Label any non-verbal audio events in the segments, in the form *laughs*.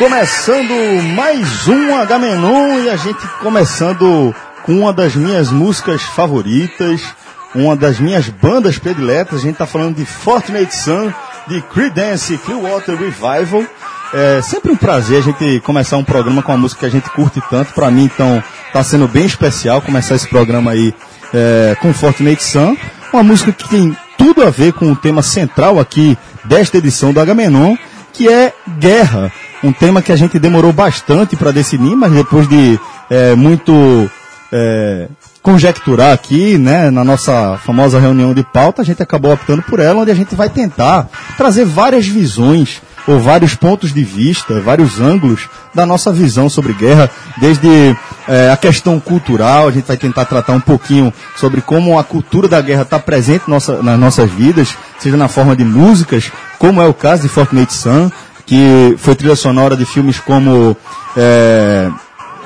Começando mais um H-Menon e a gente começando com uma das minhas músicas favoritas, uma das minhas bandas prediletas, a gente tá falando de Fortunate Sun, de Creedence Clearwater Revival. É sempre um prazer a gente começar um programa com uma música que a gente curte tanto, para mim então tá sendo bem especial começar esse programa aí é, com Fortunate Sun, uma música que tem tudo a ver com o tema central aqui desta edição do Agamenon, que é guerra. Um tema que a gente demorou bastante para definir, mas depois de é, muito é, conjecturar aqui, né, na nossa famosa reunião de pauta, a gente acabou optando por ela, onde a gente vai tentar trazer várias visões ou vários pontos de vista, vários ângulos da nossa visão sobre guerra, desde é, a questão cultural, a gente vai tentar tratar um pouquinho sobre como a cultura da guerra está presente nossa, nas nossas vidas, seja na forma de músicas, como é o caso de Fortnite Sun, que foi trilha sonora de filmes como é,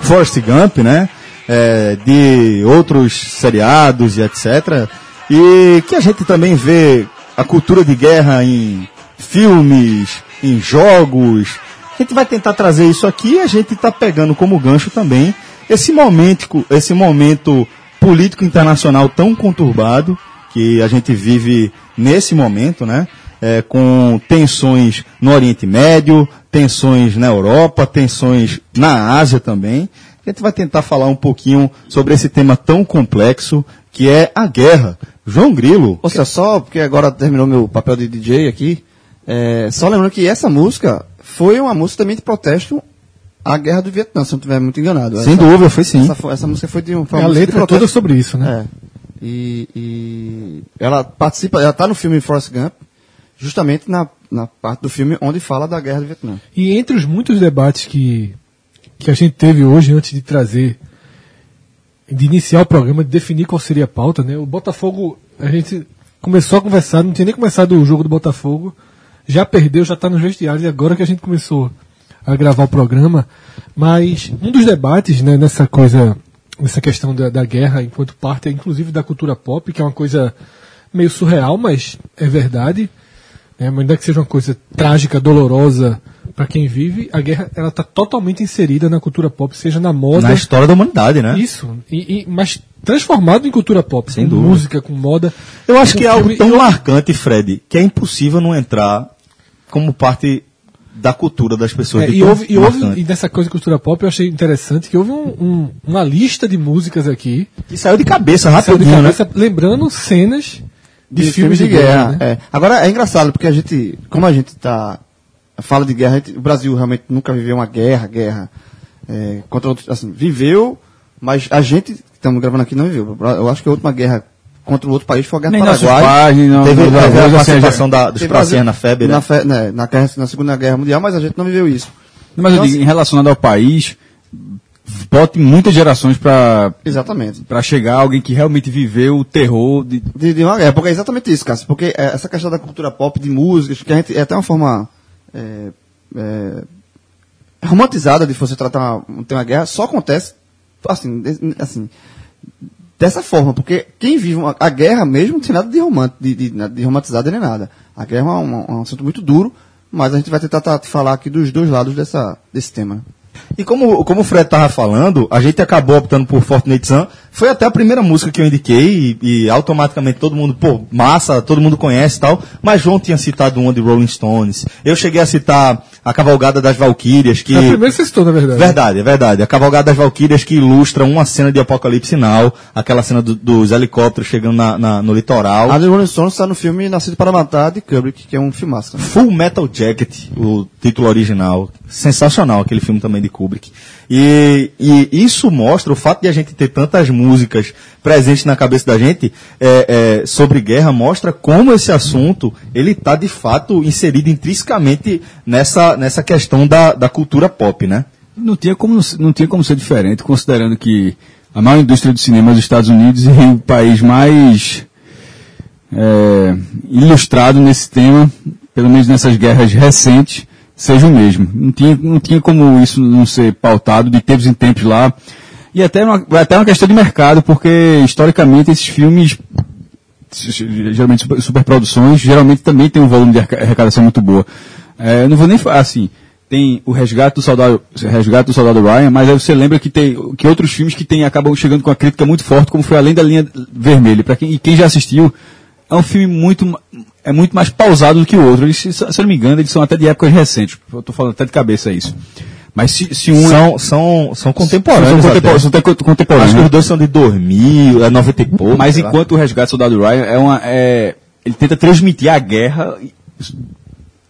Forrest Gump, né? É, de outros seriados e etc. E que a gente também vê a cultura de guerra em filmes, em jogos. A gente vai tentar trazer isso aqui e a gente está pegando como gancho também esse momento, esse momento político internacional tão conturbado que a gente vive nesse momento, né? É, com tensões no Oriente Médio, tensões na Europa, tensões na Ásia também. A gente vai tentar falar um pouquinho sobre esse tema tão complexo que é a guerra. João Grilo. Ou seja, só porque agora terminou meu papel de DJ aqui, é, só lembrando que essa música foi uma música também de protesto à guerra do Vietnã, se não estiver muito enganado. Sem essa, dúvida, foi sim. Essa, essa, música foi de um. Foi a letra é toda sobre isso, né? É. E, e ela participa, ela está no filme Forrest Gump, justamente na, na parte do filme onde fala da guerra do Vietnã. E entre os muitos debates que, que a gente teve hoje, antes de trazer, de iniciar o programa, de definir qual seria a pauta, né? O Botafogo, a gente começou a conversar, não tinha nem começado o jogo do Botafogo, já perdeu, já está nos vestiários, e agora que a gente começou a gravar o programa. Mas um dos debates né, nessa coisa, nessa questão da, da guerra enquanto parte, inclusive da cultura pop, que é uma coisa meio surreal, mas é verdade. Né, mas ainda que seja uma coisa trágica, dolorosa para quem vive, a guerra ela está totalmente inserida na cultura pop, seja na moda. Na história da humanidade, né? Isso. E, e, mas transformado em cultura pop, Sem com dúvida. música, com moda. Eu acho que é algo tão eu- marcante, Fred, que é impossível não entrar como parte da cultura das pessoas. É, e houve, e, houve, e nessa coisa de cultura pop eu achei interessante que houve um- um- uma lista de músicas aqui, E saiu de cabeça, saiu de rapidinho, né? cabeça, lembrando cenas de, filmes de, guerra. né? é. Agora é engraçado porque a gente, como a gente tá fala de guerra, gente- o Brasil realmente nunca viveu uma guerra, guerra é, contra outros, assim, viveu, mas a gente que estamos gravando aqui não viveu. Eu acho que a última guerra contra o outro país foi a guerra do Paraguai. no- Teve, a participação da, dos pracinhas na febre, né? na, fe- né, na, guerra- na Segunda Guerra Mundial, mas a gente não viveu isso. Mas eu Então, digo, em relacionado ao país, bote muitas gerações para Exatamente. para chegar alguém que realmente viveu o terror de De, de uma guerra, porque é exatamente isso, Cássio. Porque é, essa questão da cultura pop, de músicas, que a gente é até uma forma é, é, romantizada de você tratar uma, uma guerra, só acontece assim, assim dessa forma, porque quem vive uma, a guerra mesmo não tem nada de, romant, de, de, de romantizada nem nada. A guerra é um, um assunto muito duro, mas a gente vai tentar tá, falar aqui dos dois lados dessa, desse tema. E como, como o Fred estava falando, a gente acabou optando por Fortnite Sun. Foi até a primeira música que eu indiquei e, e automaticamente todo mundo, pô, massa, todo mundo conhece e tal. Mas João tinha citado uma de Rolling Stones. Eu cheguei a citar a Cavalgada das Valquírias, que... É a primeira que você citou, na verdade. Verdade, é verdade. A Cavalgada das Valquírias que ilustra uma cena de Apocalipse Now, aquela cena do- dos helicópteros chegando na- na- no litoral. A The Rolling Stones está no filme Nascido para Matar, de Kubrick, que é um filmaço. né? Full Metal Jacket, o título original. Sensacional aquele filme também de Kubrick. E, e isso mostra o fato de a gente ter tantas músicas presentes na cabeça da gente é, é, sobre guerra, mostra como esse assunto ele está de fato inserido intrinsecamente nessa, nessa questão da, da cultura pop, né? não tinha como não tinha como ser diferente, considerando que a maior indústria do cinema é dos Estados Unidos e o país mais é, ilustrado nesse tema, pelo menos nessas guerras recentes, seja o mesmo. Não tinha, não tinha como isso não ser pautado de tempos em tempos lá. E até uma, até uma questão de mercado, porque historicamente esses filmes, geralmente super- superproduções, geralmente também tem um volume de arrecadação muito boa. É, eu não vou nem falar assim, tem o Resgate do Soldado, Resgate do Soldado Ryan, mas aí você lembra que tem que outros filmes que tem acabam chegando com uma crítica muito forte, como foi Além da Linha Vermelha. Para quem, e quem já assistiu, é um filme muito é muito mais pausado do que o outro. Eles, se eu não me engano, eles são até de épocas recentes. Eu tô falando até de cabeça isso. Mas se, se um São, são, são contemporâneos. são, contempor- são contemporâneos. Acho que né? os dois são de 2000, é 90 e pouco. Mas sei lá. enquanto o Resgate do Soldado Ryan é uma. É, ele tenta transmitir a guerra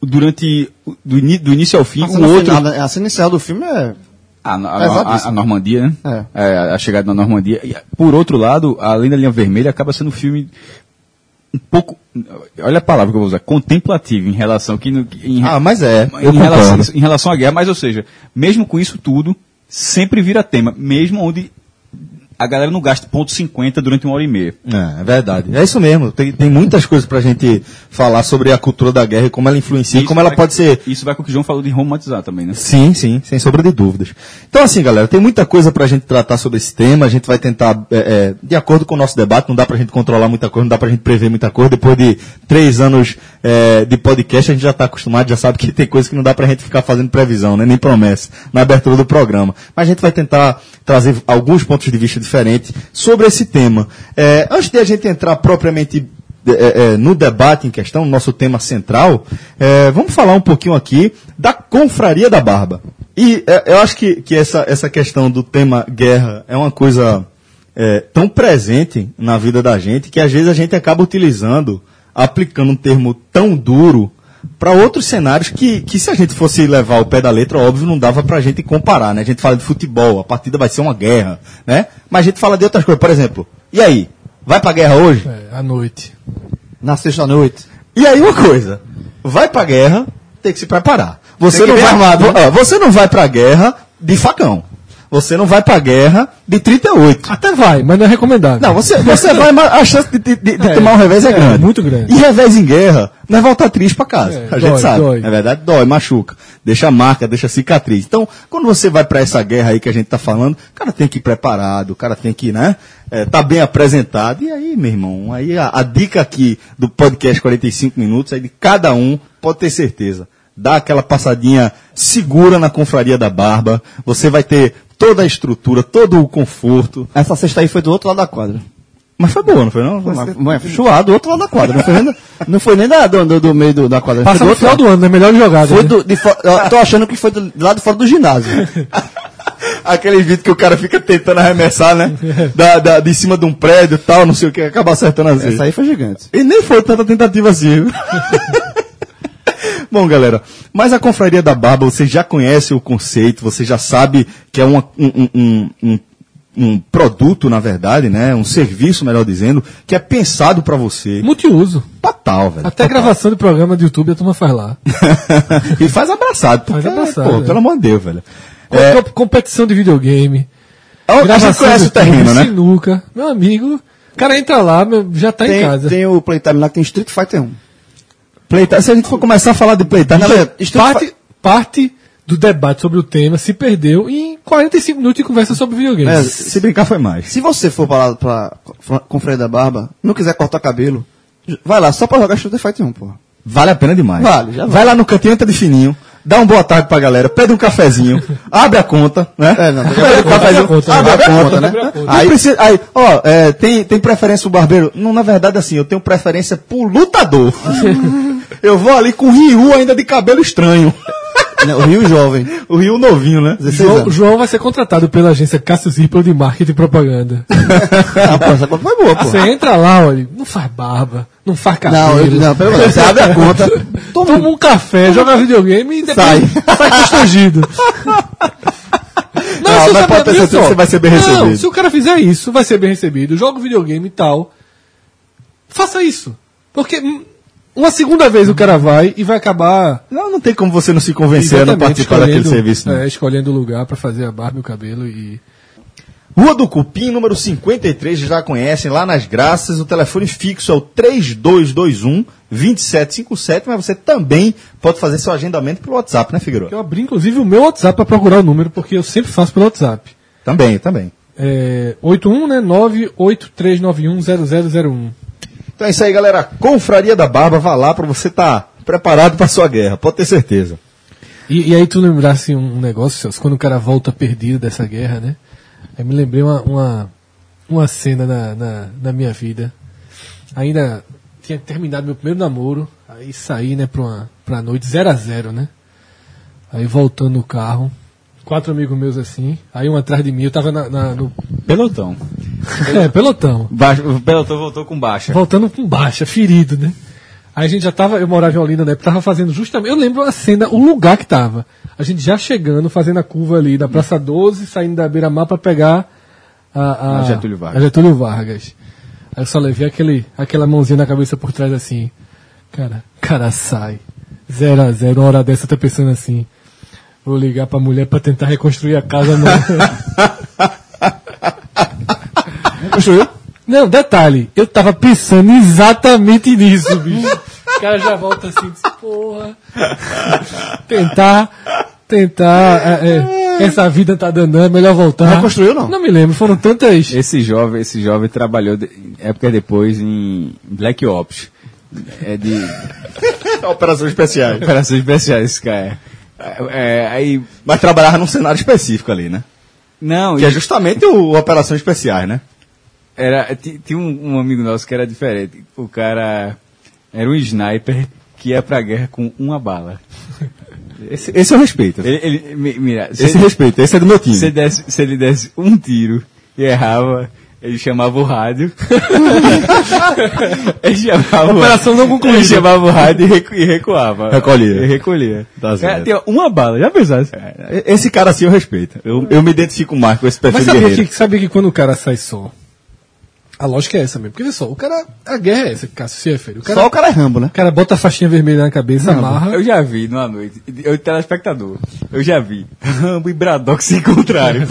durante. Do, ini- do início ao fim, A o outro. final, a cena inicial do filme é. A, a- a- a Normandia, né? É. É, a chegada na Normandia. E, por outro lado, além da linha vermelha, acaba sendo um filme um pouco. Olha a palavra que eu vou usar, contemplativo em relação. Que, em, Ah, mas é. em, relação, em relação à guerra, mas ou seja, mesmo com isso tudo, sempre vira tema, mesmo onde a galera não gasta ponto 50 durante uma hora e meia. É, é verdade. É isso mesmo. Tem, tem muitas coisas pra gente falar sobre a cultura da guerra e como ela influencia e como ela pode ser Isso vai com o que o João falou de romantizar também, né? Sim, sim, sem sombra de dúvidas. Então, assim, galera, tem muita coisa pra gente tratar sobre esse tema. A gente vai tentar, é, é, de acordo com o nosso debate, não dá pra gente controlar muita coisa, não dá pra gente prever muita coisa. Depois de três anos é, de podcast, a gente já tá acostumado, já sabe que tem coisa que não dá pra gente ficar fazendo previsão, né? Nem promessa, na abertura do programa. Mas a gente vai tentar trazer alguns pontos de vista diferentes sobre esse tema. É, antes de a gente entrar propriamente é, é, no debate em questão, no nosso tema central, é, vamos falar um pouquinho aqui da confraria da barba. E é, eu acho que, que essa, essa questão do tema guerra é uma coisa é, tão presente na vida da gente que às vezes a gente acaba utilizando, aplicando um termo tão duro para outros cenários que, que se a gente fosse levar o pé da letra, óbvio, não dava pra gente comparar, né? A gente fala de futebol, a partida vai ser uma guerra, né? Mas a gente fala de outras coisas, por exemplo, e aí? Vai pra guerra hoje? É, à noite. Na sexta-noite. E aí uma coisa, vai pra guerra, tem que se preparar. Você não vai armado, ó, Você não vai pra guerra de facão. Você não vai pra guerra de 38. Até vai, mas não é recomendável. Não, você, você vai, mas a chance de, de- de- É, tomar um revés é, é, grande. muito grande. E revés em guerra não é voltar triste pra casa. É, a gente dói, sabe. dói. É verdade, dói, machuca. Deixa marca, deixa cicatriz. Então, quando você vai pra essa guerra aí que a gente tá falando, o cara tem que ir preparado, o cara tem que, né, é, tá bem apresentado. E aí, meu irmão, aí a, a dica aqui do podcast 45 minutos é de cada um, pode ter certeza. Dá aquela passadinha segura na confraria da barba. Você vai ter toda a estrutura, todo o conforto. Essa sexta aí foi do outro lado da quadra. Mas foi boa, não foi não? Mas, mas chuado do outro lado da quadra. Não foi nem, da- não foi nem da, do, do- do meio do- da quadra. Passa foi no do final outro do ano, né? Melhor jogada. Foi né? do, de fo- eu tô achando que foi do, do lado de fora do ginásio. *laughs* Aquele vídeo que o cara fica tentando arremessar, né? Da, da- de cima de um prédio e tal, não sei o que, acaba acertando assim. Essa aí foi gigante. E nem foi tanta tentativa assim. *laughs* Bom, galera, mas a Confraria da Barba, você já conhece o conceito, você já sabe que é uma- um, um- um- um- produto, na verdade, né? Um serviço, melhor dizendo, que é pensado pra você. Multiuso. Total, velho. Até total. gravação de programa de YouTube a turma faz lá. *laughs* e faz abraçado. Faz porque, abraçado, Pô, é. pelo amor de Deus, velho. É, com- Competição de videogame. a gente gravação conhece de o terreno, YouTube, né? Sinuca. Meu amigo, o cara entra lá, já tá em Tem, casa. tem o Playtime lá que tem Street Fighter 1. Playtime, se a gente for começar a falar de Playtime, Não, Street- Street parte, parte do debate sobre o tema se perdeu em 45 minutos de conversa sobre videogame. É, se brincar foi mais. Se você for pra, lá, pra, pra Confraria da Barba, não quiser cortar cabelo, vai lá só pra jogar Street Fighter 1, porra. Vale a pena demais. Vale, já Vai lá no cantinho, entra de fininho, dá um boa tarde pra galera, pede um cafezinho, *laughs* abre a conta, né? É, não, Pede um a cafezinho, conta, abre a Abre a conta, conta, né? abre a conta. Aí, precisa, aí, ó, é, tem, tem preferência o barbeiro? Não, na verdade, assim, eu tenho preferência por lutador. *laughs* eu vou ali com o Ryu ainda de cabelo estranho. Né, O Rio Jovem. O Ryu novinho, né? 16 João, anos. João vai ser contratado pela agência Cássio Zirpel de marketing e propaganda. *laughs* Ah, pô, essa conta foi boa, pô. Você entra lá, olha, não faz barba, não faz Não, cabelo. eu, não, pera aí, você abre a conta, *laughs* Toma um café, joga videogame e depois Sai. sai constrangido. Não, se mas você- pode ter certeza que você vai ser bem Não, recebido. se o cara fizer isso, vai ser bem recebido. Joga o videogame e tal. Faça isso. Porque uma segunda vez o cara vai e vai acabar Não, não tem como você não se convencer a não participar daquele escolhendo- serviço, não. É, escolhendo o lugar pra fazer a barba e o cabelo e. Rua do Cupim, número 53, já conhecem, lá nas Graças. O telefone fixo é o 3221 2757, mas você também pode fazer seu agendamento pelo WhatsApp, né, Figueiredo? Eu abri inclusive o meu WhatsApp pra procurar o número, porque eu sempre faço pelo WhatsApp. Também, também. É 81, né? 983910001. Então é isso aí, galera. Confraria da Barba, vá lá para você estar preparado para sua guerra, pode ter certeza. E, e aí tu lembrasse um negócio, Celso, quando o cara volta perdido dessa guerra, né? Aí me lembrei uma, uma, uma cena na, na, na minha vida. Ainda tinha terminado meu primeiro namoro, aí saí, né, pra, uma, pra noite, zero a zero, né? Aí voltando no carro, quatro amigos meus assim, aí um atrás de mim, eu tava na, na- no Pelotão. É, pelotão. Baixo- o pelotão voltou com baixa. Voltando com baixa, ferido, né? Aí a gente já tava, eu morava em Olinda, né? Tava fazendo justamente, eu lembro a cena, o lugar que tava. A gente já chegando, fazendo a curva ali da Praça 12, saindo da beira-mar pra pegar a, a, A Getúlio Vargas. a Getúlio Vargas. Aí eu só levei aquele, aquela mãozinha na cabeça por trás assim. Cara, cara sai. Zero a zero, uma hora dessa eu tô pensando assim. Vou ligar pra mulher pra tentar reconstruir a casa. Não. *laughs* Construiu? Não, detalhe, eu tava pensando exatamente nisso, bicho. O cara já volta assim, diz, porra. Tentar, tentar, é, é, essa vida tá dando, é melhor voltar. Reconstruiu, não? Não me lembro, foram tantas. Esse jovem, esse jovem trabalhou de, época depois em Black Ops. É de *laughs* Operações especiais. operações especiais, esse cara. É, é, aí. Mas trabalhava num cenário específico ali, né? Não, Que é justamente o Operações Especiais, né? Era, ti- tinha um, um amigo nosso que era diferente. O cara era um sniper que ia pra guerra com uma bala. *laughs* Esse, esse eu respeito. Ele, ele- mi- mira, se, Esse respeito, esse é do meu time. se, desse- se ele desse um tiro e errava, ele chamava o rádio. *laughs* ele chamava o- Operação não concluída. Ele chamava o rádio e, recu- e recuava. Recolhia. E recolhia. Tá certo. tinha uma bala, já pensasse? E- Esse cara assim eu respeito. Eu, eu me identifico mais com esse perfil Mas de sabia que, sabia que quando o cara sai só, a lógica é essa mesmo. Porque vê só, o cara, a guerra é essa que Cássio se refere. O cara, Só o cara é Rambo, né? o cara bota a faixinha vermelha na cabeça, amarra. Eu já vi numa noite, eu telespectador, eu já vi Rambo e Braddock se encontrarem. *laughs*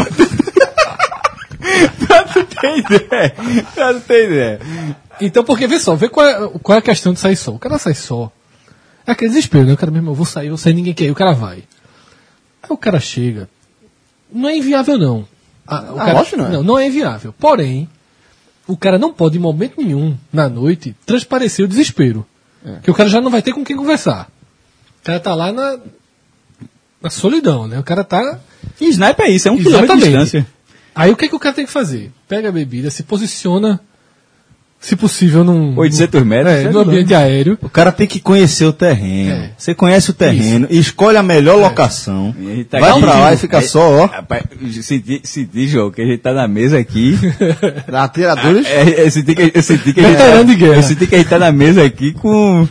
pra tu ter ideia. Pra tu ter ideia. Então, porque vê só, vê qual é, qual é a questão de sair só. O cara sai só. É aquele desespero, né? O cara mesmo, eu vou sair, eu vou sair, ninguém quer. O cara vai. Aí o cara chega. Não é inviável, não. Ah, o Ah, cara, lógico não é. Não, não é inviável. Porém, o cara não pode, em momento nenhum, na noite, transparecer o desespero. É. Que o cara já não vai ter com quem conversar. O cara tá lá na, na solidão, né? O cara tá. E sniper é isso, é um quilômetro de distância. Aí o que, que o cara tem que fazer? Pega a bebida, se posiciona, se possível, num. 800 metros, É, no ambiente aéreo. O cara tem que conhecer o terreno. É. Você conhece o terreno, escolhe a melhor locação. E a gente tá vai aqui- pra lá e fica só, ó. Rapaz, se, di- se diz, João, que a gente tá na mesa aqui. *laughs* Atiradores. é, eu senti que, eu senti que a gente tá, de guerra. Eu senti que a gente tá na mesa aqui com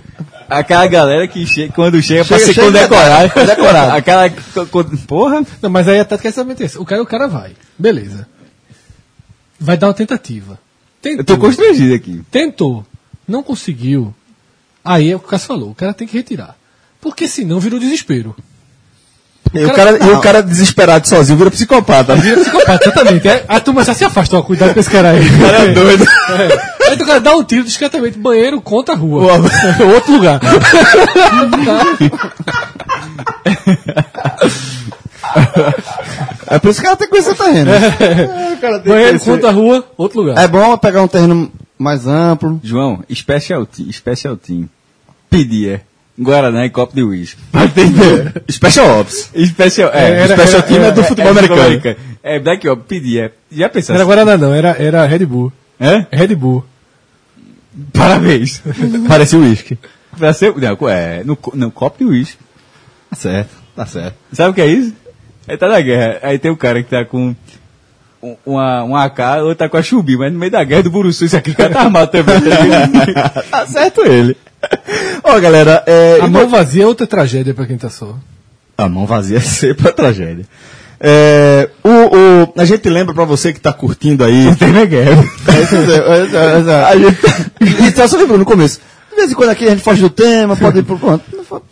aquela galera que che quando chega, pra Chega- ser chega condecorado. condecorado. *laughs* Aquela. Porra! Não, mas aí a tática é exatamente essa. O cara, o cara vai. Beleza. Vai dar uma tentativa. Tentou. Eu tô constrangido aqui. Tentou. Não conseguiu. Aí é o que o Cássio falou. O cara tem que retirar. Porque senão vira o desespero. E o cara, e o cara desesperado sozinho vira psicopata. Vira psicopata, exatamente. É, a turma já se afasta. Ó, cuidado com esse cara aí. O cara é doido. É. Aí o cara dá um tiro discretamente. Banheiro contra a rua. *laughs* Outro lugar. *laughs* É por isso que *laughs* o cara tem que conhecer o terreno. O cara tem que Banheiro conhecer- contra a rua. Outro lugar. É bom pegar um terreno mais amplo. João, special team, special team. Pedia. Guaraná e copo de uísque. Pra ideia. Special Ops. Special, é, Era- special era- team é, era- do é- futebol é americano. É, Black Ops, pedia. Já pensaste? Era Guaraná não. Era, era Red Bull. Hã? Red Bull. Parabéns. *laughs* Parecia uísque. pra ser, não, é, no, no copo de uísque. Tá certo, tá certo. Sabe o que é isso? Aí tá na guerra. Aí tem um cara que tá com um- uma, uma AK, outro tá com a chubi, mas no meio da guerra do Buruçu, isso aqui o cara tá armado também. *laughs* tá certo ele. Ó, galera, é, A mão vazia é outra tragédia pra quem tá só. A mão vazia é sempre a tragédia. É, o, o- a gente lembra pra você que tá curtindo aí. Tem na guerra. A gente, *laughs* Então, só lembrou no começo. De vez em quando aqui a gente foge do tema, pode ir pro pronto.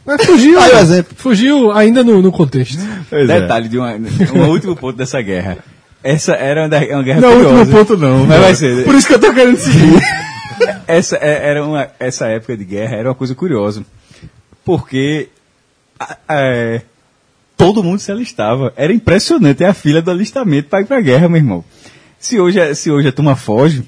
Mas fugiu. Aí o exemplo. Fugiu ainda no, no contexto. Pois é. Detalhe de uma, um último ponto dessa guerra. Essa era uma, uma guerra Não é o curiosa. último ponto, não. Mas vai ser. Por isso que eu tô querendo seguir. *laughs* essa, é- era uma, essa época de guerra era uma coisa curiosa. Porque a- é, todo mundo se alistava. Era impressionante a fila do alistamento para ir para a guerra, meu irmão. Se hoje, a- se hoje a turma foge,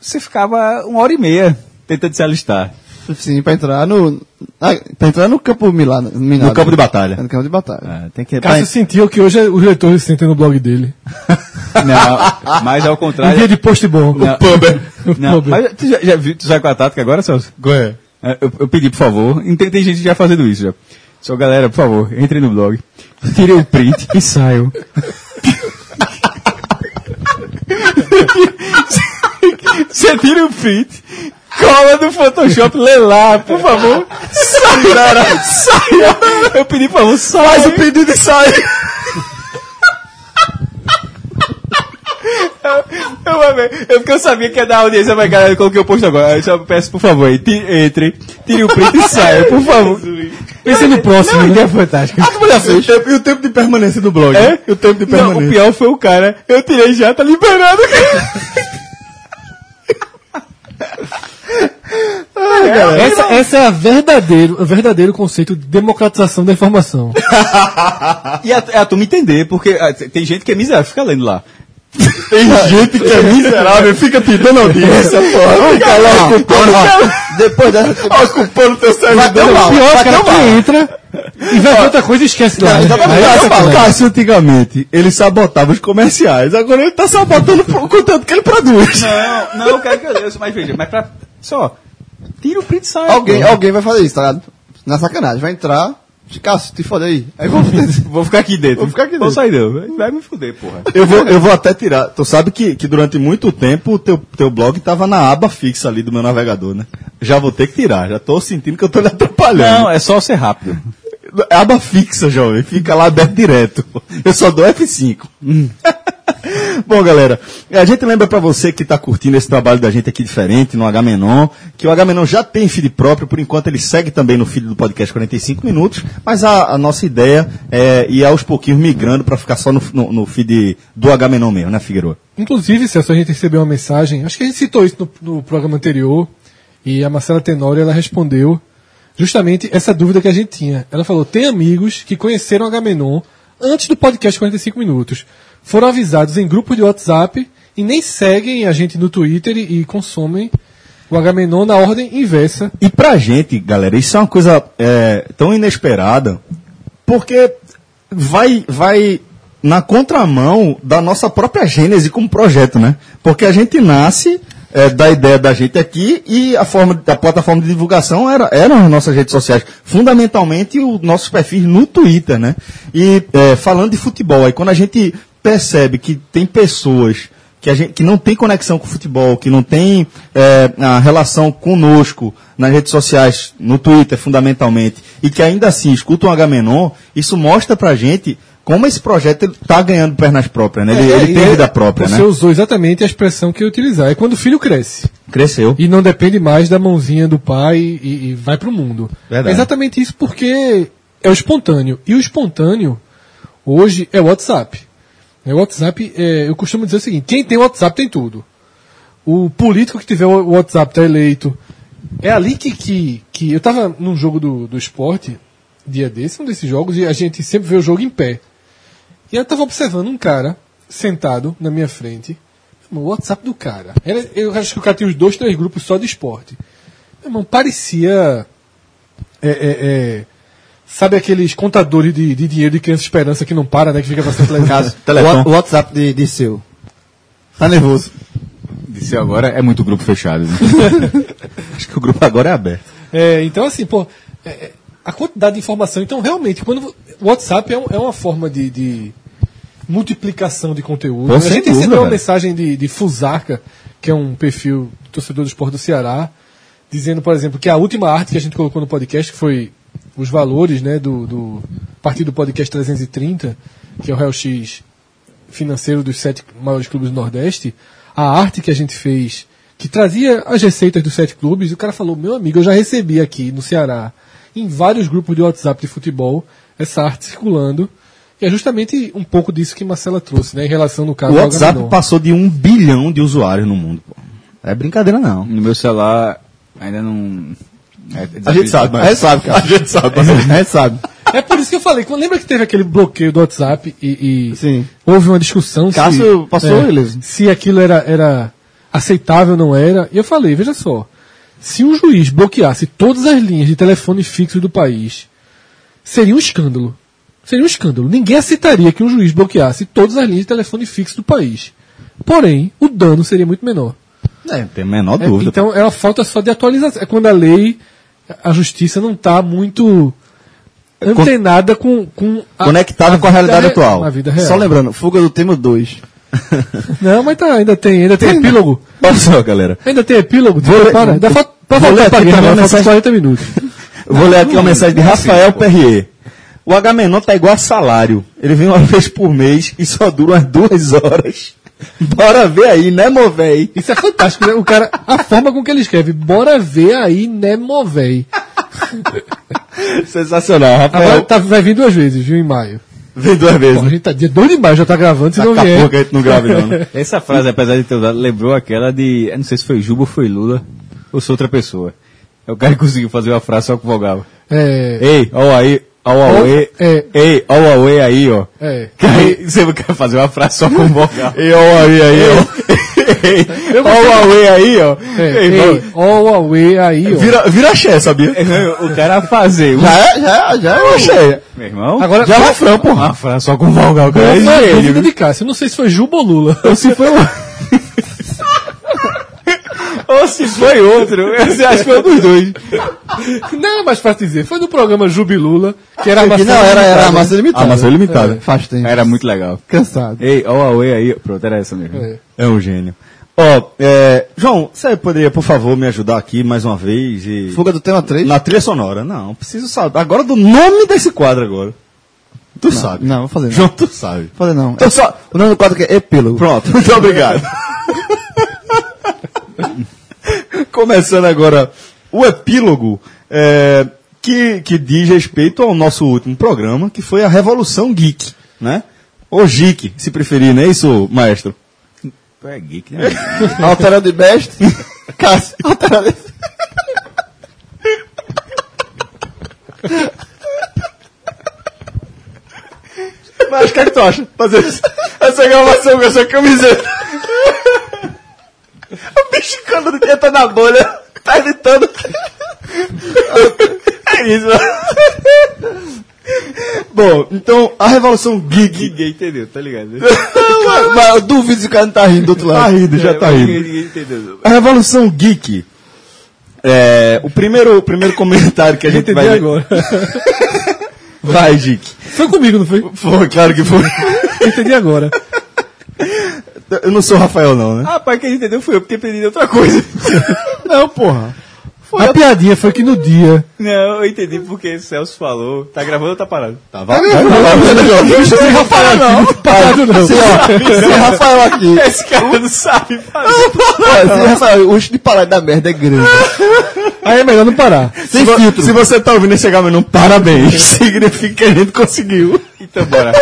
você ficava uma hora e meia tentando se alistar. Sim, pra entrar no. Ah, pra entrar no campo Milano, minado. No campo de batalha. No campo de batalha. É, tem que. Cássio sentiu que hoje os leitores se sentem no blog dele. *laughs* Não, mas ao Um contrário. dia de post bom. Não. O Não, *laughs* pub. mas tu já, já viu, tu qual é a tática agora, Celso? É. É, Eu, eu pedi, por favor, tem, tem gente já fazendo isso já. Só galera, por favor, entre no blog, tire o print e saiam. *laughs* Você tira o print, cola no Photoshop, lê lá, por favor. Saia, saia. Eu pedi, por favor, saia. Faz o pedido e sai. Eu, ver. Eu, porque eu sabia que ia dar audiência, mas galera, eu coloquei o post agora. Eu só peço, por favor, entre, tire o print e saia, por favor. Pense no próximo, Não, né? ideia fantástica. Ah, tu já fez? E o tempo- de permanência do blog? É? E o tempo de Não, permanência? o pior foi o cara. Eu tirei já, tá liberado. Essa, essa é a verdadeiro, o verdadeiro conceito de democratização da informação. *laughs* E a, a turma entender, porque ah, tem gente que é miserável, fica lendo lá. Tem *laughs* gente que é miserável e fica te dando audiência, porra. Fica lá ocupando, Depois dessa. ocupando teu servidor. O pior é o cara que entra e vai outra coisa e esquece lá. Não, né? Aí é Cássio, antigamente, ele sabotava os comerciais. Agora ele tá sabotando o conteúdo que ele produz. Não, não, eu quero que eu leia, mas veja, mas pra. Só. Tira o print e sai. Alguém, pô. alguém vai fazer isso, tá ligado? Na sacanagem. Vai entrar. Cássio, te foda aí. Aí vamos *laughs* Vou ficar aqui dentro. Vou ficar aqui Vou dentro. sair não. Vai me fuder, porra. Eu vou, eu vou até tirar. Tu sabe que, que durante muito tempo o teu, teu blog tava na aba fixa ali do meu navegador, né? Já vou ter que tirar. Já tô sentindo que eu tô lhe atrapalhando. Não, é só ser rápido. É aba fixa, jovem. Fica lá aberto direto. Eu só dou F5. *laughs* *laughs* Bom, galera, a gente lembra pra você que tá curtindo esse trabalho da gente aqui diferente no H-Menon, que o H-Menon já tem feed próprio, por enquanto ele segue também no feed do podcast 45 minutos, mas a, a nossa ideia é ir aos pouquinhos migrando pra ficar só no, no, no feed do H-Menon mesmo, né, Figueiredo? Inclusive, Celso, a gente recebeu uma mensagem, acho que a gente citou isso no, no programa anterior, e a Marcela Tenório, ela respondeu justamente essa dúvida que a gente tinha. Ela falou, tem amigos que conheceram a Gamenon antes do podcast 45 minutos. Foram avisados em grupos de WhatsApp e nem seguem a gente no Twitter e, e consomem o Agamenon na ordem inversa. E pra gente, galera, isso é uma coisa é, tão inesperada, porque vai, vai na contramão da nossa própria gênese como projeto, né? Porque a gente nasce é, da ideia da gente aqui e a forma, a plataforma de divulgação era, eram as nossas redes sociais, fundamentalmente os nossos perfis no Twitter, né? E é, falando de futebol, aí quando a gente percebe que tem pessoas que, gente, que não tem conexão com o futebol, que não tem é, a relação conosco nas redes sociais, no Twitter fundamentalmente, e que ainda assim escutam o H-Menon, isso mostra pra gente como esse projeto está ganhando pernas próprias, né? Ele, É, ele tem é- vida própria, Você né? usou exatamente a expressão que eu ia utilizar. É quando o filho cresce. Cresceu. E não depende mais da mãozinha do pai e, e vai pro mundo. Verdade. É exatamente isso porque é o espontâneo. E o espontâneo, hoje, é o WhatsApp. É, O WhatsApp, é, eu costumo dizer o seguinte, quem tem WhatsApp tem tudo. O político que tiver o WhatsApp está eleito. É ali que, que, que eu estava num jogo do, do esporte, dia desse, um desses jogos, e a gente sempre vê o jogo em pé. E eu estava observando um cara sentado na minha frente. O WhatsApp do cara. Eu acho que o cara tinha uns dois, três grupos só de esporte. Meu irmão, parecia. é, é, é, sabe aqueles contadores de, de dinheiro de criança esperança que não para, né? Que fica passando televisão. O WhatsApp de, de seu. Tá nervoso. Disse agora é muito grupo fechado. né? *laughs* Acho que o grupo agora é aberto. É, então, assim, pô, é, é, a quantidade de informação. Então, realmente, quando o WhatsApp é, um- é uma forma de, de multiplicação de conteúdo. Pô, a sem gente recebeu uma velho. mensagem de, de Fusarca, que é um perfil torcedor do esporte do Ceará, dizendo, por exemplo, que a última arte que a gente colocou no podcast, que foi os valores né, do, do partido do podcast 330, que é o Real X financeiro dos sete maiores clubes do Nordeste, a arte que a gente fez, que trazia as receitas dos sete clubes, e o cara falou, meu amigo, eu já recebi aqui no Ceará, em vários grupos de WhatsApp de futebol, essa arte circulando, e é justamente um pouco disso que Marcela trouxe, né, em relação, no caso, O WhatsApp passou de um bilhão de usuários no mundo. Pô. É brincadeira, não. No meu celular ainda não. É A gente sabe, A gente sabe, cara. A gente sabe. A gente sabe. É por isso que eu falei, quando lembra que teve aquele bloqueio do WhatsApp e, e Sim. houve uma discussão Cássio se, passou é, se aquilo era, era aceitável ou não era. E eu falei, veja só, Se um juiz bloqueasse todas as linhas de telefone fixo do país, seria um escândalo. Seria um escândalo. Ninguém aceitaria que um juiz bloqueasse todas as linhas de telefone fixo do país. Porém, o dano seria muito menor. É, tem a menor É, dúvida. então é uma falta só de atualização. É quando a lei, a justiça não está muito antenada com, com a, Conectada com a realidade re- atual. A vida real. Só lembrando, fuga do tema 2. *laughs* Não, mas tá, ainda tem, ainda tem epílogo. Olha só, galera. Ainda tem epílogo. Vou ler- para. Falta, pode vou ler voltar pra aqui também mensagem- 40 minutos. Vou ler aqui uma mensagem de Rafael Perrier. O Agamenon tá igual a salário. Ele vem uma *laughs* vez por mês e só dura umas duas horas. Bora ver aí, né, movéi? Isso é fantástico, né? O cara, a forma com que ele escreve, bora ver aí, né, movei. *laughs* Sensacional, Agora Rafael. tá, vai vir duas vezes, viu, em maio. Vem duas vezes. Pô, a gente tá dia 2 de maio, já tá gravando, se não Daqui a vier. pouco a gente não grava não, né? *laughs* Essa frase, apesar de ter usado, lembrou aquela de. Eu não sei se foi Juba ou foi Lula, ou se outra pessoa. É o cara que conseguiu fazer uma frase só com vogal. É, Ei, ó aí, ó o Aue. É. Ei, ó o Aue aí, ó. é. *laughs* Que aí você quer fazer uma frase só com vogal. E ó aí, aí, ó. Ei, ó *laughs* o Aue aí, ó. É, Ei, ei, ó o Huawei aí, ó. Vira, vira axé, sabia? O cara fazer um... Já é, já é, já é. Axé. Meu irmão, Agora, Já é qual- refrão, porra. uma frase só com vogal, cara. qual É dúvida de Cássio? Não sei se foi Juba ou Lula. Ou se foi um... *laughs* Ou se foi outro. Você acha que foi um dos dois. Não é mais fácil dizer. Foi no programa Jubilula, que era Que não, era, era a massa limitada. Ah, mas é limitada. Faz tempo. Era muito legal. Cansado. Ei, ó o aí. Pronto, era essa mesmo. É. É um gênio. Ó, é, João, você poderia, por favor, me ajudar aqui mais uma vez e... Fuga do tema 3? Na trilha sonora. Não, preciso saber. Agora do nome desse quadro agora. Tu sabe. Não, vou fazer não. João, tu sabe. Vou fazer não. Então só... O nome do quadro aqui é Epílogo. Pronto, *laughs* muito obrigado. *laughs* *laughs* Começando agora o epílogo é, que, que diz respeito ao nosso último programa, que foi a Revolução Geek, né? Ou Geek, se preferir, não é isso, maestro? Tu é geek, né? *laughs* Alterando de best. *laughs* Cássio. Alterando de... Mas o que é que tu acha? Fazer essa gravação com essa camiseta. O bicho quando entra na bolha, tá gritando. *laughs* É isso. Bom, então a Revolução Geek. Ninguém entendeu, tá ligado? *laughs* Mas, mas eu duvido se o cara não tá rindo do outro Tá lado. rindo, já tá Ninguém, rindo. ninguém entendeu. A Revolução Geek. É, o primeiro, o primeiro comentário que a gente Entendi vai. agora. Vai, Geek. Foi comigo, não foi? Foi, claro que foi. Entendi agora. *laughs* Eu não sou o Rafael, não, né? Ah, pai, quem entendeu foi eu, porque pedido outra coisa. *laughs* Não, porra. a piadinha foi que no dia. Não, eu entendi porque o Celso falou. Tá gravando ou tá parado? Tá, vai, vai, vai, vai, Sem Rafael não. Parado não. Sem Rafael aqui. Esse cara não sabe fazer. Sem Rafael, o de parar da merda é grande. Aí é melhor não parar. Se, vo- se você tá ouvindo esse Agamenon, parabéns. *laughs* Significa que a gente conseguiu. Então bora.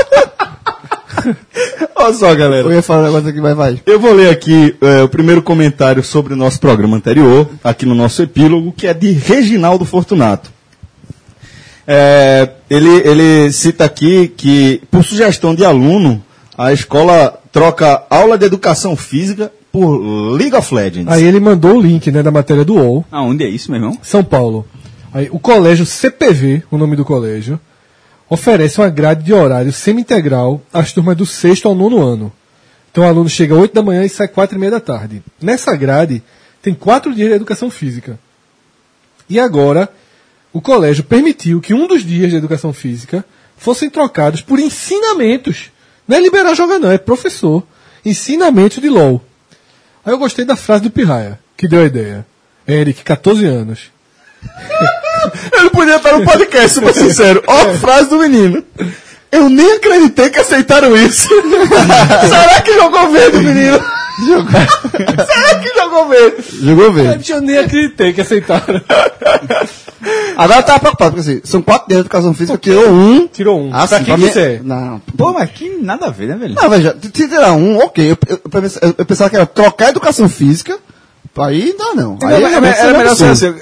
*laughs* Olha só, galera. Eu ia falar um negócio aqui, vai, vai. Eu vou ler aqui é, o primeiro comentário sobre o nosso programa anterior, aqui no nosso epílogo, que é de Reginaldo Fortunato. É, ele, ele cita aqui que, por sugestão de aluno, a escola troca aula de educação física por League of Legends. Aí ele mandou o link né, da matéria do UOL. Aonde é isso, meu irmão? São Paulo. Aí, o colégio CPV, o nome do colégio, oferece uma grade de horário semi-integral às turmas do sexto ao nono ano. Então o aluno chega às 8 da manhã e sai quatro e meia da tarde. Nessa grade tem quatro dias de educação física. E agora o colégio permitiu que um dos dias de educação física fossem trocados por ensinamentos. Não é liberar jogar não, é professor. Ensinamentos de LOL. Aí eu gostei da frase do Pirraia, que deu a ideia. Eric, 14 anos. *laughs* Ele podia estar no podcast, ser sincero. Ó a frase do menino. Eu nem acreditei que aceitaram isso. *laughs* Será que jogou verde, menino? *laughs* Será que jogou verde? Jogou verde. Eu nem acreditei que aceitaram. Agora eu tava preocupado, porque assim, são quatro dias de educação física, tirou um. Tirou um. Ah, pra quem mim- quiser. Não, Pô, mas que nada a ver, né, velho? Não, veja, se tirar um, ok. Eu, eu, eu pensava- que era trocar a educação física, aí não dá não. Aí Não, mas- realmente era seria melhor ser assim.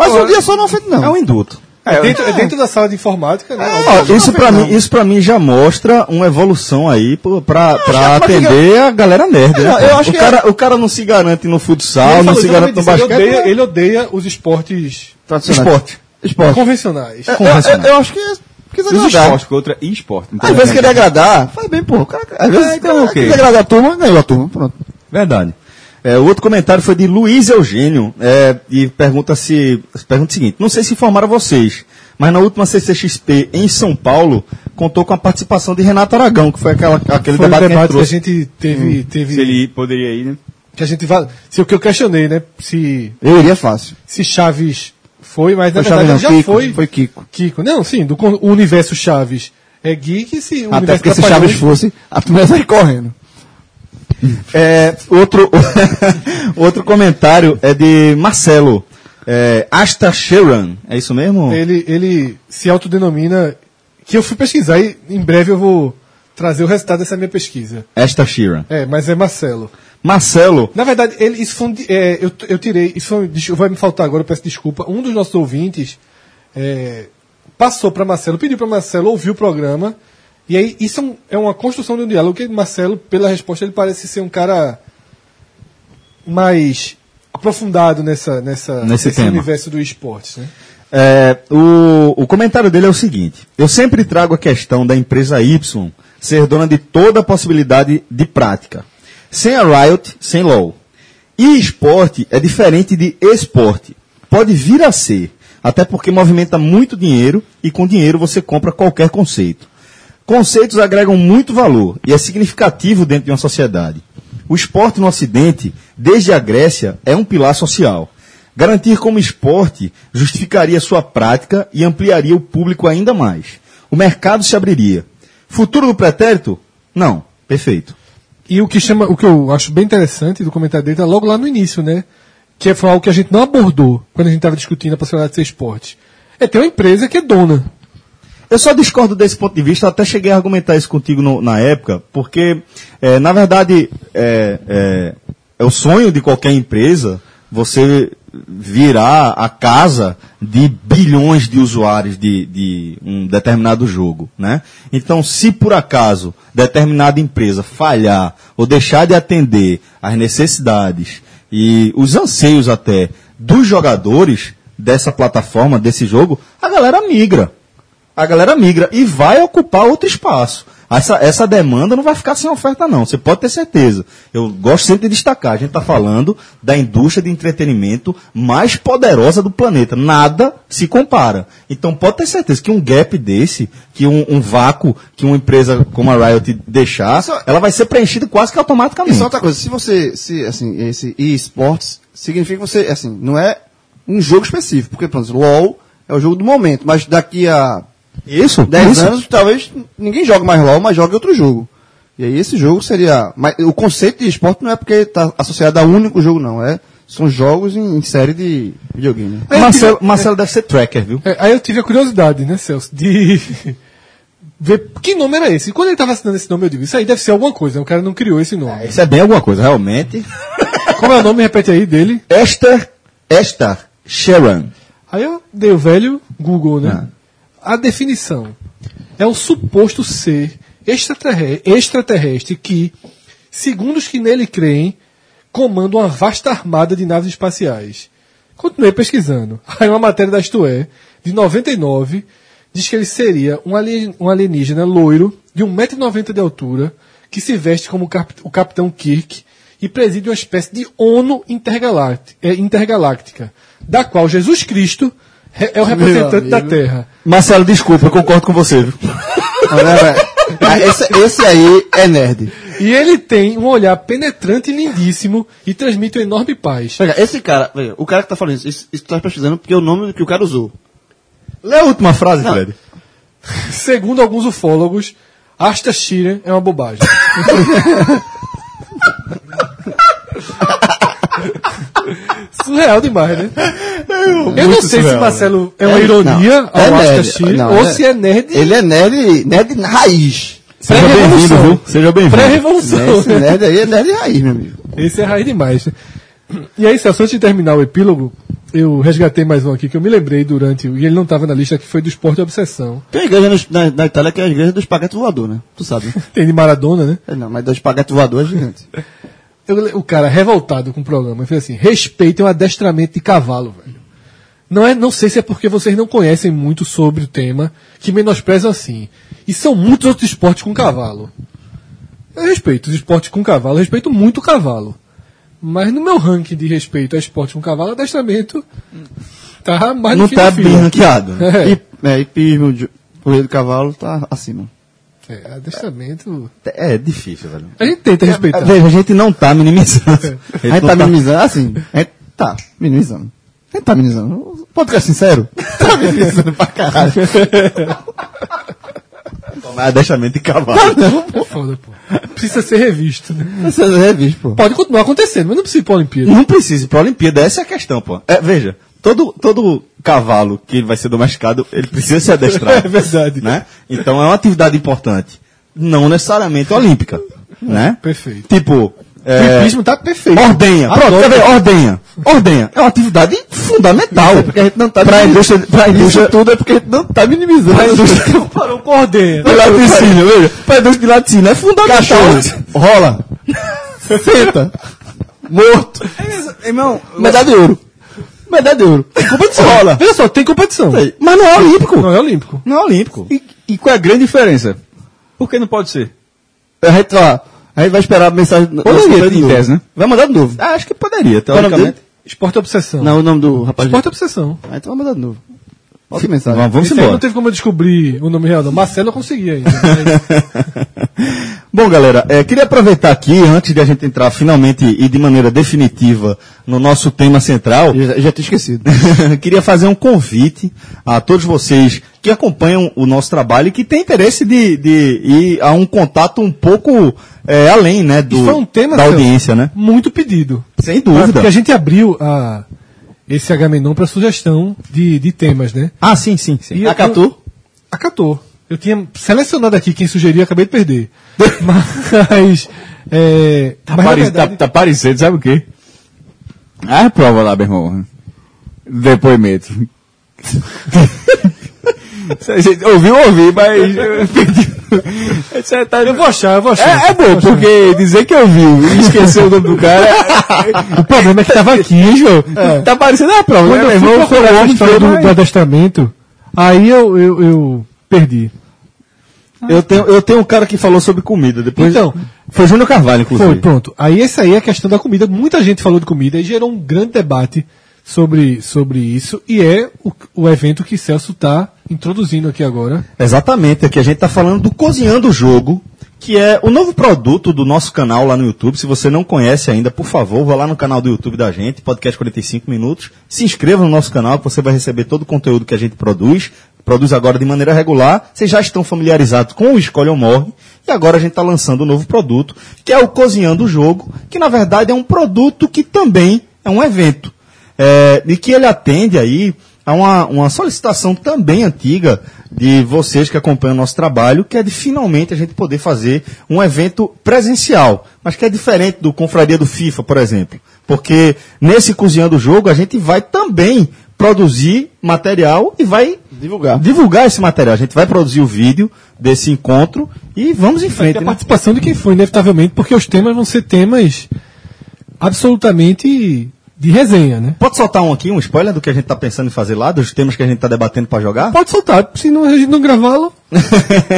Mas Pô, um dia só não é feito não. É um induto. É dentro, é dentro da sala de informática, né? Ó, isso pra mim, isso para mim já mostra uma evolução aí pra, pra atender a galera nerd, né? Eu- acho o que cara, o cara não se garante no futsal, não se garante no basquete. ele, odeia, ele odeia os esportes Tradicionais. Esporte. Esporte. convencionais. Eu, eu- eu acho que é- quis Os agradar. esportes, que outra é esporte. Às vezes querer agradar, faz bem, pô. O cara- Às vezes É, então, ok. quis agradar a turma, ganhou a turma. Pronto. Verdade. É, o outro comentário foi de Luiz Eugênio, é, e pergunta se. Pergunta o seguinte: não sei se informaram vocês, mas na última CCXP em São Paulo contou com a participação de Renato Aragão, que foi aquela, aquele Foi debate, debate que a trouxe. gente teve. teve Se ele poderia ir, né? Que a gente vai. Se o que eu questionei, né? Se, Eu iria fácil. se Chaves foi, mas na Foi Chaves verdade não, já Kiko, foi. foi Kiko. Kiko. Não, sim, do o universo Chaves é geek, se o Até universo porque se Chaves fosse, a turma ia sair correndo. É, outro, *laughs* outro comentário é de Marcelo. É, Asta Sheeran, é isso mesmo? Ele, ele se autodenomina. Que eu fui pesquisar e em breve eu vou trazer o resultado dessa minha pesquisa. Asta Sheeran. É, mas é Marcelo. Marcelo, Na verdade, ele, isso foi um, é, eu, eu tirei, isso foi, vai me faltar agora, eu peço desculpa. Um dos nossos ouvintes é, passou para Marcelo, pediu para Marcelo ouvir o programa. E aí, isso é, um- é uma construção de um diálogo que Marcelo, pela resposta, ele parece ser um cara mais aprofundado nessa, nessa, Nesse tema. universo do esportes. Né? É, o, o comentário dele é o seguinte: eu sempre trago a questão da empresa Y ser dona de toda a possibilidade de prática. Sem a Riot, sem LOL. E esporte é diferente de esporte. Pode vir a ser, até porque movimenta muito dinheiro e com dinheiro você compra qualquer conceito. Conceitos agregam muito valor e é significativo dentro de uma sociedade. O esporte no Ocidente, desde a Grécia, é um pilar social. Garantir como esporte justificaria sua prática e ampliaria o público ainda mais. O mercado se abriria. Futuro do pretérito? Não. Perfeito. E o que chama, o que eu acho bem interessante do comentário dele tá logo lá no início, né? Que foi algo que a gente não abordou quando a gente estava discutindo a possibilidade de ser esporte. É ter uma empresa que é dona. Eu só discordo desse ponto de vista, até cheguei a argumentar isso contigo no- na época, porque, eh, na verdade, é, é- é o sonho de qualquer empresa você virar a casa de bilhões de usuários de, de um determinado jogo, né? Então, se por acaso determinada empresa falhar ou deixar de atender às necessidades e os anseios até dos jogadores dessa plataforma, desse jogo, a galera migra a galera migra e vai ocupar outro espaço. Essa, essa demanda não vai ficar sem oferta, não. Você pode ter certeza. Eu gosto sempre de destacar. A gente está falando da indústria de entretenimento mais poderosa do planeta. Nada se compara. Então pode ter certeza que um gap desse, que um, um vácuo que uma empresa como a Riot deixar, Isso- ela vai ser preenchida quase que automaticamente. E só outra coisa, se você, se, assim, esse eSports, significa que você, assim, não é um jogo específico, porque, por exemplo, LoL é o jogo do momento, mas daqui a Isso? 10 isso. anos, talvez ninguém jogue mais LoL, mas jogue outro jogo. E aí esse jogo seria, mas o conceito de esporte não é porque está associado a um único jogo, não, é, são jogos em, em série de videogame. Aí eu Marcelo, tive- Marcelo deve ser tracker, viu? É, aí eu tive a curiosidade, né, Celso, de *laughs* ver que nome era esse. E quando ele estava assinando esse nome, eu digo, isso aí deve ser alguma coisa. O cara não criou esse nome. Isso é bem alguma coisa, realmente. Como é o nome, repete aí, dele? Esther, Esther Sharon. Aí eu dei o velho Google, né? A definição é o suposto ser extraterre- extraterrestre que, segundo os que nele creem, comanda uma vasta armada de naves espaciais. Continuei pesquisando. *laughs* Aí uma matéria da Isto É, de 99, diz que ele seria um, alien- um alienígena loiro, de 1,90m de altura, que se veste como o cap- o Capitão Kirk e preside uma espécie de ONU eh, intergaláctica, da qual Jesus Cristo é o representante da. Terra. Marcelo, desculpa, eu concordo com você? Olha, velho, ah, esse, esse aí é nerd. E ele tem um olhar penetrante e lindíssimo e transmite uma enorme paz. Veja, esse cara, veja, o cara que tá falando isso, isso, isso tá pesquisando porque é o nome que o cara usou. Lê a última frase, Não. Fred. Segundo alguns ufólogos, Asta Sheeran é uma bobagem. *laughs* Surreal demais, né? Eu não sei se surreal, Marcelo é uma É, ironia não, ao é. Sheeran Não, ou é- se é nerd Ele é nerd, nerd raiz. Seja bem-vindo, viu? Seja bem-vindo. Pré-revolução. Esse nerd aí é nerd raiz, meu amigo. Esse é raiz demais. E aí, Celso, antes de terminar o epílogo, eu resgatei mais um aqui que eu me lembrei durante, e ele não estava na lista, que foi do Esporte Obsessão. Tem igreja no- na, na Itália que é a igreja do espaguete voador, né? Tu sabe. né? Tem de Maradona, né? É, não, mas do espaguete voador é gigante. *laughs* Eu- o cara revoltado com o programa, fez assim: respeitem o adestramento de cavalo, velho. Não, é, não sei se é porque vocês não conhecem muito sobre o tema, que menosprezam assim. E são muitos outros esportes com cavalo. Eu respeito os esportes com cavalo, eu respeito muito o cavalo. Mas no meu ranking de respeito a esporte com cavalo, adestramento tá mais não tá bem ranqueado. *laughs* É. E, é, hipismo, de- corrida de cavalo, tá acima. É, adestramento. É difícil, velho. A gente tenta respeitar. Veja, a gente não tá minimizando. A gente não tá tá- minimizando, assim, a gente tá minimizando. A gente tá minimizando. Pode ficar sincero? *laughs* Tá minimizando pra caralho. Tomar adestramento de cavalo. É foda, pô. Precisa ser revisto, né? Você é revisto, pô. Pode continuar acontecendo, mas não precisa ir pra Olimpíada. Não precisa ir pra Olimpíada, essa é a questão, pô. É, veja, todo, todo cavalo que vai ser domesticado, ele precisa se adestrar. *laughs* É verdade. Né? Então é uma atividade importante. Não necessariamente olímpica. Né? Perfeito. Tipo, O é, hipismo tá perfeito. ordenha. Pronto, quer ver? Ordenha. Ordenha. É uma atividade fundamental. Porque a gente não tá Pra indústria, pra indústria, tudo é porque a gente não tá minimizando. A indústria parou com ordenha. de laticínio, veja. Pra indústria de laticínio é fundamental. Cachorro, rola. Senta. Morto. Irmão, Medalha de ouro. Medalha de ouro. Competição. Rola. Veja só, tem competição. mas não é olímpico. Não é olímpico. Não é olímpico. E, e qual é a grande diferença? Por que não pode ser? A gente, ó, a gente vai esperar a mensagem. Poderia, de em tese, né? Vai mandar de novo. Ah, acho que poderia, é teoricamente. Esporte Obsessão. Não, o nome do rapaz. Esporte Obsessão. Ah, então vai mandar de novo. Bota mensagem. Vamos, embora. não teve como eu descobrir o nome real, não. Marcelo eu consegui ainda. mas- *laughs* Bom, galera, é, queria aproveitar aqui, antes de a gente entrar finalmente e de maneira definitiva no nosso tema central, Já, já tinha esquecido. *laughs* queria fazer um convite a todos vocês que acompanham o nosso trabalho e que têm interesse de, de ir a um contato um pouco é, além né, do, Isso foi um tema da audiência, né? muito pedido. Sem dúvida. Porque a gente abriu a, esse Agamenon para sugestão de, de temas, né? Ah, sim, sim, sim. E eu- Acatou? Acatou. Eu tinha selecionado aqui quem sugeria, acabei de perder. *laughs* mas. É, Tá, mas pare- verdade- tá- tá parecendo, sabe o quê? Ah, prova lá, meu irmão. Depoimento. *laughs* Ouviu, ouvi, mas. *laughs* eu. Você tá- Eu vou achar, eu vou achar. É, é bom, porque dizer que ouviu e esqueceu o nome do cara. *laughs* O problema é que tava aqui, João. Tá parecendo a prova, Quando né, eu meu fui procurar um a história do, do adestramento, aí eu, eu, eu perdi. Eu tenho, eu tenho um cara que falou sobre comida. Depois, Então, foi Júnior Carvalho, inclusive. Foi, pronto. Aí essa aí é a questão da comida. Muita gente falou de comida e gerou um grande debate sobre, sobre isso. E é o, o evento que Celso está introduzindo aqui agora. Exatamente, aqui a gente está falando do Cozinhando o Jogo, que é o novo produto do nosso canal lá no YouTube. Se você não conhece ainda, por favor, vá lá no canal do YouTube da gente, Podcast 45 Minutos. Se inscreva no nosso canal, que você vai receber todo o conteúdo que a gente produz. Produz agora de maneira regular. Vocês já estão familiarizados com o Escolhe ou Morre. E agora a gente está lançando um novo produto, que é o Cozinhando o Jogo, que na verdade é um produto que também é um evento. É, e que ele atende aí a uma, uma solicitação também antiga de vocês que acompanham o nosso trabalho, que é de finalmente a gente poder fazer um evento presencial, mas que é diferente do Confraria do FIFA, por exemplo. Porque nesse Cozinhando o Jogo a gente vai também produzir material e vai Divulgar. divulgar esse material. A gente vai produzir o vídeo desse encontro e vamos em frente. a né? participação de quem for, inevitavelmente, porque os temas vão ser temas absolutamente de resenha, né? Pode soltar um aqui, um spoiler do que a gente está pensando em fazer lá, dos temas que a gente está debatendo para jogar? Pode soltar, se não, a gente não gravá-lo,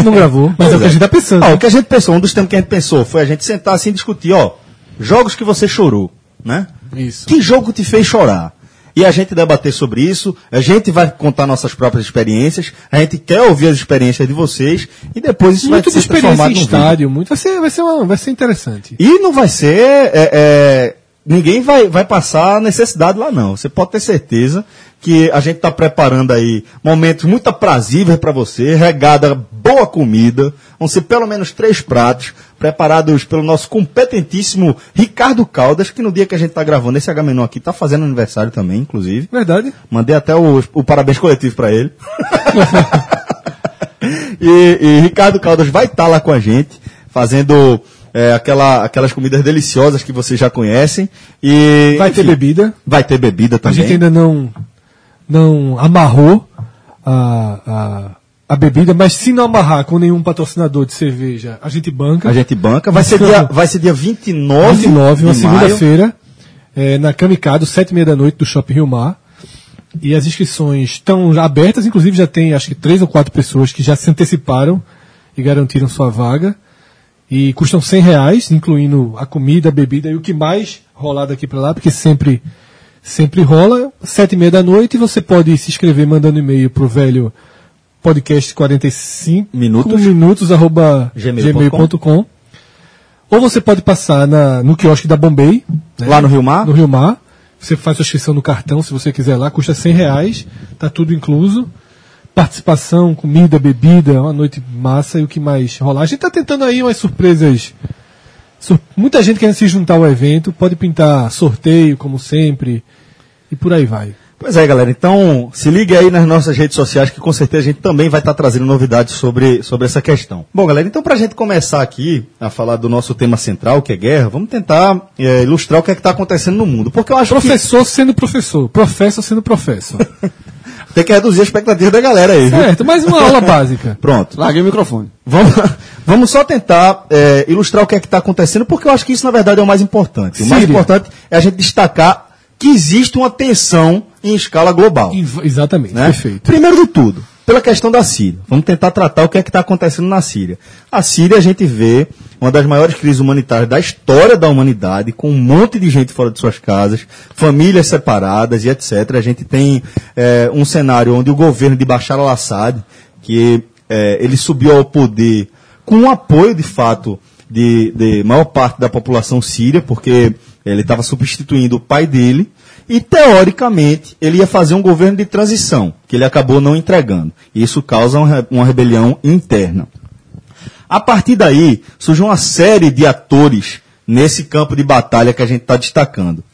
não gravou. Mas é o que a gente tá pensando. Ó, o que a gente pensou, um dos temas que a gente pensou foi a gente sentar assim e discutir, ó, jogos que você chorou, né? Isso. Que jogo te fez chorar? E a gente debater sobre isso, a gente vai contar nossas próprias experiências, a gente quer ouvir as experiências de vocês e depois isso muito de vai ser transformado em estádio, muito, vai ser, vai ser, uma, vai ser interessante. E não vai ser. é, é, ninguém vai, vai passar necessidade lá, não. Você pode ter certeza que a gente está preparando aí momentos muito aprazíveis para você, regada boa comida. Vão ser pelo menos três pratos, preparados pelo nosso competentíssimo Ricardo Caldas, que no dia que a gente está gravando esse H-Menor aqui, está fazendo aniversário também, inclusive. Verdade? Mandei até o, o parabéns coletivo para ele. *laughs* e, e Ricardo Caldas vai estar lá com a gente, fazendo é, aquela, aquelas comidas deliciosas que vocês já conhecem. E, Vai ter enfim, bebida. Vai ter bebida A também. gente ainda não, não amarrou a, a, a bebida, mas se não amarrar com nenhum patrocinador de cerveja, a gente banca. A gente banca. Vai ser dia, vai ser dia 29, 29, uma segunda-feira, é, na Kamikado, sete e meia da noite, do Shopping Rio Mar. E as inscrições estão abertas, inclusive já tem acho que três ou quatro pessoas que já se anteciparam e garantiram sua vaga. E custam 100 reais, incluindo a comida, a bebida e o que mais rolar daqui para lá, porque sempre, sempre rola. Sete e meia da noite você pode se inscrever mandando e-mail pro velho podcast 45 Minutos. minutos arroba Gmail.com. gmail.com. Ou você pode passar na, no quiosque da Bombay, né? Lá no Rio Mar? no Rio Mar. Você faz sua inscrição no cartão, se você quiser lá, custa 100 reais, tá tudo incluso. Participação, comida, bebida, uma noite massa e o que mais rolar. A gente tá tentando aí umas surpresas. Sur- Muita gente querendo se juntar ao evento, pode pintar sorteio, como sempre, e por aí vai. Pois é, galera. Então, se ligue aí nas nossas redes sociais, que com certeza a gente também vai estar trazendo novidades sobre, sobre essa questão. Bom, galera, então pra gente começar aqui a falar do nosso tema central, que é guerra, vamos tentar eh, ilustrar o que é que está acontecendo no mundo. Porque eu acho Professor sendo professor, professor sendo professor. *laughs* tem que reduzir a expectativa da galera aí, certo, mais uma aula *laughs* básica. Pronto. Larguei o microfone. Vamos, vamos só tentar eh, ilustrar o que é que está acontecendo, porque eu acho que isso, na verdade, é o mais importante. O mais Síria. importante é a gente destacar que existe uma tensão em escala global. Exatamente, né? perfeito. Primeiro de tudo, pela questão da Síria. Vamos tentar tratar o que é que está acontecendo na Síria. A Síria, a gente vê uma das maiores crises humanitárias da história da humanidade, com um monte de gente fora de suas casas, famílias separadas e etc. A gente tem eh, um cenário onde o governo de Bashar al-Assad, que eh, ele subiu ao poder com o apoio, de fato, de, de maior parte da população síria, porque ele estava substituindo o pai dele, e teoricamente ele ia fazer um governo de transição, que ele acabou não entregando. E isso causa uma, re- uma rebelião interna. A partir daí, surge uma série de atores nesse campo de batalha que a gente está destacando.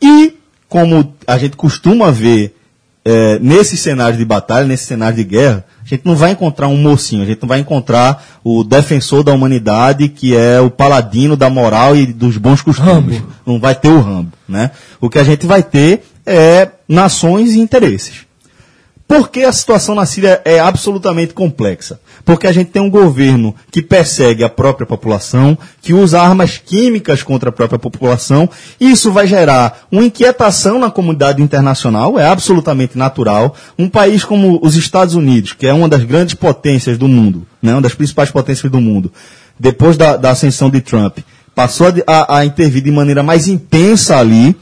E, como a gente costuma ver eh, nesse cenário de batalha, nesse cenário de guerra, a gente não vai encontrar um mocinho, a gente não vai encontrar o defensor da humanidade, que é o paladino da moral e dos bons costumes. Rambo. Não vai ter o Rambo. Né? O que a gente vai ter é nações e interesses. Por que a situação na Síria é absolutamente complexa? Porque a gente tem um governo que persegue a própria população, que usa armas químicas contra a própria população. Isso vai gerar uma inquietação na comunidade internacional, é absolutamente natural. Um país como os Estados Unidos, que é uma das grandes potências do mundo, né, uma das principais potências do mundo, depois da, da ascensão de Trump, passou a, a, a intervir de maneira mais intensa ali.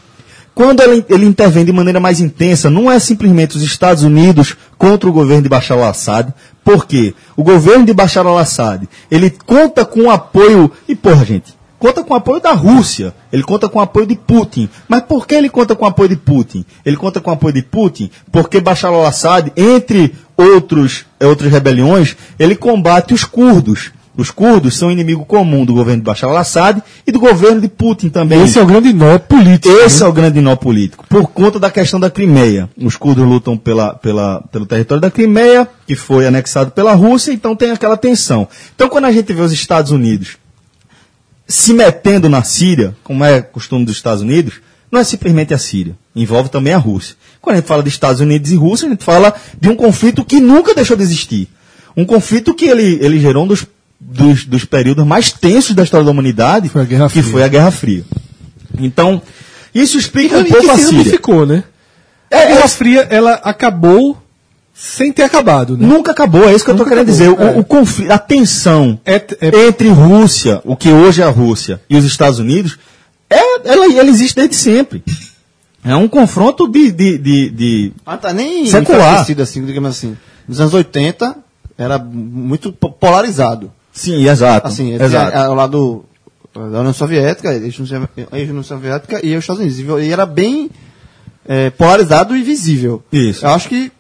Quando ele, ele intervém de maneira mais intensa, não é simplesmente os Estados Unidos contra o governo de Bashar al-Assad. Por quê? O governo de Bashar al-Assad, ele conta com o apoio... E porra, gente, conta com o apoio da Rússia. Ele conta com o apoio de Putin. Mas por que ele conta com o apoio de Putin? Ele conta com o apoio de Putin porque Bashar al-Assad, entre outros, eh, outras rebeliões, ele combate os curdos. Os curdos são inimigo comum do governo de Bashar al-Assad e do governo de Putin também. Esse é o grande nó político. Esse né? é o grande nó político, por conta da questão da Crimeia. Os curdos lutam pela, pela, pelo território da Crimeia, que foi anexado pela Rússia, então tem aquela tensão. Então, quando a gente vê os Estados Unidos se metendo na Síria, como é costume dos Estados Unidos, não é simplesmente a Síria, envolve também a Rússia. Quando a gente fala de Estados Unidos e Rússia, a gente fala de um conflito que nunca deixou de existir. Um conflito que ele, ele gerou um dos, dos, dos períodos mais tensos da história da humanidade, Foi que Fria. foi a Guerra Fria. Então, isso explica um E pouco que a se Síria. ramificou, né? É, a Guerra é- Fria, ela acabou sem ter acabado, né? Nunca acabou, é isso que eu Nunca estou querendo acabou, dizer. O, é. o conflito, a tensão É, é- entre Rússia, o que hoje é a Rússia, e os Estados Unidos, é, ela, ela existe desde sempre. É um confronto de, de, de, de- Ah, tá nem Secular. assim, digamos assim. Nos anos 80 era muito po- polarizado. Sim, exato. Assim, exato. ao lado da União Soviética, ex-União Soviética e os Estados Unidos. E era bem é, polarizado e visível. Isso. Eu acho que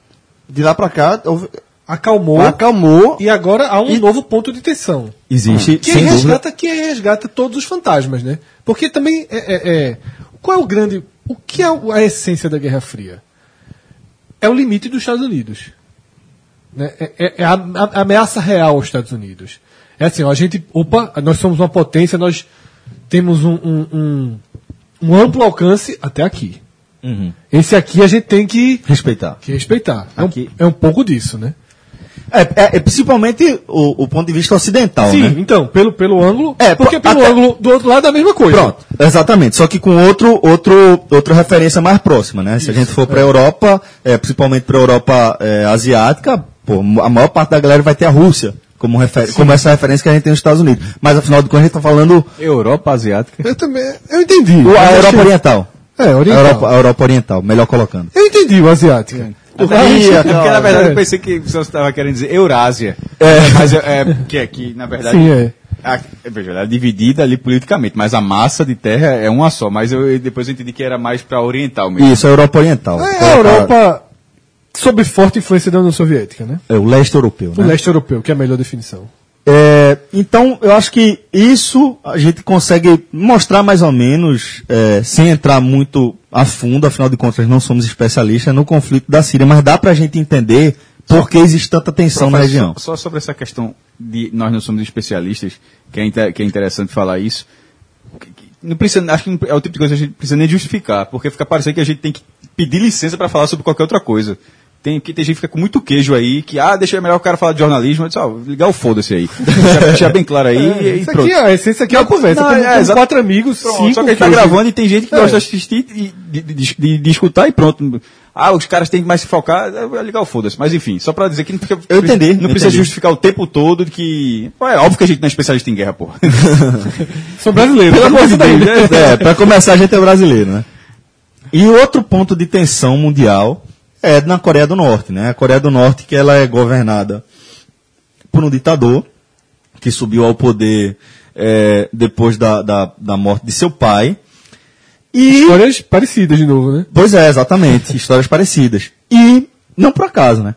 de lá pra cá houve- acalmou. acalmou. E agora há um E- novo ponto de tensão. Existe, Que sem dúvida. resgata, que resgata todos os fantasmas, né? Porque também é, é- é- qual é o grande, o que é a essência da Guerra Fria? É o limite dos Estados Unidos. Né? É, é- é a- a ameaça real aos Estados Unidos. É assim, ó, a gente, opa, nós somos uma potência, nós temos um, um, um, um amplo alcance até aqui. Esse aqui a gente tem que, Respeitar. que respeitar. É um, Aqui. é um pouco disso, né? É, é- é principalmente o, o ponto de vista ocidental, Sim, né? então, pelo, pelo ângulo. É, porque pelo até- ângulo do outro lado é a mesma coisa. Pronto, exatamente. Só que com outro, outro, outra referência mais próxima, né? Se a gente for para a Europa, é, principalmente para a Europa é, asiática, pô, a maior parte da galera vai ter a Rússia como, refer como essa referência que a gente tem nos Estados Unidos. Mas afinal de contas a gente está falando Europa asiática. Eu também. Eu entendi. o- a Eu Europa achei- Oriental. É, A oriental. Europa, a Europa Oriental, melhor colocando. Eu entendi o asiático. Turquia, Porque na verdade é. eu pensei que você estava querendo dizer Eurásia. Mas é, é que aqui, na verdade. Sim, é. a- veja, ela é dividida ali politicamente, mas a massa de terra é uma só. Mas eu depois eu entendi que era mais para oriental mesmo. Isso, a Europa Oriental. É a Europa sob forte influência da União Soviética, né? É o leste europeu, O né? leste europeu, que é a melhor definição. É, então, eu acho que isso a gente consegue mostrar mais ou menos, é, sem entrar muito a fundo, afinal de contas não somos especialistas no conflito da Síria, mas dá pra gente entender por que existe tanta tensão na região. Só sobre essa questão de nós não somos especialistas, que é, inter- que é interessante falar isso. Não precisa, acho que é o tipo de coisa que a gente precisa nem justificar, porque fica parecendo que a gente tem que pedir licença para falar sobre qualquer outra coisa. Tem, tem gente que fica com muito queijo aí, que, ah, deixa melhor o cara falar de jornalismo, eu disse, ligar o foda-se aí. *laughs* Deixa, deixa bem claro aí e Isso pronto. aqui, é- a essência aqui é uma conversa. Não, é, exato. quatro amigos, Pronto, cinco. só que a gente tá gravando e tem gente que É. gosta de assistir e de, de, de- de escutar e pronto. Ah, os caras têm que mais se focar, é ligar o foda-se. Mas enfim, só pra dizer que não, Eu entendi, não eu precisa entendi. justificar o tempo todo de que. É óbvio que a gente não é especialista em guerra, porra. *laughs* São brasileiros. Pelo amor de Deus, né? é, pra começar a gente é brasileiro, né? E outro ponto de tensão mundial é na Coreia do Norte, né? A Coreia do Norte que ela é governada por um ditador que subiu ao poder é, depois da, da, da morte de seu pai. E Histórias parecidas de novo, né? Pois é, exatamente. *laughs* Histórias parecidas. E, não por acaso, né?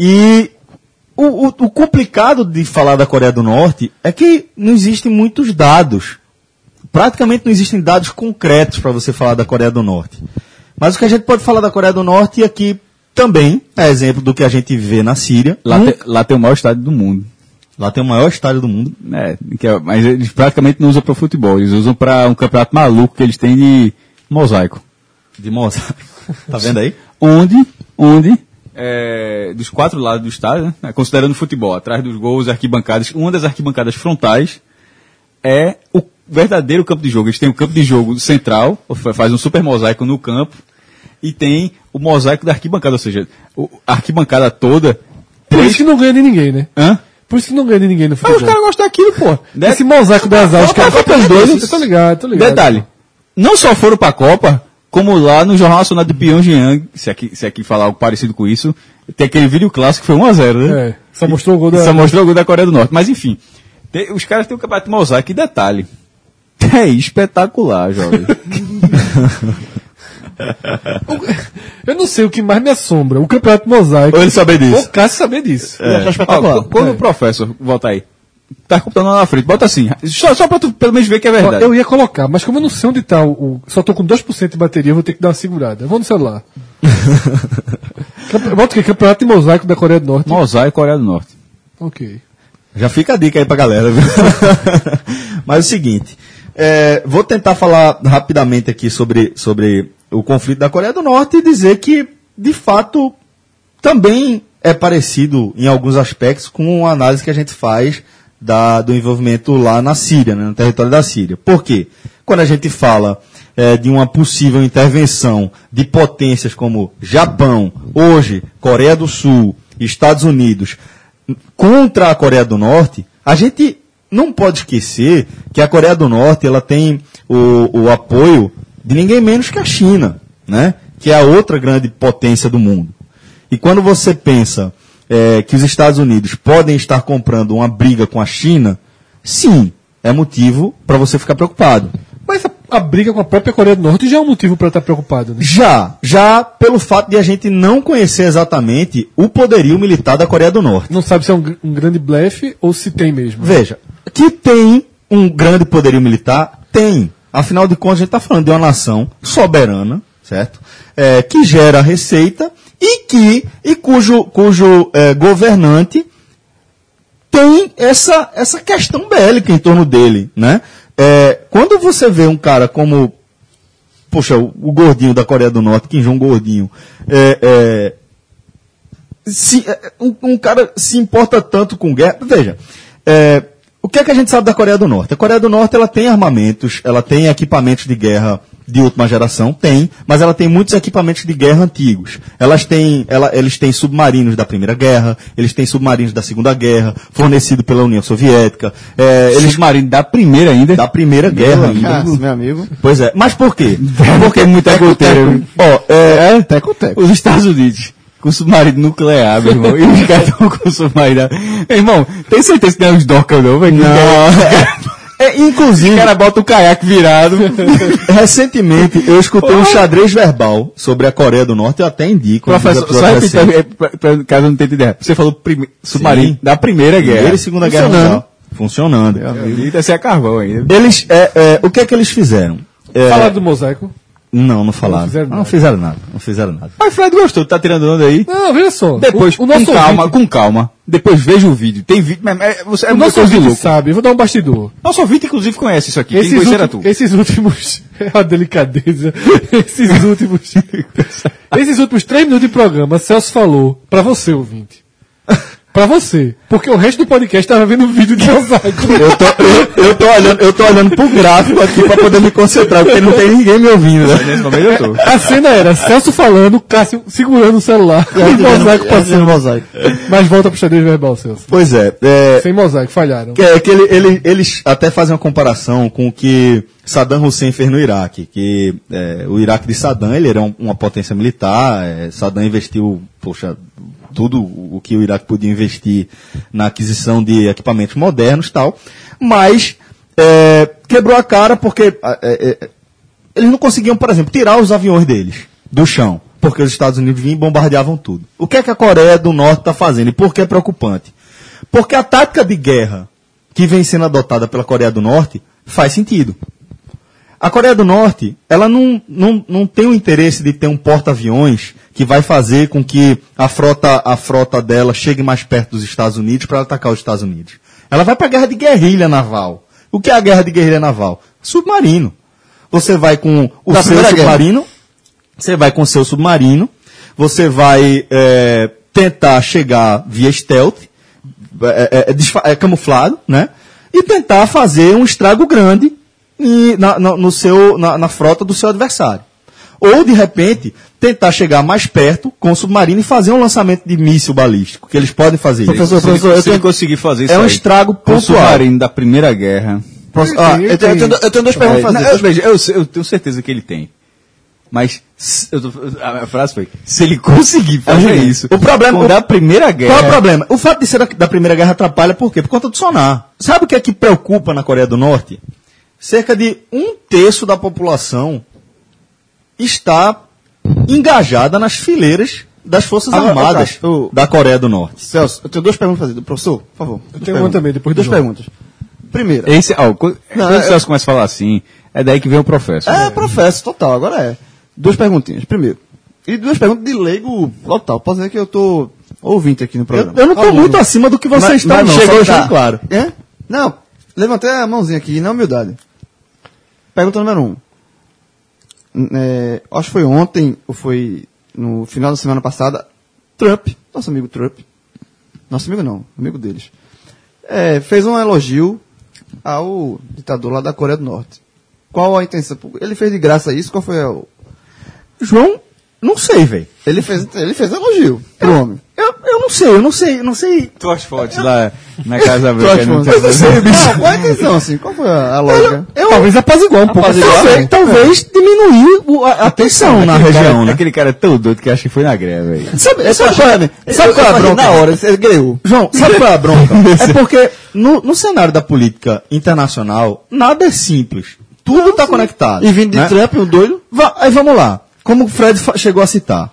E o, o- o complicado de falar da Coreia do Norte é que não existem muitos dados. Praticamente não existem dados concretos para você falar da Coreia do Norte. Mas o que a gente pode falar da Coreia do Norte aqui também é exemplo do que a gente vê na Síria. Lá, Um- te- lá tem o maior estádio do mundo. Lá tem o maior estádio do mundo. É, que é- mas eles praticamente não usam para futebol, eles usam para um campeonato maluco que eles têm de mosaico. De mosaico. *laughs* tá vendo aí? Onde, onde, é, dos quatro lados do estádio, né, considerando o futebol, atrás dos gols, arquibancadas, uma das arquibancadas frontais é o verdadeiro campo de jogo. Eles têm o campo de jogo central, fa- faz um super mosaico no campo, e tem o mosaico da arquibancada, ou seja, a arquibancada toda. Por isso que não ganha de ninguém, né? Hã? Por isso que não ganha de ninguém no Mas futebol. os caras gostam daquilo, pô. Né? Esse mosaico das aulas, os caras Copa compram os dos dois. dois. Eu tô ligado, tô ligado. Detalhe, não só foram pra Copa, como lá no Jornal Nacional de Pyongyang, se aqui, se aqui falar algo parecido com isso, tem aquele vídeo clássico que foi 1x0, né? É, só mostrou o gol da. Só mostrou o gol da Coreia do Norte. Mas enfim, tem- os caras têm o campeonato de mosaico. E detalhe, *laughs* é espetacular, jovem. *laughs* *laughs* Eu não sei o que mais me assombra. O campeonato mosaico. Ou ele saber disso. O Cássio saber disso. É. Ó, quando É. o professor, volta aí, tá computando lá na frente, bota assim, só, só pra tu pelo menos ver que é Ó, verdade. Eu ia colocar, mas como eu não sei onde tá o. o- só tô com 2% de bateria, eu vou ter que dar uma segurada. Eu vou no celular. *laughs* Bota o quê? Campeonato de mosaico da Coreia do Norte. Mosaico Coreia do Norte. Ok. Já fica a dica aí pra galera, viu? *laughs* Mas é o seguinte, é, vou tentar falar rapidamente aqui sobre, sobre o conflito da Coreia do Norte e dizer que, de fato, também é parecido em alguns aspectos com a análise que a gente faz da, do envolvimento lá na Síria, né, no território da Síria. Por quê? Quando a gente fala é, de uma possível intervenção de potências como Japão, hoje, Coreia do Sul, Estados Unidos, contra a Coreia do Norte, a gente não pode esquecer que a Coreia do Norte ela tem o, o apoio de ninguém menos que a China, né? que é a outra grande potência do mundo. E quando você pensa eh, que os Estados Unidos podem estar comprando uma briga com a China, sim, é motivo para você ficar preocupado. Mas a, a briga com a própria Coreia do Norte já é um motivo pra estar preocupado, né? Já, já pelo fato de a gente não conhecer exatamente o poderio militar da Coreia do Norte. Não sabe se é um, um grande blefe ou se tem mesmo. Veja, que tem um grande poderio militar, tem. Afinal de contas, a gente está falando de uma nação soberana, certo? É, que gera receita e que e cujo, cujo é, governante tem essa, essa questão bélica em torno dele, né? É, quando você vê um cara como, poxa, o, o gordinho da Coreia do Norte, Kim Jong gordinho, é, é, se, é, um, um cara se importa tanto com guerra, veja, é, o que é que a gente sabe da Coreia do Norte? A Coreia do Norte ela tem armamentos, ela tem equipamentos de guerra de última geração, tem, mas ela tem muitos equipamentos de guerra antigos. Elas têm, ela, eles têm submarinos da Primeira Guerra, eles têm submarinos da Segunda Guerra, fornecido pela União Soviética. É, eles Submarino da primeira ainda. da Primeira Guerra. Ah, ainda. meu amigo. Pois é, mas por quê? *laughs* Porque é muita goteira. Ó, é, É, teco, teco. Os Estados Unidos com submarino nuclear, meu irmão. E os caras *laughs* estão com submarino. Meu irmão, tem certeza que não é uns docas, não, velho? Não. é, inclusive, O cara bota o caiaque virado. recentemente eu escutei um xadrez verbal sobre a Coreia do Norte, eu até indico. Professor, só repetir, é, pra- pra- caso eu não tenha ideia. Você falou prime- submarino Sim. da Primeira Guerra. Primeira e Segunda Guerra Funcionando. Mundial. Funcionando. E deve ser a carvão ainda. Eles, é, é, o que é que eles fizeram? É, Falaram do mosaico. Não, não falaram. Não fizeram não nada. fizeram nada. Não fizeram nada. Mas Fred gostou, tá tirando onda aí. Não, veja só. Depois, o, o nosso com calma, ouvinte- com calma. Depois veja o vídeo. Tem vídeo, mas é, você, é o nosso ouvinte louco. sabe, eu vou dar um bastidor. Nosso ouvinte, inclusive, conhece isso aqui. Quem Esses, conhecer últimos, tu. esses últimos. *laughs* A delicadeza. *laughs* Esses últimos. esses últimos três minutos de programa, Celso falou pra você, ouvinte. Pra você. Porque o resto do podcast tava vendo o vídeo de mosaico. *laughs* Eu tô, eu, eu tô olhando, eu tô olhando pro gráfico aqui pra poder me concentrar, porque não tem ninguém me ouvindo, né? Nesse momento eu tô. A cena era Celso falando, Cássio segurando o celular e o mosaico Fazendo passando. mosaico. Mas volta pro xadrez verbal, Celso. Pois é, é, Sem mosaico, falharam. que, é que ele, ele- eles até fazem uma comparação com o que Saddam Hussein fez no Iraque, que é, o Iraque de Saddam ele era um- uma potência militar, é, Saddam investiu, poxa, tudo o que o Iraque podia investir na aquisição de equipamentos modernos tal, mas é, quebrou a cara porque é, é, eles não conseguiam, por exemplo, tirar os aviões deles do chão, porque os Estados Unidos vinham e bombardeavam tudo. O que é que a Coreia do Norte está fazendo e por que é preocupante? Porque a tática de guerra que vem sendo adotada pela Coreia do Norte faz sentido. A Coreia do Norte, ela não, não, não tem o interesse de ter um porta-aviões que vai fazer com que a frota, a frota dela chegue mais perto dos Estados Unidos para atacar os Estados Unidos. Ela vai para a guerra de guerrilha naval. O que é a guerra de guerrilha naval? Submarino. Você vai com o Da seu Primeira Guerra. submarino, você vai com o seu submarino, você vai é, tentar chegar via stealth, é, é, é é camuflado, né? E tentar fazer um estrago grande em- na, na- no seu, na, na frota do seu adversário. Ou, de repente, tentar chegar mais perto com o submarino e fazer um lançamento de míssil balístico, que eles podem fazer isso. Professor, Se eu tenho- conseguir fazer isso É um estrago o pontual. submarino da Primeira Guerra. Posso- ah, eu, tenho, eu, tenho, eu tenho duas perguntas É, a não, fazer. eu, veja, eu, sei- eu tenho certeza que ele tem. Mas eu a frase foi: se ele conseguir fazer Gente, isso, o problema- o- da Primeira Guerra. Qual é o problema? O fato de ser da, da Primeira Guerra atrapalha por quê? Por conta do sonar. Sabe o que é que preocupa na Coreia do Norte? Cerca de um terço da população está engajada nas fileiras das Forças Agora, Armadas o- da Coreia do Norte. Celso, eu tenho duas perguntas a fazer. Professor, por favor. Eu tenho uma também, depois do Duas João. perguntas. Primeira. Esse, ó, quando, quando eu- o Celso começa a falar assim, é daí que vem o professor. É, professo, total, agora é. Duas perguntinhas. Primeiro. E duas perguntas de leigo total. Posso dizer que eu tô ouvinte aqui no Eu, programa. eu não estou muito acima do que você Mas- está, mas não. chegou deixando claro. É? Não, levantei a mãozinha aqui, na humildade. Pergunta número um. É, acho que foi ontem, ou foi no final da semana passada, Trump, nosso amigo Trump, nosso amigo não, amigo deles, é, fez um elogio ao ditador lá da Coreia do Norte. Qual a intenção? Ele fez de graça isso? Qual foi o... João, não sei, velho. Ele fez, ele fez elogio pro homem. Eu, eu não sei, eu não sei, eu não sei. Tuas fotos lá na Casa *laughs* Branca. não que- tem- Eu não sei, bicho. Não, qual a intenção, assim? Qual foi a, a lógica? Eu, Talvez apaziguar um pouco. Apaziguar, essa- talvez, é. talvez diminuir o- a, a tensão na região, cara, né? Aquele cara é tão doido que acha que foi na greve, velho. Sabe, sabe qual é, sabe qual é a bronca? Na hora, ele ganhou. João, sabe qual é a *laughs* bronca? É porque no, no cenário da política internacional, nada é simples. Tudo está conectado. E vindo de né? Trump, um doido. Va- Aí vamos lá. Como o Fred chegou a citar.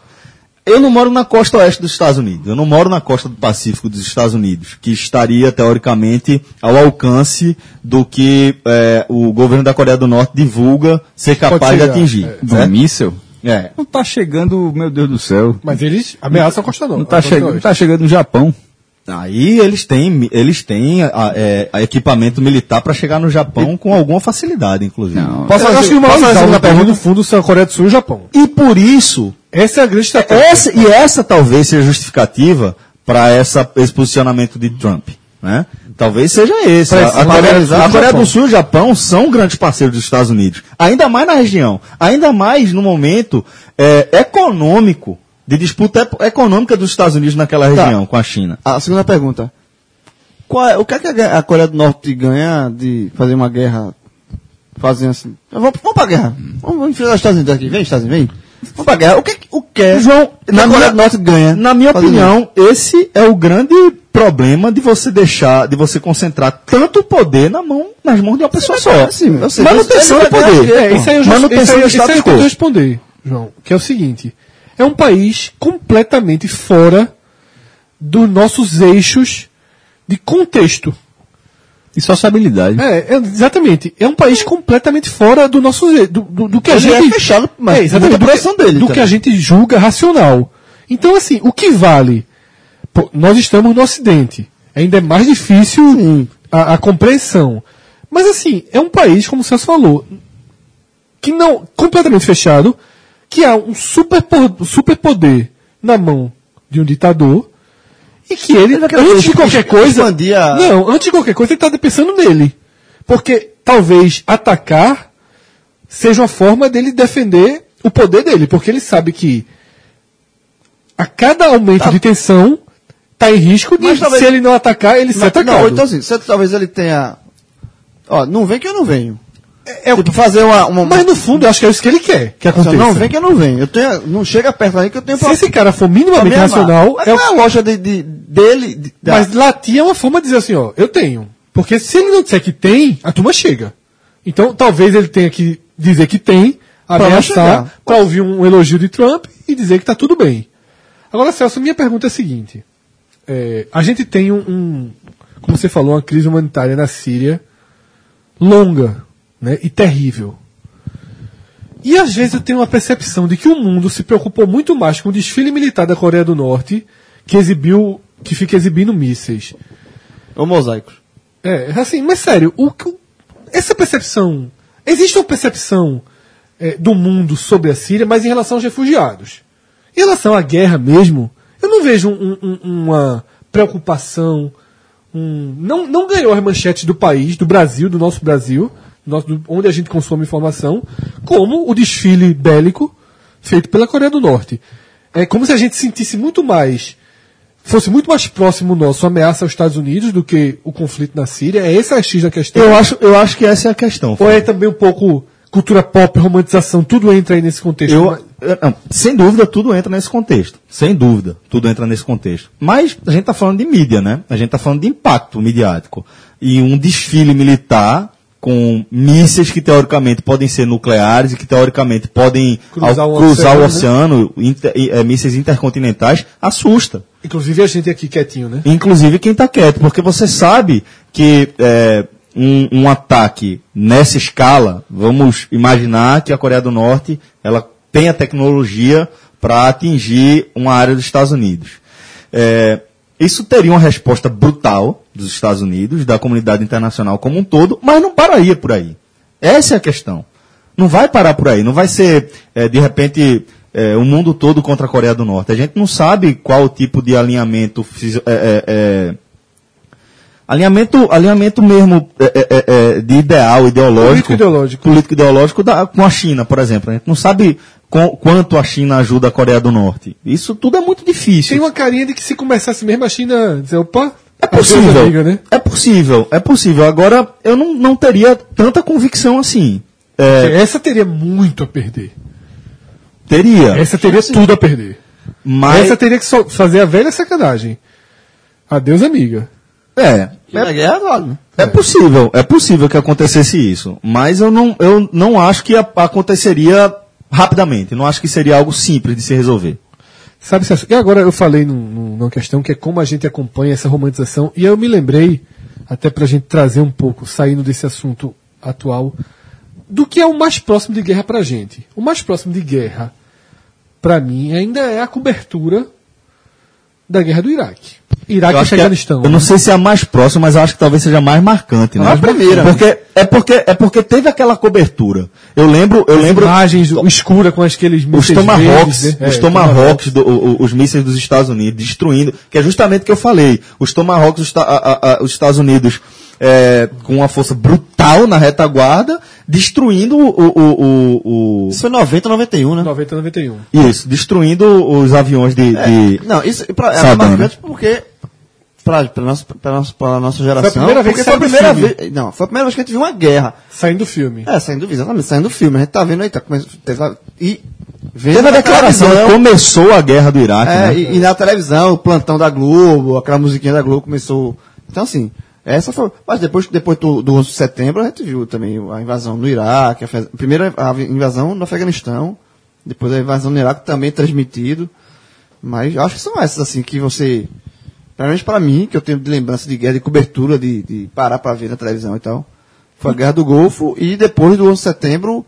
Eu não moro na costa oeste dos Estados Unidos. Eu não moro na costa do Pacífico dos Estados Unidos, que estaria, teoricamente, ao alcance do que eh, o governo da Coreia do Norte divulga ser capaz de atingir. é. Do míssel? É. Não tá chegando, meu Deus do céu. Mas eles ameaçam a Costa Norte. Não tá, não Oeste. tá chegando no Japão. Aí eles têm, eles têm a- é, a equipamento militar para chegar no Japão com alguma facilidade, inclusive. Não. Posso eu acho que o maior da pergunta no fundo são a Coreia do Sul e o Japão. E por isso, Essa é a grande estratégia. essa, e essa talvez seja justificativa para esse posicionamento de Trump, né? Talvez seja esse. A, a Coreia, a do Coreia do Sul e o Japão são grandes parceiros dos Estados Unidos, ainda mais na região, ainda mais no momento é, econômico de disputa econômica dos Estados Unidos naquela região com a China. A segunda pergunta. Qual é- o que, é que a, Coreia do Norte ganha de fazer uma guerra fazendo assim? Vamos, vamos pra guerra. Vamos, vamos enfrentar os Estados Unidos aqui. Vem, Estados Unidos, vem. Vamos pra guerra. O que, o que é João, que na a Coreia do Norte ganha? Na minha opinião, esse é o grande problema de você deixar, de você concentrar tanto poder na mão, nas mãos de uma pessoa só. Sim, eu sei. Manutenção do poder. É, isso aí eu já, Manutenção isso aí, do eu responder, João, que é o seguinte. É um país completamente fora dos nossos eixos de contexto. E sociabilidade. É, é, exatamente. É um país completamente fora do nosso do, do, do que a é gente fechado, mas é, exatamente, do, que, dele do também. que a gente julga racional. Então assim, o que vale? Pô, nós estamos no Ocidente. Ainda é mais difícil a, a compreensão. Mas assim, é um país, como o Celso falou, que não completamente fechado, que há um super superpoder na mão de um ditador e que ele, antes de qualquer coisa, expandir a- não, antes de qualquer coisa, ele está pensando nele, porque talvez atacar seja uma forma dele defender o poder dele, porque ele sabe que a cada aumento de tensão está em risco de, talvez- se ele não atacar, ele ser Mas, atacado. não, então assim, se- talvez ele tenha. Ó, não vem que eu não venho. É o Tipo, fazer uma. uma Mas no fundo, eu acho que é isso que ele quer que aconteça. não vem que eu não venho. Eu tenho, não chega perto aí que eu tenho Se esse cara for minimamente racional, Mas é qual é a loja de, de- dele. de- da- Mas latir é uma forma de dizer assim, ó, eu tenho. Porque se ele não disser que tem, a turma chega. Então talvez ele tenha que dizer que tem, ameaçar, para ouvir um elogio de Trump e dizer que tá tudo bem. Agora, Celso, minha pergunta é a seguinte. É, a gente tem um, um, como você falou, uma crise humanitária na Síria longa né, e terrível. E às vezes eu tenho uma percepção de que o mundo se preocupou muito mais com o desfile militar da Coreia do Norte, que exibiu, que fica exibindo mísseis. Ô mosaico. É, assim, mas sério, o, que- essa percepção. Existe uma percepção é, do mundo sobre a Síria, mas em relação aos refugiados. Em relação à guerra mesmo, eu não vejo um- um- uma preocupação. um- não, não ganhou as manchetes do país, do Brasil, do nosso Brasil, onde a gente consome informação, como o desfile bélico feito pela Coreia do Norte. É como se a gente sentisse muito mais fosse muito mais próximo nosso a ameaça aos Estados Unidos do que o conflito na Síria? É esse a X da questão? Eu acho, eu acho que essa é a questão. Ou é também um pouco cultura pop, romantização, tudo entra aí nesse contexto? Eu, eu- não, sem dúvida, tudo entra nesse contexto. Sem dúvida, tudo entra nesse contexto. Mas a gente está falando de mídia, né? A gente está falando de impacto midiático. E um desfile militar com mísseis que teoricamente podem ser nucleares e que teoricamente podem Cruzar o cruzar o oceano, oceano, inter- é, mísseis intercontinentais, assusta. Inclusive a gente aqui quietinho, né? Inclusive quem está quieto, porque você sabe que é, um, um ataque nessa escala, vamos imaginar que a Coreia do Norte ela tem a tecnologia para atingir uma área dos Estados Unidos. É, isso teria uma resposta brutal dos Estados Unidos, da comunidade internacional como um todo, mas não pararia por aí. Essa é a questão. Não vai parar por aí. Não vai ser, é, de repente, é, o mundo todo contra a Coreia do Norte. A gente não sabe qual o tipo de alinhamento. é, é, é, alinhamento, alinhamento mesmo é, de ideal, ideológico. Político-ideológico. Político-ideológico da- com a China, por exemplo. A gente não sabe com- quanto a China ajuda a Coreia do Norte. Isso tudo é muito difícil. Tem uma carinha de que se começasse mesmo a China dizer, opa, É possível. amiga, né? É possível, é possível. Agora, eu não, não teria tanta convicção assim. É, Essa teria muito a perder. teria. Essa teria tudo a perder. Mas. Essa teria que fazer a velha sacanagem. Adeus, amiga. É, né? é possível, é possível que acontecesse isso. Mas eu não, eu não acho que a- aconteceria rapidamente. Não acho que seria algo simples de se resolver. Sabe, Celso? E agora eu falei num- num- numa questão que é como a gente acompanha essa romantização, e eu me lembrei, até pra gente trazer um pouco, saindo desse assunto atual, do que é o mais próximo de guerra pra gente. O mais próximo de guerra, pra mim, ainda é a cobertura da guerra do Iraque. Iraque e é- Afeganistão. eu não sei se é a mais próxima, mas eu acho que talvez seja a mais marcante, né? É a primeira. Porque, é porque, é porque teve aquela cobertura. Eu lembro, eu As lembro. imagens escura com aqueles Os mísseis Tomahawks, verdes, né? os É, Tomahawks, do- o- o- os mísseis dos Estados Unidos, destruindo, que é justamente o que eu falei. Os Tomahawks, os, a- a- os Estados Unidos, é, com uma força brutal na retaguarda, destruindo o, o, o, o- Isso foi 90, 91, né? 90, 91. isso, destruindo os aviões de, de- Não, isso pra, é Saddam, marcante porque. Pra, pra, nossa, nossa, pra nossa geração. primeira vez que foi a primeira vez. Não, foi a primeira vez que a gente viu uma guerra. Saindo do filme. É, saindo do exatamente, saindo do filme. A gente tá vendo aí, tá começando. a- E. Vendo Teve a declaração, começou a guerra do Iraque, É, né? e, e na televisão, o plantão da Globo, aquela musiquinha da Globo começou. Então, assim, essa foi. Mas depois, depois do, do 11 de setembro, a gente viu também a invasão no Iraque, a, primeiro a invasão no Afeganistão, depois a invasão no Iraque também transmitido. Mas acho que são essas, assim, que você. Pelo menos para mim, que eu tenho de lembrança de guerra, de cobertura, de, de parar para ver na televisão e tal. Foi a Guerra do Golfo e depois do 11 de setembro,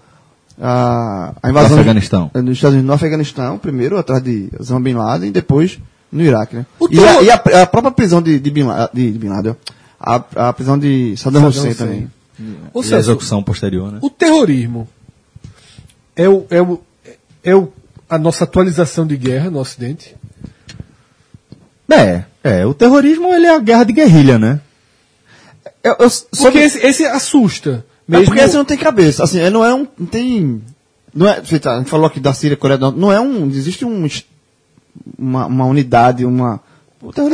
a, a invasão. No Afeganistão. Nos Estados Unidos, no Afeganistão, primeiro atrás de Osama Bin Laden, e depois no Iraque, né? O E, a, e a- a própria prisão de, de, Bin, La- de, de Bin Laden, a, a prisão de Saddam, Saddam Hussein, Hussein. também. Ou E a seja, execução posterior, né? o terrorismo é, o, é, o, é o, a nossa atualização de guerra no Ocidente. É, é, o terrorismo ele é a guerra de guerrilha, né? Eu, eu, Porque sobre- esse, esse assusta. É Mesmo, porque esse não tem cabeça. Assim, ele não é um. Não tem. Não é, feita, a gente falou aqui da Síria, Coreia do Norte. Não é um. Existe um, uma, uma unidade, uma.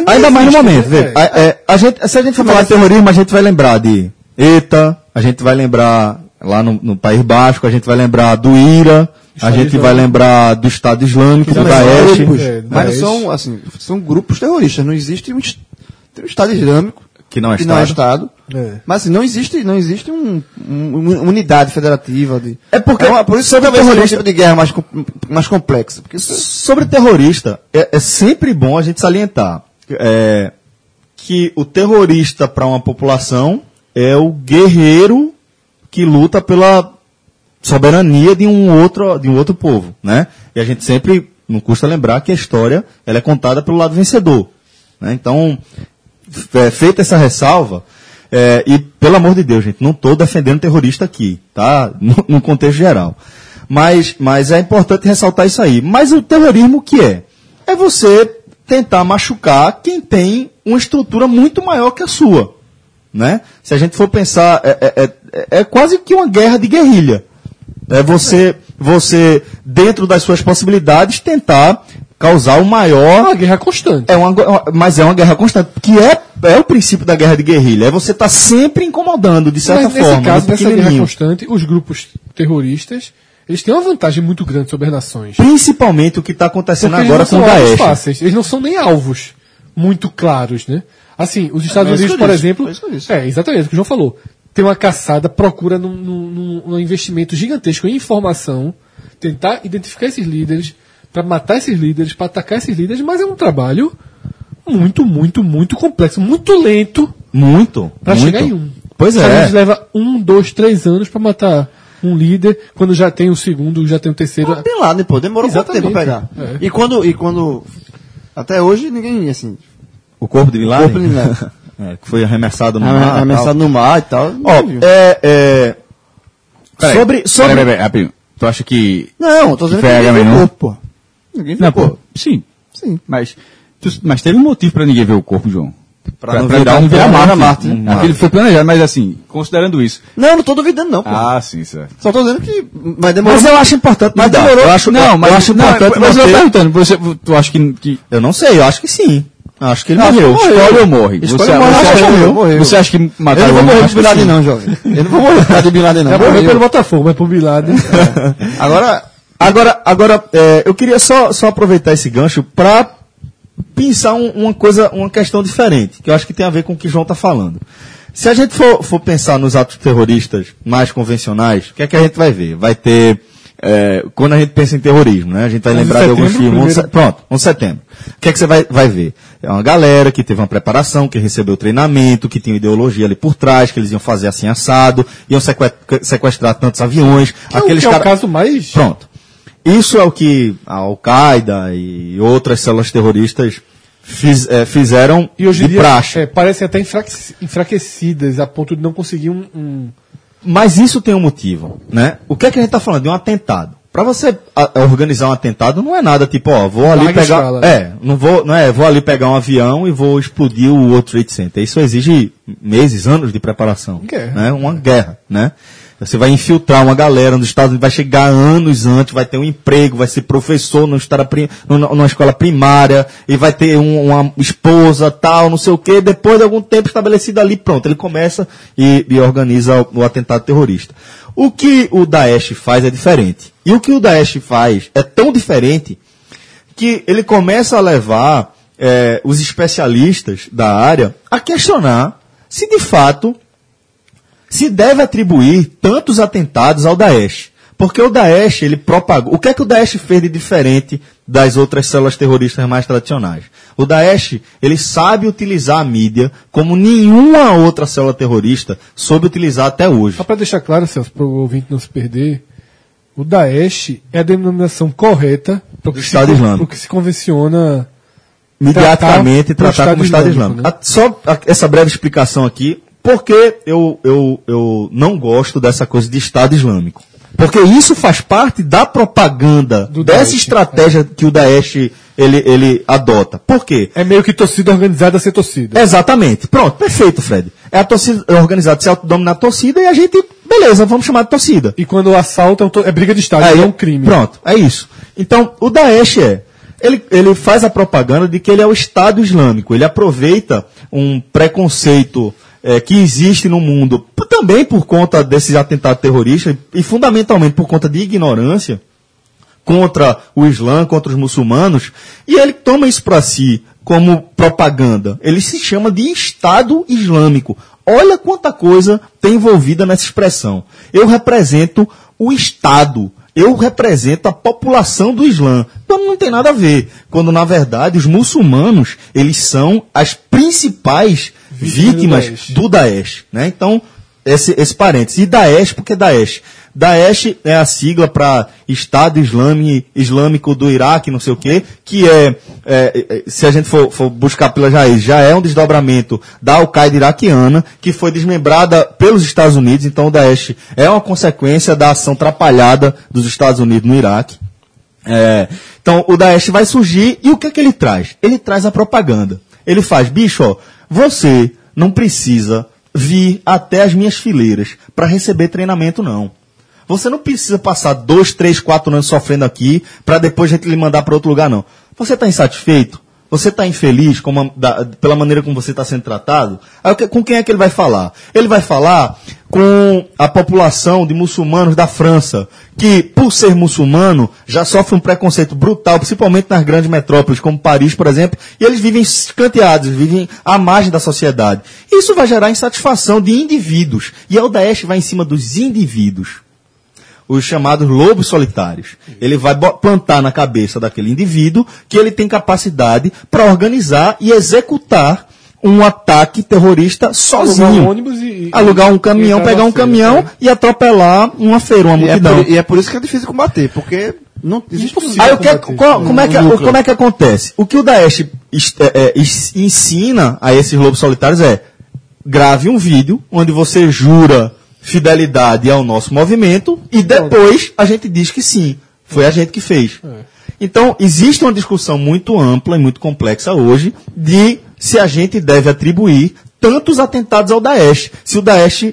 Ainda mais no momento, né? A, é, a gente, se a gente for falar de terrorismo, a gente vai lembrar de ETA, a gente vai lembrar lá no, no País Basco, a gente vai lembrar do IRA, a Estado gente vai Islâmico. lembrar do Estado Islâmico, do Daesh. grupos, é, mas são, assim, são grupos terroristas. Não existe um, um Estado Islâmico Que não é que não é Estado. Estado. É. Mas assim, não existe, não existe um, um- uma unidade federativa. De, É porque- uma- por isso sobre talvez seja um terrorista- tipo de guerra mais, mais complexa. Porque isso, Sobre terrorista, é, é sempre bom a gente salientar é, que o terrorista para uma população é o guerreiro que luta pela soberania de um outro, de um outro povo, né? E a gente sempre, não custa lembrar que a história ela é contada pelo lado vencedor. Né? Então, é, feita essa ressalva, é, e pelo amor de Deus, gente, não estou defendendo terrorista aqui, tá? *laughs* No, no contexto geral. Mas, mas é importante ressaltar isso aí. Mas o terrorismo o que é? É você tentar machucar quem tem uma estrutura muito maior que a sua. Né? Se a gente for pensar, é, é, é, é quase que uma guerra de guerrilha. É você, você, dentro das suas possibilidades, tentar causar o É maior uma guerra constante. é uma, mas é uma guerra constante, que é, é o princípio da guerra de guerrilha. É você estar sempre incomodando, de certa Mas nesse forma, caso, nessa guerra constante, os grupos terroristas, eles têm uma vantagem muito grande sobre as nações. Principalmente o que está acontecendo Porque agora com o Daesh. fáceis. Eles não são nem alvos muito claros, né? Assim, os Estados é Unidos, eu por disse, exemplo. é disse. É, exatamente o que o João falou. Tem uma caçada, procura num, num- num- investimento gigantesco em informação, tentar identificar esses líderes, para matar esses líderes, para atacar esses líderes, mas é um trabalho muito, muito, muito complexo, muito lento Muito. para chegar em um. Pois é. Unidos leva um, dois, três anos para matar um líder, quando já tem o segundo, já tem o terceiro. Bin Laden, pô, demorou pouco tempo pra Exatamente. pegar. É. E quando, e quando, até hoje ninguém, assim, O corpo de Bin Laden? corpo de Bin Laden. *laughs* É, que foi arremessado no mar. arremessado no mar e tal. Ó, é, é, Peraí, sobre, sobre, Peraí, peraí, rapidinho. Tu acha que. Não, eu tô dizendo Foi que ninguém viu o corpo, pô. Ninguém viu Não, o corpo. pô, sim. Sim. Mas, tu- mas teve um motivo pra ninguém ver o corpo, João. Pra não virar um- virar pra não Marte. virar Marte, né? Aquilo foi planejado, mas assim, considerando isso. Não, não tô duvidando não, pô. Ah, sim, certo. Só tô dizendo que, mas demorou. Mas eu acho importante Mas demorou. Eu acho, Não, mas eu acho não, importante mas eu tô perguntando, você, tu acha que, que Eu não sei, eu acho que sim. Eu acho que ele Acho que morreu. Escolhe ou morre? Escolhe você, ou morre, você acha, que morreu, morreu. Você acha que eu mataram não vou morrer de Bin Laden não, *laughs* jovem. Eu não vou morrer de Bin Laden não. É morrer Morreu. pelo Botafogo, mas por Bin Laden. *laughs* Agora, Agora, agora é, eu queria só, só aproveitar esse gancho para pensar um- uma coisa, uma questão diferente, que eu acho que tem a ver com o que o João está falando. Se a gente for, for pensar nos atos terroristas mais convencionais, o que é que a gente vai ver? Vai ter, é, quando a gente pensa em terrorismo, né? A gente vai 11 de lembrar de alguns filmes. 11 de primeiro. Pronto, 11 de setembro. O que é que você vai, vai ver? É uma galera que teve uma preparação, que recebeu treinamento, que tinha ideologia ali por trás, que eles iam fazer assim assado, iam seque- sequestrar tantos aviões. Que é o- aqueles que é o cara- caso mais. Pronto. Isso é o que a Al-Qaeda e outras células terroristas fiz- é, fizeram E hoje em de dia praxe. é, parecem até enfraque- enfraquecidas a ponto de não conseguir um. um- Mas isso tem um motivo, né? O que é que a gente está falando? De um atentado. Para você organizar um atentado não é nada tipo, ó, vou ali Larga pegar, escala, né? é, não vou, não é, vou ali pegar um avião e vou explodir o World Trade Center. Isso exige meses, anos de preparação, Guerra. né? Uma guerra, né? Você vai infiltrar uma galera nos Estados Unidos, vai chegar anos antes, vai ter um emprego, vai ser professor numa numa escola primária, e vai ter um- uma esposa, tal, não sei o quê. Depois de algum tempo estabelecido ali, pronto, ele começa e, e organiza o, o atentado terrorista. O que o Daesh faz é diferente. E o que o Daesh faz é tão diferente que ele começa a levar eh, os especialistas da área a questionar se de fato se deve atribuir tantos atentados ao Daesh. Porque o Daesh, ele propagou. O que é que o Daesh fez de diferente das outras células terroristas mais tradicionais? O Daesh, ele sabe utilizar a mídia como nenhuma outra célula terrorista soube utilizar até hoje. Só para deixar claro, Celso, para o ouvinte não se perder, o Daesh é a denominação correta para o que, se, que se convenciona. Mediaticamente tratar tratar, como Estado Islâmico, Islâmico. A- Só a- essa breve explicação aqui, porque eu, eu, eu não gosto dessa coisa de Estado Islâmico. Porque isso faz parte da propaganda Do dessa Daesh, estratégia que o Daesh ele, ele adota. Por quê? É meio que torcida organizada a ser torcida. Exatamente. Pronto, perfeito, Fred. É a torcida é organizada se autodominar a torcida e a gente, beleza, vamos chamar de torcida. E quando o assalto é, é briga de Estado, Aí, é um crime. Pronto, é isso. Então, o Daesh é. Ele, ele faz a propaganda de que ele é o Estado Islâmico. Ele aproveita um preconceito eh, que existe no mundo, também por conta desses atentados terroristas e fundamentalmente por conta de ignorância contra o Islã, contra os muçulmanos, e ele toma isso para si como propaganda. Ele se chama de Estado Islâmico. Olha quanta coisa tem envolvida nessa expressão. Eu represento o Estado. Eu represento a população do Islã. Então não tem nada a ver. Quando, na verdade, os muçulmanos, eles são as principais Vítimas do Daesh. do Daesh. Né? Então, esse, esse parênteses. E Daesh, por que Daesh? Daesh é a sigla para Estado Islâmico do Iraque, não sei o quê, que é, é, é, se a gente for, for buscar pelas raízes, já é um desdobramento da Al-Qaeda iraquiana, que foi desmembrada pelos Estados Unidos, então o Daesh é uma consequência da ação trapalhada dos Estados Unidos no Iraque. É, então o Daesh vai surgir e o que é que ele traz? Ele traz a propaganda. Ele faz, bicho, ó, você não precisa vir até as minhas fileiras para receber treinamento, não. Você não precisa passar dois, três, quatro anos sofrendo aqui para depois a gente lhe mandar para outro lugar, não. Você está insatisfeito? Você está infeliz a- da- pela maneira como você está sendo tratado? Aí, com quem é que ele vai falar? Ele vai falar com a população de muçulmanos da França, que, por ser muçulmano, já sofre um preconceito brutal, principalmente nas grandes metrópoles, como Paris, por exemplo, e eles vivem escanteados, vivem à margem da sociedade. Isso vai gerar insatisfação de indivíduos. E a Daesh vai em cima dos indivíduos os chamados lobos solitários. Ele vai plantar na cabeça daquele indivíduo que ele tem capacidade para organizar e executar um ataque terrorista sozinho. Alugar um ônibus e- Alugar um caminhão, e pegar um feira, caminhão é. e atropelar uma feira, uma E é, multidão. por, e é por isso que é difícil combater, porque não existe Impossível. Aí o que, é- qual- como, é que, núcleo. como é que acontece? O que o Daesh es- é, é, ensina a esses lobos solitários é grave um vídeo onde você jura fidelidade ao nosso movimento e depois a gente diz que sim, foi a gente que fez. Então, existe uma discussão muito ampla e muito complexa hoje de se a gente deve atribuir tantos atentados ao Daesh. Se o Daesh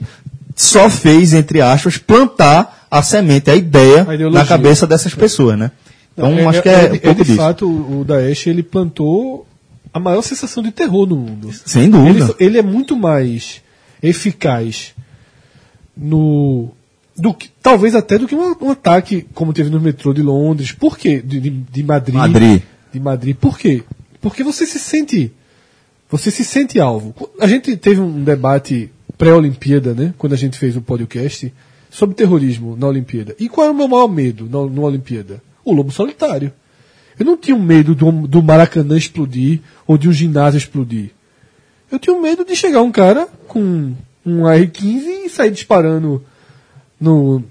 só fez, entre aspas, plantar a semente, a ideia A na cabeça dessas pessoas, né? Então, Não, acho que é, de- um pouco de disso. fato, o o Daesh ele plantou a maior sensação de terror no mundo. Sem dúvida. Ele, ele é muito mais eficaz no do que talvez até do que um, um ataque como teve no metrô de Londres. Por quê? De, de, de Madrid. Madrid. De Madrid. Por quê? Porque você se sente você se sente alvo. A gente teve um debate pré-Olimpíada, né? Quando a gente fez o podcast sobre terrorismo na Olimpíada. E qual era o meu maior medo na, na Olimpíada? O lobo solitário. Eu não tinha medo do, do Maracanã explodir ou de um ginásio explodir. Eu tinha medo de chegar um cara com um AR-15 e sair disparando no,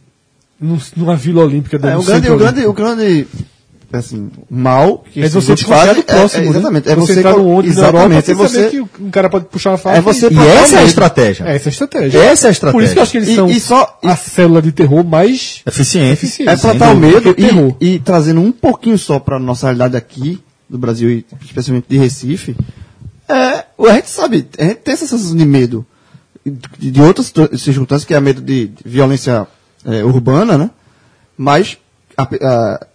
no, numa Vila Olímpica da É, o, grande, o, grande, o grande assim, mal que esses você desconfiar fazem, do próximo, é, é, exatamente, né? é você, entrar co- no ônibus exatamente, Europa, é você você que um cara pode puxar uma faca. É você E o essa é a estratégia. É, essa é a estratégia. Essa é a estratégia. Por isso que eu acho que eles E- são e só- a célula de terror mais Eficiente. eficiente. É plantar o medo e, e trazendo um pouquinho só para nossa realidade aqui, do Brasil e especialmente de Recife, é, a gente sabe, a gente tem essa sensação de medo de, de outras circunstâncias, que é medo de, de violência é, urbana, né? Mas a a-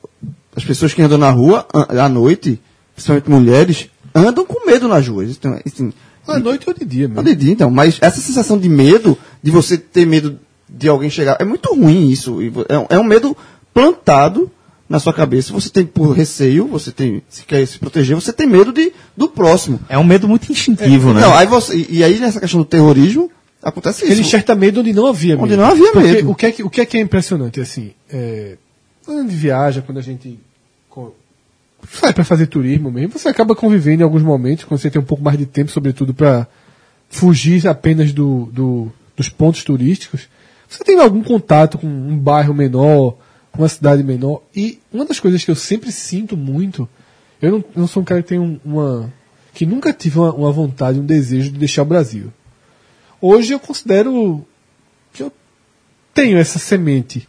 as pessoas que andam na rua à noite, principalmente mulheres, andam com medo nas ruas. Então, assim, À noite ou de dia mesmo. entendi, então, mas essa sensação de medo, de você ter medo de alguém chegar, é muito ruim isso. É um, é um medo plantado na sua cabeça. Você tem por receio, você tem, se quer se proteger, você tem medo de, do próximo. É um medo muito instintivo, né? Não, aí você, e, e aí nessa questão do terrorismo, acontece Ele isso. enxerta medo onde não havia medo. Onde não havia Porque medo. O que, é que, o que é que é impressionante, assim, é, quando a gente viaja, quando a gente sai para fazer turismo mesmo, você acaba convivendo em alguns momentos, quando você tem um pouco mais de tempo, sobretudo para fugir apenas do, do- dos pontos turísticos, você tem algum contato com um bairro menor, com uma cidade menor, e uma das coisas que eu sempre sinto muito, eu não, não sou um cara que tem um- uma... que nunca tive uma, uma vontade, um desejo de deixar o Brasil. Hoje eu considero que eu tenho essa semente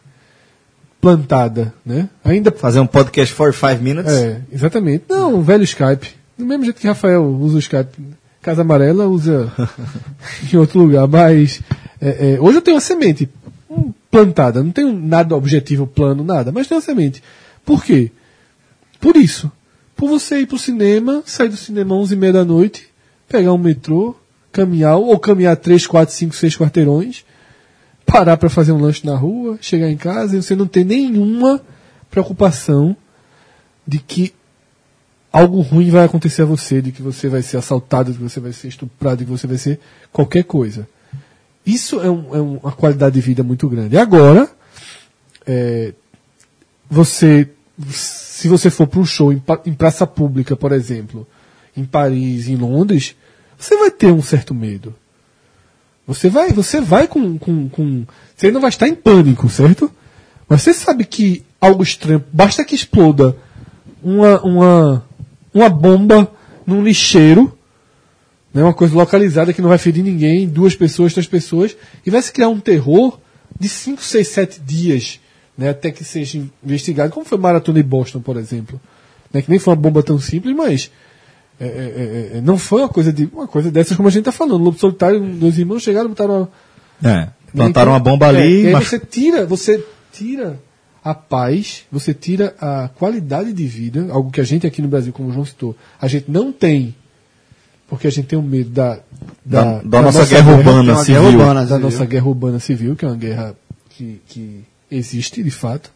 plantada, né? Ainda Fazer um podcast for five minutes. é, exatamente. Não, o velho Skype. Do mesmo jeito que Rafael usa o Skype. Casa Amarela usa *laughs* *laughs* em outro lugar. Mas é, é, hoje eu tenho uma semente plantada. Não tenho nada objetivo, plano, nada. Mas tenho uma semente. Por quê? Por isso. Por você ir pro cinema, sair do cinema às 11h30 da noite, pegar um metrô, caminhar, ou caminhar 3, 4, 5, 6 quarteirões, parar para fazer um lanche na rua, chegar em casa e você não ter nenhuma preocupação de que algo ruim vai acontecer a você, de que você vai ser assaltado, de que você vai ser estuprado, de que você vai ser qualquer coisa. Isso é, um- é uma qualidade de vida muito grande. Agora, é, você, se você for para um show em, em praça pública, por exemplo, em Paris, em Londres, você vai ter um certo medo. Você vai, você vai com, com, com. Você não vai estar em pânico, certo? Mas você sabe que algo estranho. Basta que exploda uma, uma, uma bomba num lixeiro, né, uma coisa localizada que não vai ferir ninguém, duas pessoas, três pessoas, e vai se criar um terror de cinco, seis, sete dias, né, até que seja investigado, como foi Maratona em Boston, por exemplo. Né, que nem foi uma bomba tão simples, mas é, é, é, é, não foi uma coisa de uma coisa dessas como a gente está falando. Lobo Solitário, dois irmãos chegaram, botaram uma, É. Plantaram uma bomba é, ali, mas você tira, você tira a paz, você tira a qualidade de vida, algo que a gente aqui no Brasil, como o João citou, a gente não tem, porque a gente tem o medo da, da, da nossa, guerra urbana que é uma civil. guerra urbana. da civil. nossa guerra urbana civil, que é uma guerra que, que existe de fato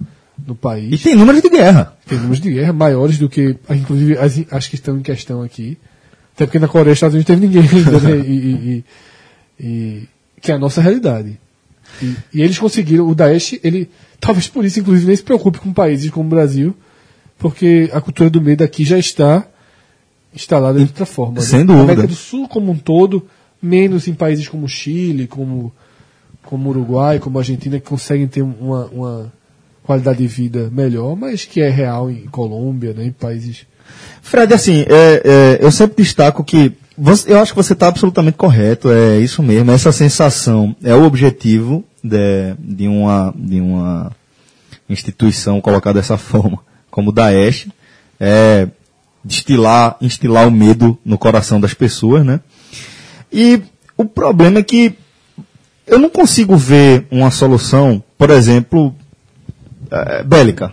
no país. E tem números de guerra. Tem números de guerra maiores do que, inclusive, as, as que estão em questão aqui. Até porque na Coreia e Estados Unidos teve ninguém ainda, né? E, e- e- e- que é a nossa realidade. E, e eles conseguiram, o Daesh, ele, talvez por isso, inclusive, nem se preocupe com países como o Brasil, porque a cultura do medo aqui já está instalada de outra forma. Sem né? dúvida. A América do Sul como um todo, menos em países como Chile, como, como Uruguai, como Argentina, que conseguem ter uma, uma qualidade de vida melhor, mas que é real em Colômbia, né, em países Fred, assim, é, é, eu sempre destaco que você- eu acho que você está absolutamente correto, é isso mesmo. Essa sensação é o objetivo de, de, uma, de uma instituição colocada dessa *laughs* forma, como o Daesh, é destilar, instilar o medo no coração das pessoas, né? E o problema é que eu não consigo ver uma solução, por exemplo, é, bélica.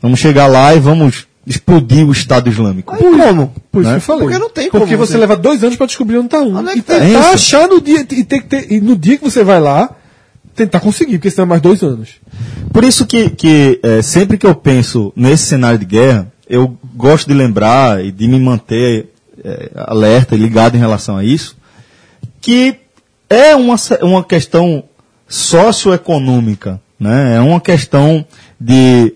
Vamos chegar lá e vamos explodir o Estado Islâmico. Aí como? Por isso Né? que eu falei. Porque não tem Porque como você você- leva dois anos para descobrir onde tá um. Onde é e tá? tentar É isso. achar no dia. E, ter que ter- e no dia que você vai lá, tentar conseguir, porque senão é mais dois anos. Por isso que, que é, sempre que eu penso nesse cenário de guerra, eu gosto de lembrar e de me manter é, alerta e ligado em relação a isso, que é uma, uma questão socioeconômica, né? é uma questão de,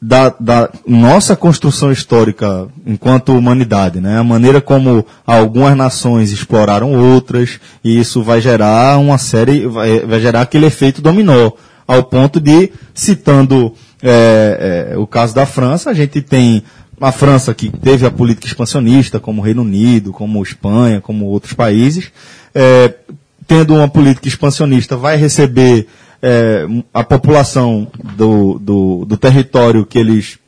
da, da nossa construção histórica enquanto humanidade, né? a maneira como algumas nações exploraram outras, e isso vai gerar uma série, vai, vai gerar aquele efeito dominó, ao ponto de, citando é, é, o caso da França, a gente tem a França que teve a política expansionista, como o Reino Unido, como Espanha, como outros países, é, tendo uma política expansionista, vai receber é, a população do, do, do território que eles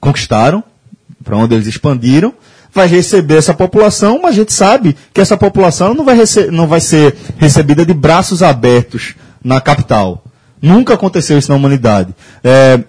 conquistaram, para onde eles expandiram, vai receber essa população, mas a gente sabe que essa população não vai, não vai ser recebida de braços abertos na capital. Nunca aconteceu isso na humanidade. É,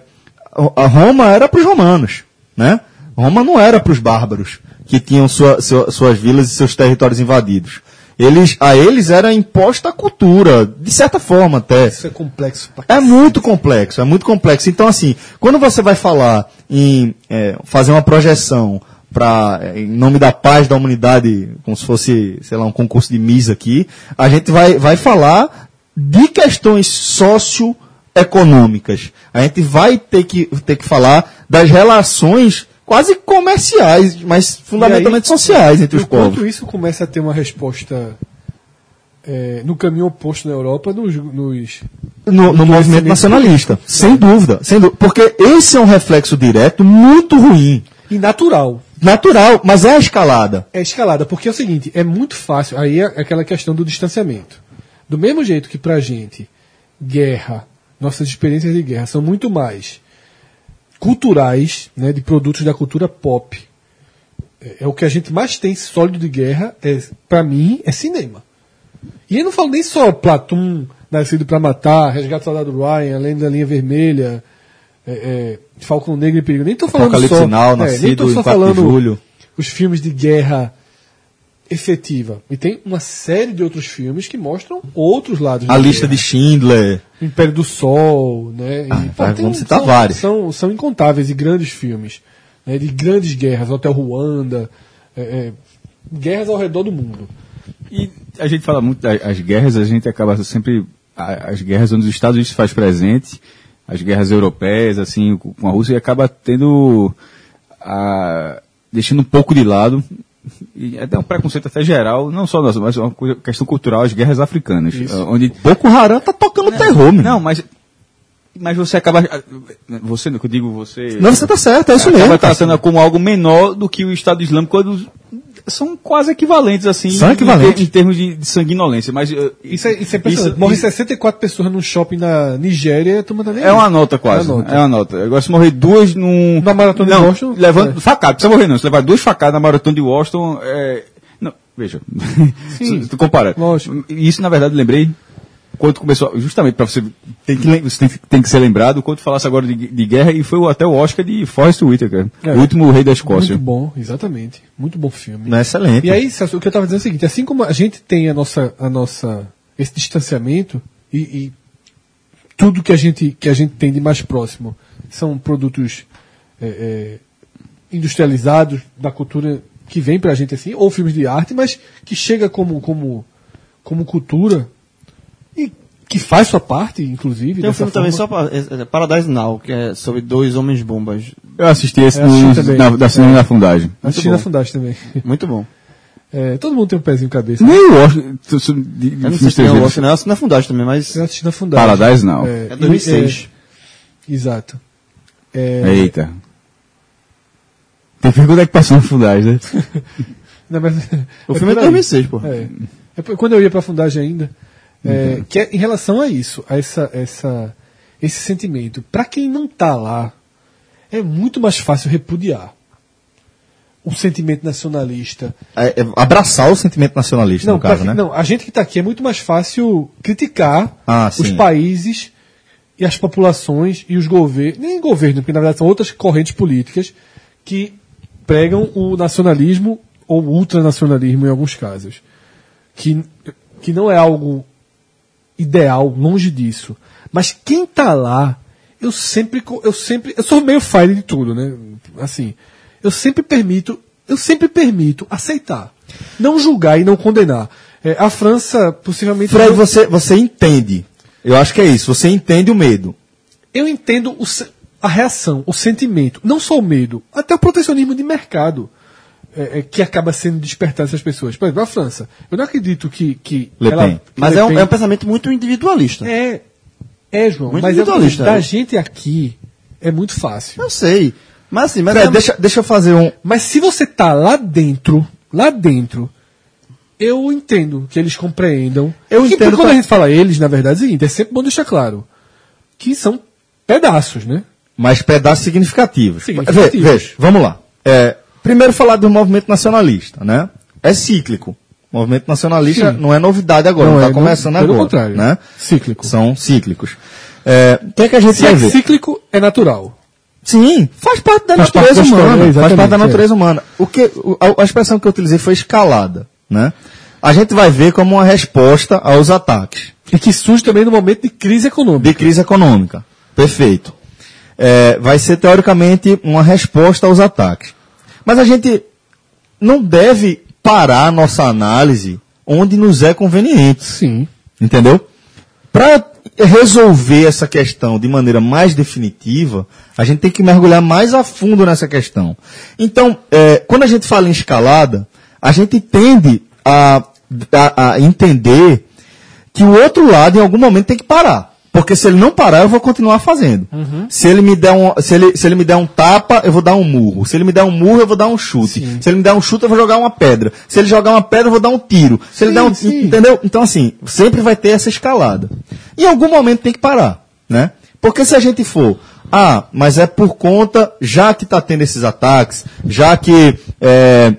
a Roma era para os romanos, né? Roma não era para os bárbaros que tinham sua- sua- suas vilas e seus territórios invadidos. Eles, a eles era imposta a cultura, de certa forma até. Isso é complexo É muito complexo, é muito complexo. Então, assim, quando você vai falar em é, fazer uma projeção para em nome da paz da humanidade, como se fosse, sei lá, um concurso de Miss aqui, a gente vai, vai falar de questões socioeconômicas. A gente vai ter que, ter que falar das relações quase comerciais, mas fundamentalmente sociais entre os Enquanto povos. isso começa a ter uma resposta é, no caminho oposto na Europa, nos, nos no, no movimento nacionalista. Sem dúvida, sem dúvida. Porque esse é um reflexo direto muito ruim. e natural. Natural, mas é a escalada. É escalada, porque é o seguinte, é muito fácil. Aí é aquela questão do distanciamento. Do mesmo jeito que pra gente, guerra, nossas experiências de guerra são muito mais culturais, né, de produtos da cultura pop. É, é o que a gente mais tem sólido de guerra, é, para mim, é cinema. E eu não falo nem só Platum, Nascido pra Matar, Resgate do Soldado Ryan, Além da Linha Vermelha, é, é, Falcão Negro e Perigo. Nem tô falando Apocalipse só... Sinal, é, nem Nascido tô em só 4 de falando julho. os filmes de guerra efetiva. E tem uma série de outros filmes que mostram outros lados A da lista guerra. de Schindler. Império do Sol, né? Ah, vai, tem vamos citar são, vários. São, são incontáveis e grandes filmes. Né? De grandes guerras, Hotel Ruanda, é, é, guerras ao redor do mundo. E a gente fala muito das as guerras, a gente acaba sempre. As guerras onde os Estados Unidos se faz presente, as guerras europeias, assim, com com a Rússia, e acaba tendo. a- deixando um pouco de lado. E até um preconceito até geral, não só nosso, mas uma coisa- questão cultural, as guerras africanas. ah, Onde Boko Haram tá tocando terror, meu. Não, mas. Mas você acaba. Você, que eu digo você. Não, você tá certo, é isso acaba mesmo. tratando como algo menor do que o Estado Islâmico, quando são quase equivalentes, assim. São em- equivalentes. Em, termos de, de sanguinolência. Mas uh, Isso é, isso é. Morre 64 pessoas num shopping na Nigéria, a turma tá nem é uma nota quase. É uma nota. É uma nota. Agora, se morrer duas num. Na maratona de não, Washington, Levando, é. facada, precisa morrer não. Se levar duas facadas na maratona de Washington, é. Não, veja. Sim. Se *laughs* tu compara. Lógico. Isso, na verdade, lembrei. Quando começou, justamente para você, tem que, você tem, tem que ser lembrado, quando falasse agora de, de guerra, e foi o- até o Oscar de Forrest Whitaker, É. o último rei da Escócia. Muito bom, exatamente. Muito bom filme. Não é excelente. E aí, Celso, o que eu estava dizendo é o seguinte, assim como a gente tem a nossa, a nossa, esse distanciamento e, e tudo que a gente, que a gente tem de mais próximo são produtos é, é, industrializados da cultura que vem pra gente assim, ou filmes de arte, mas que chega como, como, como cultura que faz sua parte, inclusive. Tem um filme também forma. só para é, é Paradise Now, que é sobre dois homens bombas. Eu assisti esse Eu assisti no, também. na, da cinema da fundagem. Assisti na Fundagem também. Muito bom. É, todo mundo tem um pezinho em cabeça. Nem o Eu não sei filmes se tem estrangeiros. Oscar, não. Eu assisti na Fundagem também, mas Eu assisti na Fundagem. Paradise não. é 2006. É, exato. É, Eita. Tem que ver quando é que passou na fundagem, né? *laughs* não, mas- O filme é por de aí. 2006, pô. É. É por- quando eu ia pra Fundagem ainda, é, que é em relação a isso, a essa, essa, esse sentimento, pra quem não tá lá, é muito mais fácil repudiar o sentimento nacionalista. É, é abraçar o sentimento nacionalista, Não, no caso, que- né? não, a gente que está aqui é muito mais fácil criticar Ah, os países e as populações e os governos, nem governo, porque na verdade são outras correntes políticas que pregam o nacionalismo ou ultranacionalismo em alguns casos. Que, que não é algo ideal, longe disso. Mas quem está lá, eu sempre, eu sempre, eu sou meio fire de tudo, né? Assim, eu sempre permito, eu sempre permito aceitar, não julgar e não condenar. É, a França possivelmente Fred, não- você, você entende. Eu acho que é isso. Você entende o medo. eu entendo o a reação, o sentimento, não só o medo, até o protecionismo de mercado é, é, que acaba sendo despertado essas pessoas. Por exemplo, a França. Eu não acredito que. que Le ela- Pen. que Mas Le é um, é um pensamento muito individualista. É, é, João. Muito mas é individualista, seguinte, da é. gente aqui, é muito fácil. Eu sei. Mas assim, mas Fred, é- deixa, deixa eu fazer um. Mas se você tá lá dentro, lá dentro, eu entendo que eles compreendam. Eu que entendo Quando pra- a gente fala eles, na verdade, é o seguinte, é sempre bom deixar claro que são pedaços, né? Mas pedaços significativos. Significativos. Ve- Veja, vamos lá. É, primeiro falar do movimento nacionalista, né? É cíclico. O movimento nacionalista Sim. não é novidade agora, não é, está começando pelo agora. contrário. Né? Cíclico. São cíclicos. É, O que é que a gente Se vai é ver? cíclico, é natural. Sim, faz parte da Faz natureza parte da história, humana. faz parte da é. natureza humana. O que, a, a expressão que eu utilizei foi escalada, né? A gente vai ver como uma resposta aos ataques E que surge também no momento de crise econômica. de crise econômica. Perfeito. É, vai ser teoricamente uma resposta aos ataques. Mas a gente não deve parar a nossa análise onde nos é conveniente. Sim. Entendeu? Para resolver essa questão de maneira mais definitiva, a gente tem que mergulhar mais a fundo nessa questão. Então, é, quando a gente fala em escalada, a gente tende a, a- a entender que o outro lado, em algum momento, tem que parar. Porque se ele não parar, eu vou continuar fazendo. Se, ele me der um, se, ele, se ele me der um tapa, eu vou dar um murro. Se ele me der um murro, eu vou dar um chute. Se ele me der um chute, eu vou jogar uma pedra. Se ele jogar uma pedra, eu vou dar um tiro. Se ele Sim, der um, sim. Entendeu? Então, assim, sempre vai ter essa escalada. Em algum momento tem que parar, né? Porque se a gente for, ah, mas é por conta, já que está tendo esses ataques, já que é,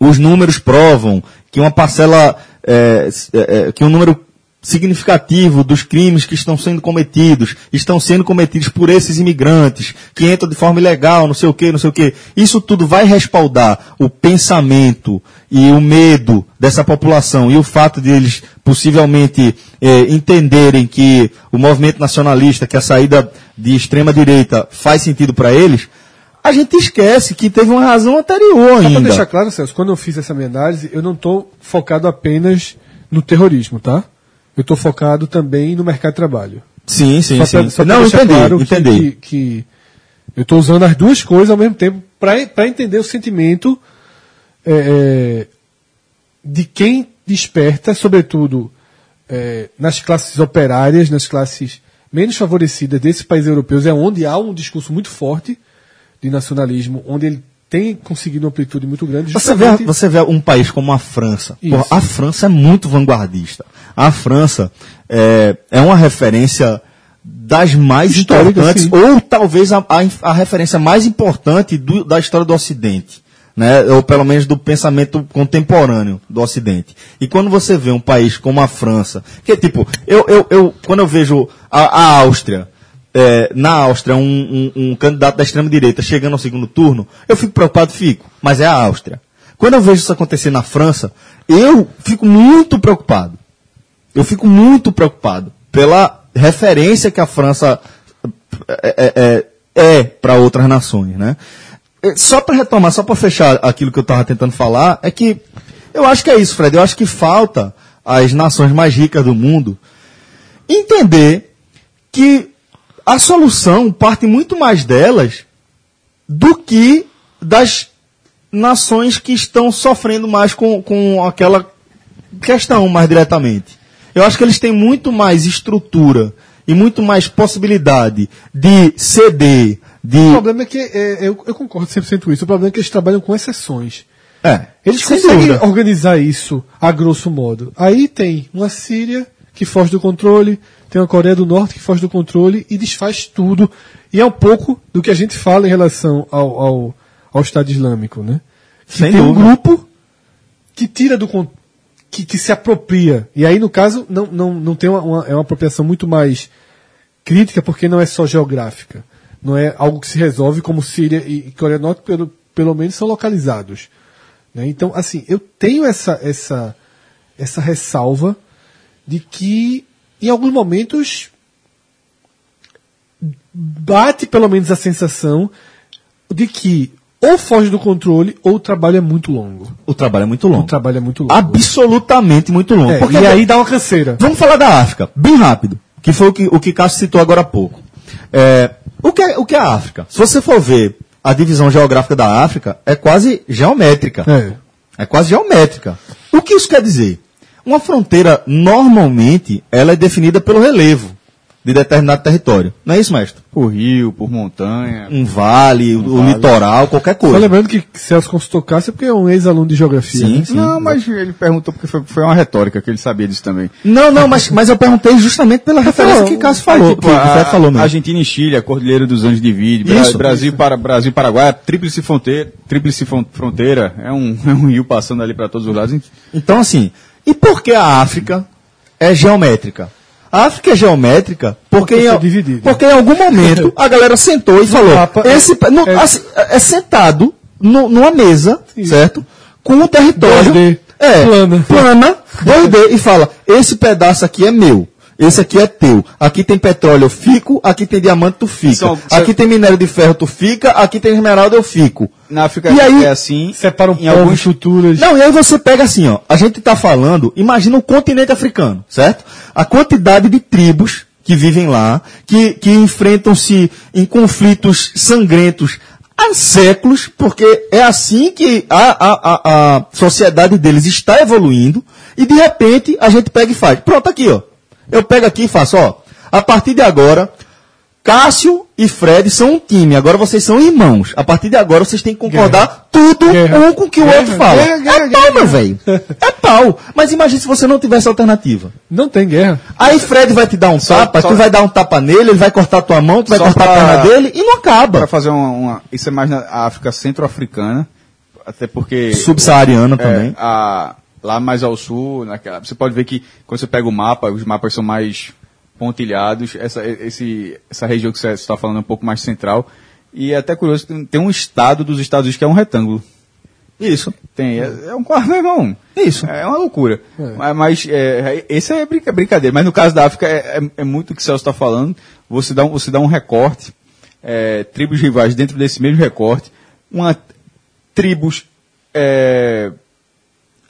os números provam que uma parcela, é, é, é, que um número significativo dos crimes que estão sendo cometidos estão sendo cometidos por esses imigrantes que entram de forma ilegal, não sei o que, não sei o que. Isso tudo vai respaldar o pensamento e o medo dessa população e o fato de eles possivelmente eh, entenderem que o movimento nacionalista, que a saída de extrema direita faz sentido para eles, a gente esquece que teve uma razão anterior Só ainda. pra deixar claro, Celso, quando eu fiz essa minha análise, eu não estou focado apenas no terrorismo, tá? Eu estou focado também no mercado de trabalho. Sim, sim, Só sim. pra- só pra Não, entendi, claro que- entendi. Que, que eu estou usando as duas coisas ao mesmo tempo para entender o sentimento é, é, de quem desperta, sobretudo é, nas classes operárias, nas classes menos favorecidas desses países europeus, é onde há um discurso muito forte de nacionalismo, onde ele tem conseguido uma amplitude muito grande. Você vê, justamente- você vê um país como a França. Porra, a França é muito vanguardista. A França é, é uma referência das mais Histórica, importantes, sim. ou talvez a, a- a referência mais importante do- da história do Ocidente. Né? Ou pelo menos do pensamento contemporâneo do Ocidente. E quando você vê um país como a França, que tipo, eu, eu, eu quando eu vejo a, a Áustria, é, na Áustria, um, um- um candidato da extrema-direita chegando ao segundo turno, eu fico preocupado, fico. Mas é a Áustria. Quando eu vejo isso acontecer na França, eu fico muito preocupado. Eu fico muito preocupado pela referência que a França é, é, é para outras nações, né? É, Só para retomar, só para fechar aquilo que eu estava tentando falar, é que eu acho que é isso, Fred. Eu acho que falta às nações mais ricas do mundo entender que a solução parte muito mais delas do que das nações que estão sofrendo mais com, com aquela questão mais diretamente. Eu acho que eles têm muito mais estrutura e muito mais possibilidade de ceder, de. O problema é que, é, eu, eu concordo 100% com isso, o problema é que eles trabalham com exceções. É, Eles conseguem dúvida. organizar isso a grosso modo. Aí tem uma Síria que foge do controle, tem uma Coreia do Norte que foge do controle e desfaz tudo. E é um pouco do que a gente fala em relação ao, ao, ao Estado Islâmico, né? Que Sem tem um dúvida. grupo que tira do que, que se apropria. E aí, no caso, não, não, não tem uma, uma- é uma apropriação muito mais crítica, porque não é só geográfica. Não é algo que se resolve como Síria e e Coreia do Norte, pelo, pelo menos são localizados. né? Então, assim, eu tenho essa, essa, essa ressalva de que, em alguns momentos, bate pelo menos a sensação de que ou foge do controle ou o trabalho é muito longo. O trabalho é muito O longo. trabalho é muito longo. Absolutamente muito longo. É, Porque e aí dá uma canseira. Vamos falar da África, bem rápido, que foi o que o que Cássio citou agora há pouco. É, o, que é, o que é a África? Se você for ver a divisão geográfica da África, é quase geométrica. É. É quase geométrica. O que isso quer dizer? Uma fronteira, normalmente, ela é definida pelo relevo. de determinado território. Não é isso, mestre? Por rio, por montanha. Um vale, o, o litoral, qualquer Só coisa. lembrando que Celso consultou Cássio porque é um ex-aluno de geografia. Sim, né? sim. Não, mas ele perguntou porque foi, foi uma retórica, que ele sabia disso também. Não, não, mas, mas eu perguntei justamente pela referência que Cássio falou. Aí, tipo, que o a- Fred falou mesmo. Argentina e Chile, a Cordilheira dos Andes divide, Isso. Brasil para Brasil e Paraguai, a tríplice fronteira, tríplice fron- fronteira, é um, *laughs* é um rio passando ali para todos os lados. Então, assim, e por que a África é geométrica? A África é geométrica porque, Porque em, dividida. porque em algum momento a galera sentou e *laughs* falou: esse, é- no- é- assim, é, sentado no- numa mesa, Sim. certo? Com o território 2D, é, plana. plana, 2D, e fala: esse pedaço aqui é meu. Esse aqui é teu. Aqui tem petróleo, eu fico. Aqui tem diamante, tu fica. São- aqui tem minério de ferro, tu fica. Aqui tem esmeralda, eu fico. Na África E aí- é assim. Separam em alguns culturas. Não, e aí você pega assim, ó. A gente tá falando, imagina o continente africano, certo? A quantidade de tribos que vivem lá, que, que enfrentam-se em conflitos sangrentos há séculos, porque é assim que a, a, a, a sociedade deles está evoluindo, e de repente a gente pega e faz. Pronto, aqui, ó. Eu pego aqui e faço, ó. A partir de agora, Cássio e Fred são um time. Agora vocês são irmãos. A partir de agora vocês têm que concordar tudo Guerra. um com o que o Guerra, outro fala. guerra, guerra, é pau, guerra, meu velho. É pau. Mas imagine se você não tivesse alternativa. Não tem guerra. Aí Fred vai te dar um Só- tapa, só- tu vai dar um tapa nele, ele vai cortar tua mão, tu vai Só cortar a pra- perna dele e não acaba. para fazer uma, uma- Isso é mais na África centro-africana, até porque. Subsaariana é, também. a- lá mais ao sul, naquela, você pode ver que quando você pega o mapa, os mapas são mais pontilhados. Essa, esse, essa região que você está falando é um pouco mais central. E é até curioso, tem, um estado dos Estados Unidos que é um retângulo. Isso. Tem, é, é um quadro, não. Isso. É uma loucura. Mas, mas é, esse é brinca- brincadeira. Mas no caso da África, é, é- é muito o que o Celso está falando. Você dá um, você dá um recorte, é, tribos rivais dentro desse mesmo recorte, uma, tribos é,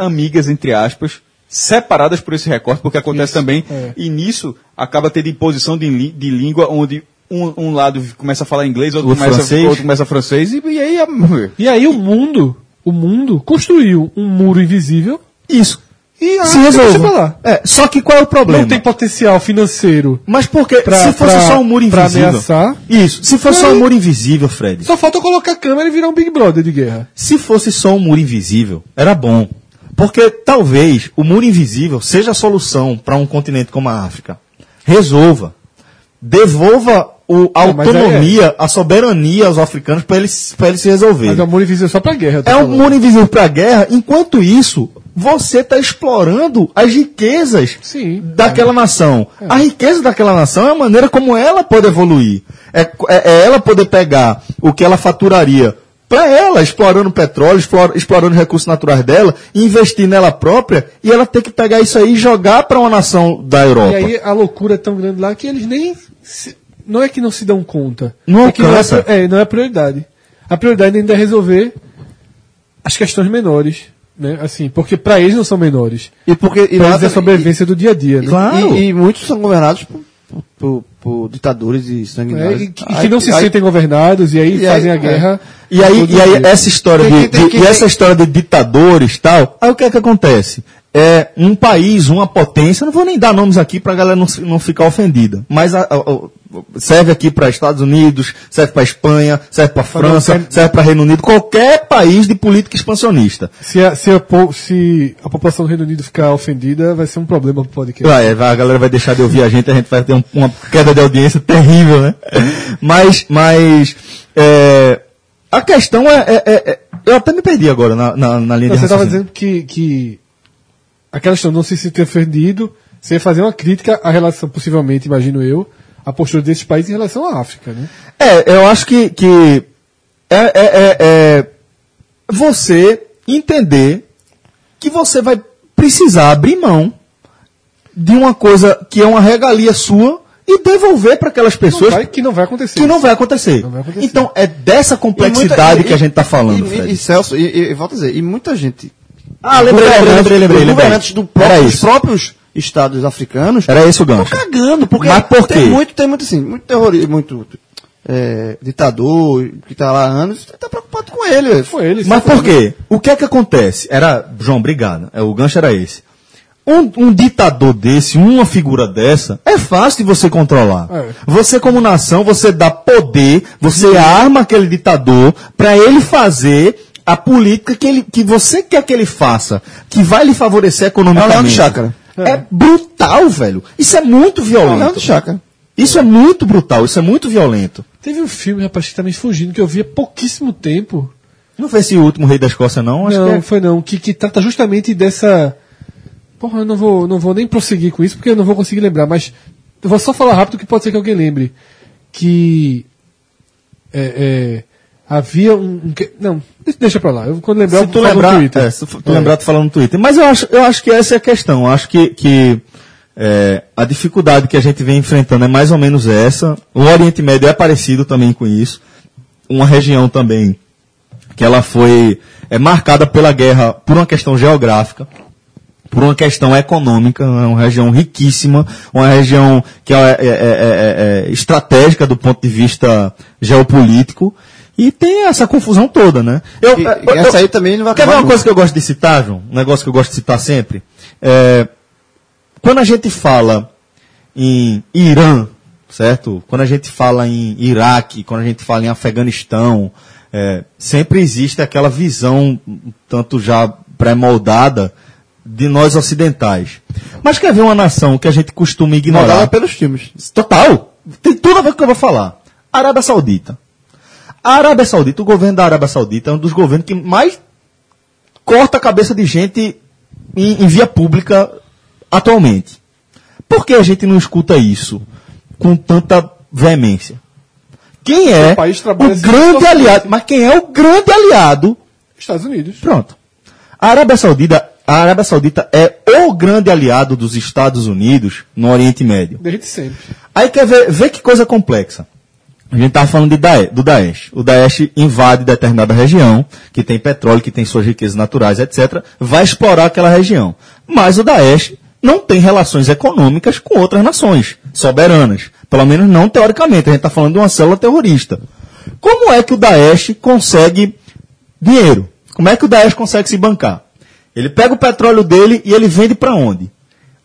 amigas, entre aspas, separadas por esse recorte, porque acontece também, é. e nisso acaba tendo imposição de, de língua, onde um, um lado começa a falar inglês, outro, O começa, francês. outro começa francês, e, e aí... a- E aí o mundo, o mundo construiu um muro invisível Isso. e a Se pra lá. É, só que qual é o problema? Não tem potencial financeiro. Mas porque pra- se fosse pra- só um muro pra invisível. ameaçar. Isso. Se fosse E só um muro invisível, Fred. Só falta colocar a câmera e virar um Big Brother de guerra. Se fosse só um muro invisível, era bom. Porque talvez o muro invisível seja a solução para um continente como a África. Resolva. Devolva o- a mas aí é- autonomia, a soberania aos africanos para eles, pra eles se resolverem. Mas é um muro invisível só pra guerra. É um muro invisível para a guerra. Enquanto isso, você está explorando as riquezas Sim. daquela nação. A riqueza daquela nação é a maneira como ela pode evoluir. É, é- é ela poder pegar o que ela faturaria para ela, explorando petróleo, explor- explorando os recursos naturais dela, investir nela própria e ela ter que pegar isso aí e jogar para uma nação da Europa. E aí a loucura é tão grande lá que eles nem. se- não é que não se dão conta. Não é que não é, alcança. é, não é prioridade. A prioridade ainda é resolver as questões menores. Né? Assim, porque pra eles não são menores. E porque e Pra lá eles é a sobrevivência do dia a dia. Né? Claro. E, e muitos são governados por, por- por- ditadores e É, sanguinários. e, que- e que não se sentem governados e aí e fazem aí- a guerra. E aí, e aí dia. essa história Quem- de, tem- de- tem- essa história de ditadores e tal, aí o que é que acontece? É um país, uma potência, não vou nem dar nomes aqui para a galera não, não ficar ofendida, mas a- a- serve aqui para Estados Unidos, serve para Espanha, serve para França, tem- serve para Reino Unido, qualquer país de política expansionista. Se a, se, a, se a população do Reino Unido ficar ofendida, vai ser um problema pro podcast. Vai, vai, a galera vai deixar de ouvir a gente, a gente vai ter um- uma queda de audiência terrível, né? Mas, mas é, a questão é, é- é- é- Eu até me perdi agora na, na, na linha Não, de você estava dizendo que, que aquela questão não se sentir ofendido, você ia fazer uma crítica à relação, possivelmente, imagino eu, à postura desses países em relação à África, né? É, eu acho que, que é, é- é- é você entender que você vai precisar abrir mão de uma coisa que é uma regalia sua e devolver para aquelas Não pessoas vai- que não vai acontecer. que não vai acontecer. Não vai acontecer. Então é dessa E complexidade muita- que a gente está e- falando, E, Fred. e, Celso, e, e, e volto a dizer, e muita gente. Ah, lembrei, lembrei, lembrei, lembrei, os lembrei. governantes do próprio, dos próprios estados africanos Era esse o estão gancho. cagando, porque Mas por quê? tem muito, tem muito assim, muito terrorismo, muito é, ditador que está lá há anos, está preocupado com ele. Foi eles. Mas por quê? O que é que acontece? Era, João, obrigado. É, o gancho era esse. Um, um ditador desse, uma figura dessa, é fácil de você controlar. É. Você, como nação, você dá poder, você arma aquele ditador para ele fazer a política que, ele, que você quer que ele faça, que vai lhe favorecer É o economicamente. Leão de Chácara. É brutal, velho. Isso é muito É violento. de Chácara. Isso é muito brutal, isso é muito violento. Teve um filme, rapaz, que tá me fugindo, que eu vi há pouquíssimo tempo. Não foi esse o último rei da Escócia, não? Acho não, que é. foi não. Que, que trata justamente dessa. Porra, eu não vou, não vou nem prosseguir com isso, porque eu não vou conseguir lembrar, mas eu vou só falar rápido que pode ser que alguém lembre. Que. É, é, havia um. um não, deixa pra lá. Eu, quando lembrar, se eu tu no lembrar, Twitter. é, se tu lembrar, tu fala no Twitter. Mas eu acho, eu acho que essa é a questão. Eu acho que, que é, a dificuldade que a gente vem enfrentando é mais ou menos essa. O Oriente Médio é parecido também com isso. Uma região também que ela foi é, marcada pela guerra por uma questão geográfica, por uma questão econômica, é uma região riquíssima, uma região que é, é- é- é- é estratégica do ponto de vista geopolítico. E tem essa confusão toda, né? Eu, E- eu- e essa aí também não vai Quer ver uma coisa que eu gosto de citar, João? Um negócio que eu gosto de citar sempre? É, quando a gente fala em Irã, certo? Quando a gente fala em Iraque, quando a gente fala em Afeganistão, é, sempre existe aquela visão, um tanto já pré-moldada, de nós ocidentais. Mas quer ver uma nação que a gente costuma ignorar? Moldada pelos filmes. Total. Tem tudo a ver com o que eu vou falar. Arábia Saudita. A Arábia Saudita, o governo da Arábia Saudita é um dos governos que mais corta a cabeça de gente em, em via pública atualmente. Por que a gente não escuta isso com tanta veemência? Quem é O o grande aliado? Mas quem é o grande aliado Estados Unidos. Pronto. A Arábia Saudita, a Arábia Saudita é o grande aliado dos Estados Unidos no Oriente Médio. Desde sempre. Aí quer ver, ver que coisa complexa. A gente estava falando de Dae- do Daesh. O Daesh invade determinada região, que tem petróleo, que tem suas riquezas naturais, etc. Vai explorar aquela região. Mas o Daesh não tem relações econômicas com outras nações soberanas. Pelo menos não teoricamente. A gente está falando de uma célula terrorista. Como é que o Daesh consegue dinheiro? Como é que o Daesh consegue se bancar? Ele pega o petróleo dele e ele vende para onde?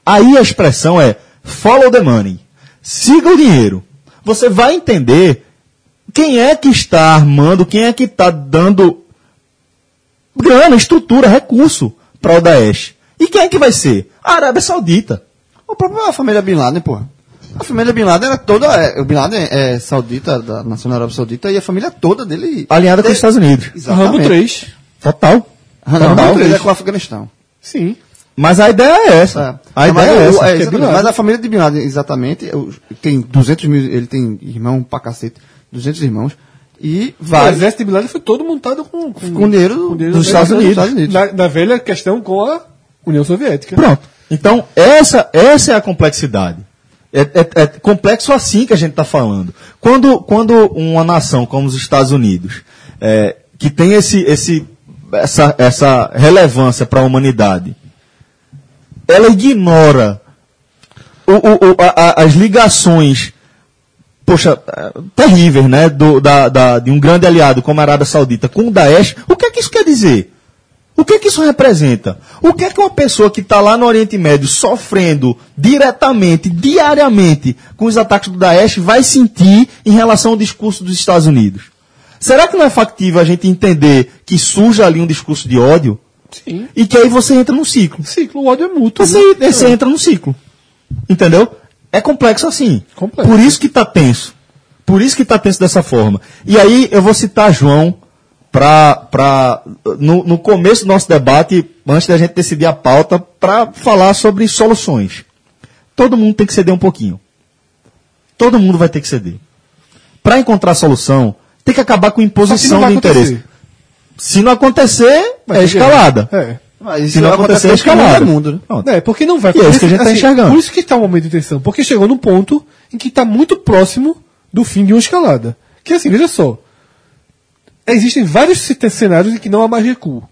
Aí a expressão é follow the money. Siga o dinheiro. Você vai entender quem é que está armando, quem é que está dando grana, estrutura, recurso para o Daesh. E quem é que vai ser? A Arábia Saudita. O próprio a família Bin Laden, porra. A família Bin Laden era toda. É, o Bin Laden é saudita, da Nacional Arábia Saudita, e a família toda dele. Alinhada com os Estados Unidos. Rambo 3. Total. Rambo Total. 3 é com o Afeganistão. Sim. Mas a ideia é essa. A Mas ideia é o- essa. é, é. Mas a família de Bin Laden, exatamente, tem 200 mil, ele tem irmão pra cacete, 200 irmãos, e O vários exército de Bin Laden foi todo montado com, com, com dinheiro dinheiro dos da- Estados Unidos. Na, na velha questão com a União Soviética. Pronto. Então, essa, essa é a complexidade. É, é- é complexo assim que a gente está falando. Quando, quando uma nação como os Estados Unidos, é, que tem esse, esse, essa, essa relevância para a humanidade, ela ignora o- o- a- a- as ligações, poxa, terríveis, né, do, da, da- de um grande aliado como a Arábia Saudita com o Daesh, o que é que isso quer dizer? O que é que isso representa? O que é que uma pessoa que está lá no Oriente Médio sofrendo diretamente, diariamente, com os ataques do Daesh, vai sentir em relação ao discurso dos Estados Unidos? Será que não é factível a gente entender que surge ali um discurso de ódio Sim. e que aí você entra no ciclo? Ciclo, o ódio é mútuo. Você, né? você entra no ciclo. Entendeu? É complexo assim. Complexo. Por isso que está tenso. Por isso que está tenso dessa forma. E aí eu vou citar João para no, no começo do nosso debate, antes da gente decidir a pauta, para falar sobre soluções. Todo mundo tem que ceder um pouquinho. Todo mundo vai ter que ceder. Para encontrar solução, tem que acabar com imposição de interesse. Acontecer. Se não acontecer, Vai é escalada. É. Mas Se não acontecer, é escalada. mundo, né? É, porque não vai E é isso que a gente tá enxergando. Por isso que está um momento de tensão. Porque chegou num ponto em que está muito próximo do fim de uma escalada. Que assim, veja só. Existem vários cenários em que não há mais recuo.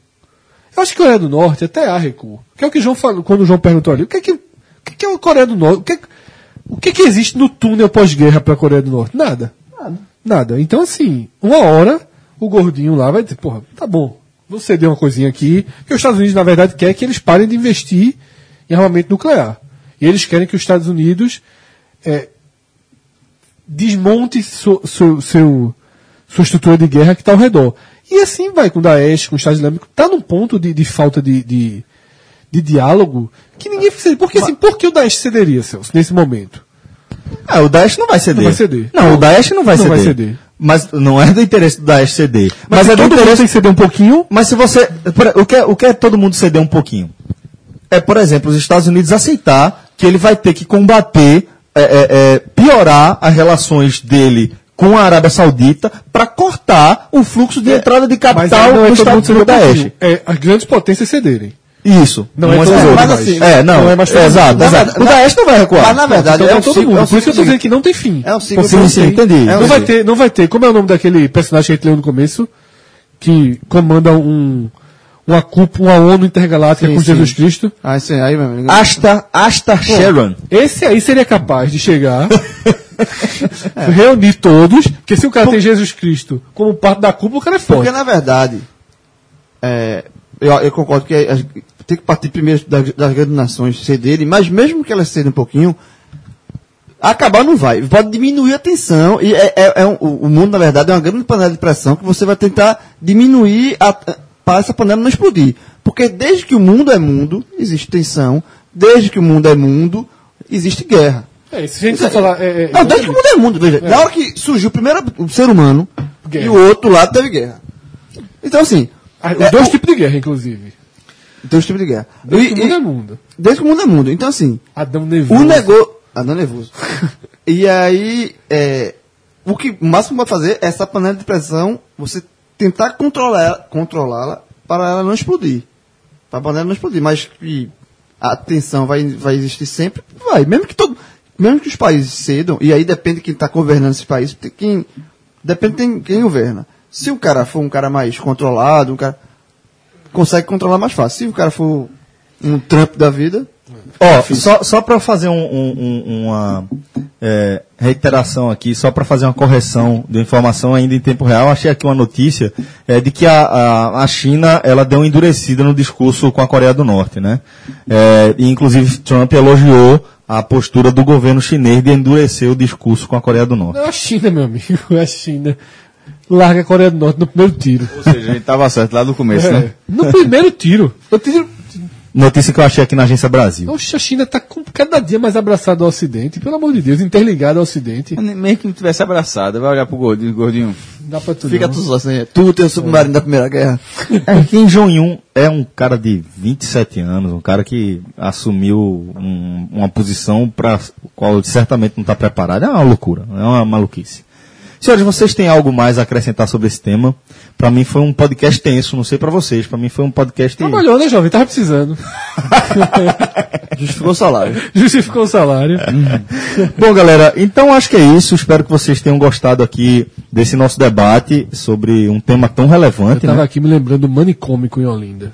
Eu acho que a Coreia do Norte até há recuo. Que é o que o João falou, quando o João perguntou ali, o que é que, o que, que é a Coreia do Norte? O que, é- o que, é que existe no túnel pós-guerra para a Coreia do Norte? Nada. Nada. Nada. Então, assim, uma hora o gordinho lá vai dizer, porra, tá bom, vou ceder uma coisinha aqui. Porque os Estados Unidos, na verdade, quer que eles parem de investir em armamento nuclear. E eles querem que os Estados Unidos é, desmonte su- seu, sua estrutura de guerra que está ao redor. E assim vai com o Daesh, com o Estado Islâmico. Está num ponto de, de falta de, de, de diálogo que ninguém cederia. Porque assim, por que o Daesh cederia, Celso, nesse momento? Ah, o Daesh não vai ceder. Não vai ceder. Não, o Daesh não vai Não ceder. vai ceder. Mas não é do interesse Daesh ceder. Mas, Mas, é do todo mundo interesse. tem que ceder um pouquinho. Mas se você. O que, é, o que é todo mundo ceder um pouquinho? É, por exemplo, os Estados Unidos aceitar que ele vai ter que combater, é, é, é, piorar as relações dele com a Arábia Saudita para cortar o fluxo de entrada de Mas capital é do todo mundo Estado do. Daesh. É as grandes potências cederem. Isso. Não é às mundo, outras. mas assim, é, não. não é mais é, exato, exato. O Daesh não vai recuar. Mas na verdade Então é é um todo ciclo- mundo. é um Por isso que eu tô dizendo que não tem fim. É um ciclo Sim, sim, entendi. É um não vai ter, não vai ter. Como é o nome daquele personagem que a gente leu no começo? Que comanda um, uma cúpula, uma ONU intergaláctica Sim, com sim. Jesus Cristo. Ah, isso aí, meu amigo. Asta, Asta Sharon. Esse aí seria capaz de chegar, *laughs* reunir todos, porque se o cara tem Jesus Cristo como parte da cúpula, o cara é Porque, forte. na verdade, é, eu, eu concordo que a- tem que partir primeiro das, das grandes nações cederem, mas mesmo que elas cedam um pouquinho, acabar não vai. Pode diminuir a tensão. E é, é- é um- o mundo, na verdade, é uma grande panela de pressão que você vai tentar diminuir a- para essa panela não explodir. Porque desde que o mundo é mundo, existe tensão. Desde que o mundo é mundo, existe guerra. É, se a gente for falar. É, é, Não, desde que o mundo é mundo, veja. Na hora que surgiu o primeiro o ser humano Guerra. e o outro lado teve guerra. Então, assim. Ah, é, Os dois tipos de guerra, inclusive. Dois tipos de guerra. Desde E- que o mundo e- é mundo. Desde que o mundo é mundo. Então, assim. Adão nervoso. O negócio. Não é nervoso. *laughs* e aí, é, o que o máximo pode fazer é essa panela de pressão, você tentar controlá-la para ela não explodir. Para a panela não explodir. Mas a tensão vai, vai existir sempre, vai. Mesmo que todo. Mesmo que os países cedam, e aí depende de quem está governando esse país, tem quem, depende de quem, quem governa. Se o cara for um cara mais controlado, um cara consegue controlar mais fácil. Se o cara for um Trump da vida, Ó, só, só para fazer um- um- um- uma é, reiteração aqui, só para fazer uma correção de informação ainda em tempo real, achei aqui uma notícia é, de que a, a, a China ela deu uma endurecida no discurso com a Coreia do Norte, né? É, e inclusive Trump elogiou a postura do governo chinês de endurecer o discurso com a Coreia do Norte. Não, a China, meu amigo. *laughs* A China. Larga a Coreia do Norte no primeiro tiro. Ou seja, a gente tava certo lá no começo, É, né? no primeiro tiro. Eu tiro. Notícia que eu achei aqui na agência Brasil. Oxe, a China está cada dia mais abraçada ao Ocidente, pelo amor de Deus, interligada ao Ocidente. Mesmo que não tivesse abraçado, vai olhar pro gordinho, gordinho. Dá pra tu fica não. tu só assim. Tu tem o submarino da Primeira Guerra. É, *laughs* Kim Jong-un é um cara de 27 anos, um cara que assumiu um- uma posição para qual certamente não está preparado. É uma loucura, é uma maluquice. Senhores, vocês têm algo mais a acrescentar sobre esse tema? Para mim foi um podcast tenso, não sei para vocês. Para mim foi um podcast. Trabalhou, né, jovem? Tava precisando. *laughs* Justificou o salário. Justificou o salário. Bom, galera, então acho que é isso. Espero que vocês tenham gostado aqui desse nosso debate sobre um tema tão Eu relevante, tava né? aqui me lembrando do manicômico em Olinda.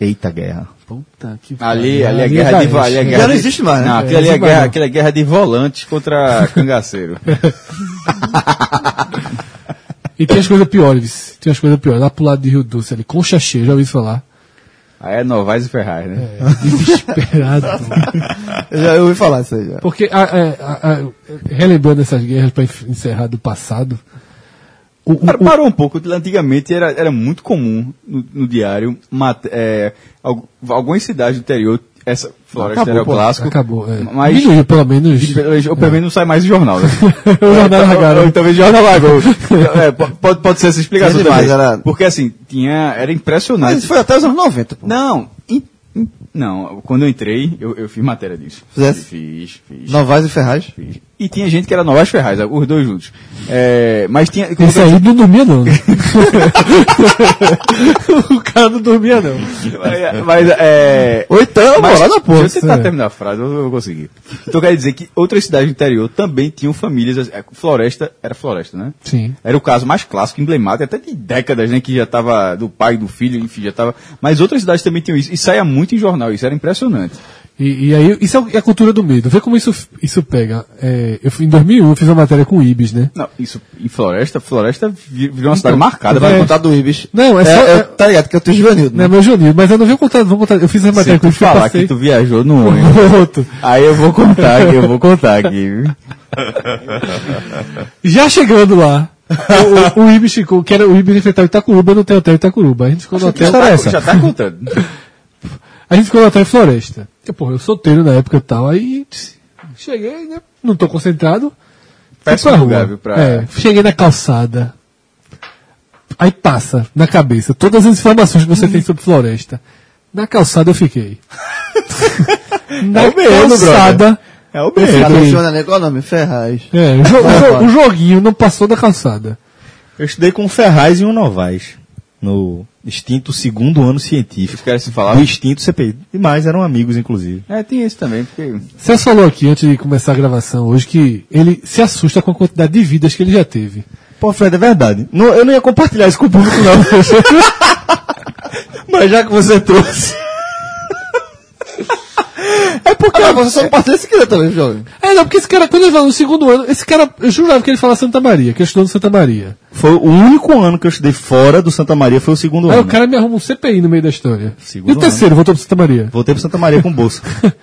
Eita guerra. Puta que Ali, pariu. ali é Ali guerra de ali é guerra Já não de- existe mais, né? Não, É, aquilo ali é guerra, aquilo é guerra de volantes contra cangaceiro. *laughs* *laughs* E tem as coisas piores. Tem as coisas piores. Lá pro lado de Rio Doce, ali, Concha Cheia, já ouvi falar. Aí é Novaes e Ferraz, né? É, desesperado. *laughs* Eu já ouvi falar isso aí. Já. Porque, a- a- a- relembrando essas guerras para encerrar do passado, o, o- Par- Parou um pouco. Antigamente era, era muito comum no, no diário mat- é, al- algumas cidades do interior, essa floresta Acabou, era o pô, clássico. acabou, é. Mas Diminuiu, pelo menos. ou pelo menos não sai mais *laughs* o jornal. Né? o jornal largaram. ou Talvez jornal live. *laughs* ou- é, po- pode, pode ser essa explicação demais, também. era- Porque assim, tinha, era impressionante. Mas isso foi até os anos 90, pô. Não, in- in- não, quando eu entrei, eu, eu fiz matéria disso. Fizesse? Fiz, fiz. Novaes e Ferraz. fiz. E tinha gente que era Novas Ferraz, os dois juntos. É, mas tinha. Esse aí não dormia, não. né? *laughs* o cara não dormia, não. Mas, mas, é. Ou então, Mas, lá na porra. Deixa eu tentar É. terminar a frase, eu vou conseguir. Então quer dizer que outras cidades do interior também tinham famílias. é, Floresta, era floresta, né? Sim. Era o caso mais clássico, emblemático, até de décadas, né? Que já estava do pai, do filho, enfim, já estava. Mas outras cidades também tinham isso. E saía muito em jornal, isso era impressionante. E, e aí, isso é a cultura do medo. Vê como isso, isso pega. É, eu, fui- em 2001 eu fiz uma matéria com o Ibis, né? Não, isso em Floresta, Floresta vi- virou uma cidade Então, marcada. vai Vai Contar do Ibis. Não, é só- é, é- tá ligado que eu tenho juvenil, Não é né? meu Junil, mas eu não vou contar, vou contar. Eu fiz a matéria com que eu falar passei. que tu viajou no *laughs* ônibus, aí eu vou contar aqui, eu vou contar aqui. *laughs* Já chegando lá, o, o, o Ibis ficou, que era o Ibis enfrentava Itacuruba no hotel Itacuruba. A gente ficou no hotel. Já tá, já tá contando. *laughs* A gente ficou no hotel Floresta. Eu, porra, eu solteiro na época e tal. Aí cheguei, né? Não tô concentrado. Péssimo pra lugar, viu, pra- É, cheguei na calçada. Aí passa na cabeça todas as informações que você tem sobre Floresta. Na calçada eu fiquei. *laughs* na É o medo, calçada. É o mesmo. Tá mencionando ali, qual é o nome? Ferraz. É, o, jo- o jo- o joguinho não passou da calçada. Eu estudei com o Ferraz e o Novaes. No extinto segundo ano científico. Os caras se falavam. Do extinto CPI. Demais, eram amigos, inclusive. É, tem esse também, porque. Celso falou aqui, antes de começar a gravação hoje, que ele se assusta com a quantidade de vidas que ele já teve. Pô, Fred, é verdade. Não- eu não ia compartilhar isso com o público, não. *laughs* Mas já que você trouxe. *laughs* É porque ah, você só compartilha se quiser também, jovem. É, não, porque esse cara, quando ele falou no segundo ano, esse cara, eu jurava que ele fala Santa Maria, que ele estudou no Santa Maria. Foi o único ano que eu estudei fora do Santa Maria, foi o segundo Aí ano. o cara me arruma um CPI no meio da história. Segundo e o terceiro, voltou pro Santa Maria. Voltei pro Santa Maria com bolsa. *laughs*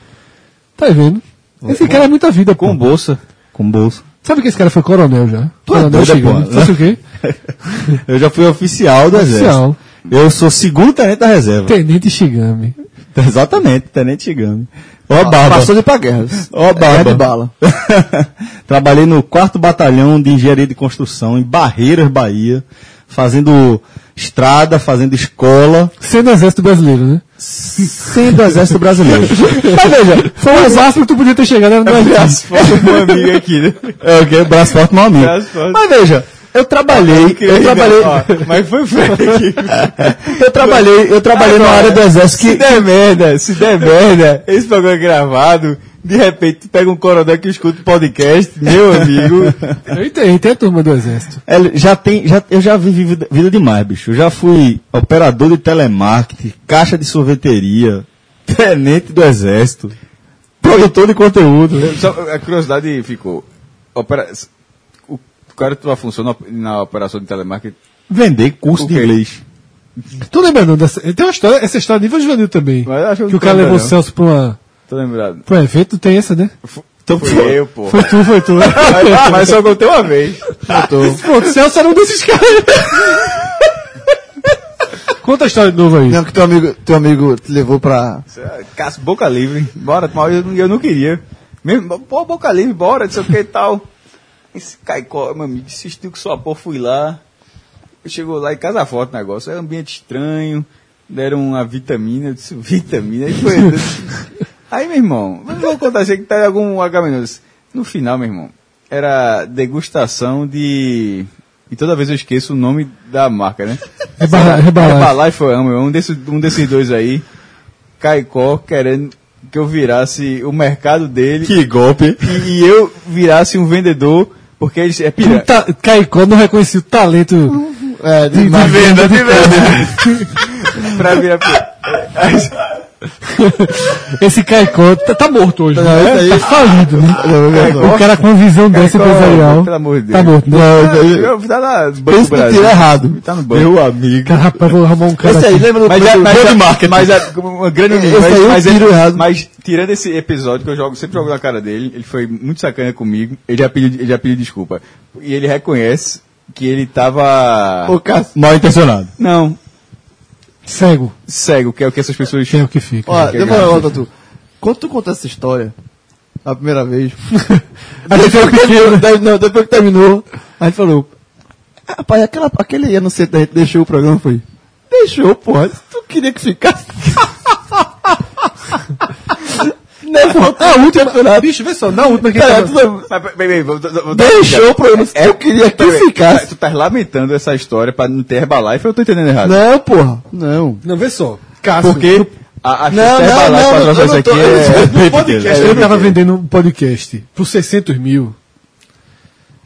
Tá vendo? Esse cara é muita vida, pô. com bolsa. Com bolsa. Sabe que esse cara foi coronel já? Tu é coronel doida, chegando. pô. O quê? *laughs* Eu já fui oficial do Oficial. exército. Eu sou segundo tenente da reserva. Tenente Shigami. *laughs* Exatamente, tenente Chigami. Ó a barba. Passou de ir pra guerra. Ó barba. É de bala. *laughs* Trabalhei no 4 Batalhão de Engenharia de Construção, em Barreiras, Bahia, fazendo estrada, fazendo escola, Sendo exército brasileiro, né? sendo Exército Brasileiro. *laughs* Mas veja, Foi o máximo que tu podia ter chegado no exército. Meu amigo aqui, né? é o quê? Braço forte, meu amigo. Braço forte. Mas veja, eu trabalhei, eu trabalhei, Mas foi aqui. *laughs* eu trabalhei, eu trabalhei na área do Exército Se que... der merda, se der *laughs* merda, esse programa é gravado, de repente tu pega um coronel que escuta o podcast, meu amigo. *laughs* Eu entendo, tem a turma do exército. É, já tem, já, eu já vivi vida, vida demais, bicho. Eu já fui operador de telemarketing, caixa de sorveteria, tenente do exército, produtor de conteúdo. Só a curiosidade ficou. Opera... O cara tua função na- na operação de telemarketing. Vender curso de inglês. Tu lembra não dessa? Tem uma história, essa história nível juvenil também. Mas eu acho que que o cara tô levou o lembrando. Celso pra, uma, Tô lembrado. pra um evento, tem essa, né? Então, Foi eu, pô. Foi tu, foi tu. *laughs* Mas, mas só contei uma vez. Pô, o Celso era um desses caras. Conta a história de novo aí. Não, que teu amigo, teu amigo te levou pra. Caso boca livre. Bora, mas eu, não- eu não queria. Mesmo, pô, boca livre, bora, não sei o que e tal. Esse caicó, meu amigo, insistiu que sua porra, fui lá. Chegou lá em casa forte o negócio. Era um ambiente estranho. Deram uma vitamina. Eu disse, vitamina? Aí foi. *laughs* aí, meu irmão, mas vou contar assim que tá algum H-. No final, meu irmão, era degustação de. E toda vez eu esqueço o nome da marca, né? Rebala- Herbalife. Herbalife foi um, um, desses, um desses dois aí. Caicó querendo que eu virasse o mercado dele Que golpe. e, e eu virasse um vendedor, porque ele é Um pirata. ta- Caicó não reconhecia o talento É, de, de venda, de venda. *laughs* pra virar pirata. *laughs* *laughs* Esse Caicó tá, tá morto hoje, Não, né? Tá falido, né? Caicó- O cara com uma visão dessa empresarial. pelo amor de Deus. Tá morto, né? Eu, tá na Banco Pensa Brasil. tira errado. Tá no banco. Meu amigo. Cara, rapaz, vou arrumar um cara Esse aí, aqui. lembra do Mas, é, mas, grande é- marketing? mas é uma grande Esse mas, mas, tiro é- errado. mas tirando esse episódio que eu jogo, sempre jogo na cara dele, ele foi muito sacana comigo, ele já pediu, ele já pediu desculpa. E ele reconhece que ele tava. Ô. Mal intencionado. Não, Cego. cego, que é o que essas pessoas Quem é o que fica? Ó, Que demorou, Tatu. Quando tu conta essa história, a primeira vez, A *laughs* gente depois, que terminou, não, depois que terminou, a gente falou, rapaz, aquela, aquele ano cedo a gente deixou o programa, foi, deixou, porra, tu queria que ficasse. *laughs* Não, *laughs* voltou a última campeonato. Bicho, vê só, na última que tava... tu- peraí, peraí, vou- vou- vou- Deixou o programa, eu queria que Peraí, ficasse. Tu tá lamentando essa história pra não ter Herbalife ou eu tô entendendo errado? Não, porra, não. Não, vê só. Cássio, Porque a, a Não, de não, Herbalife não, patrocinar eu isso não aqui tô- é... podcast, É, eu é, tava é. vendendo um podcast por 600 mil.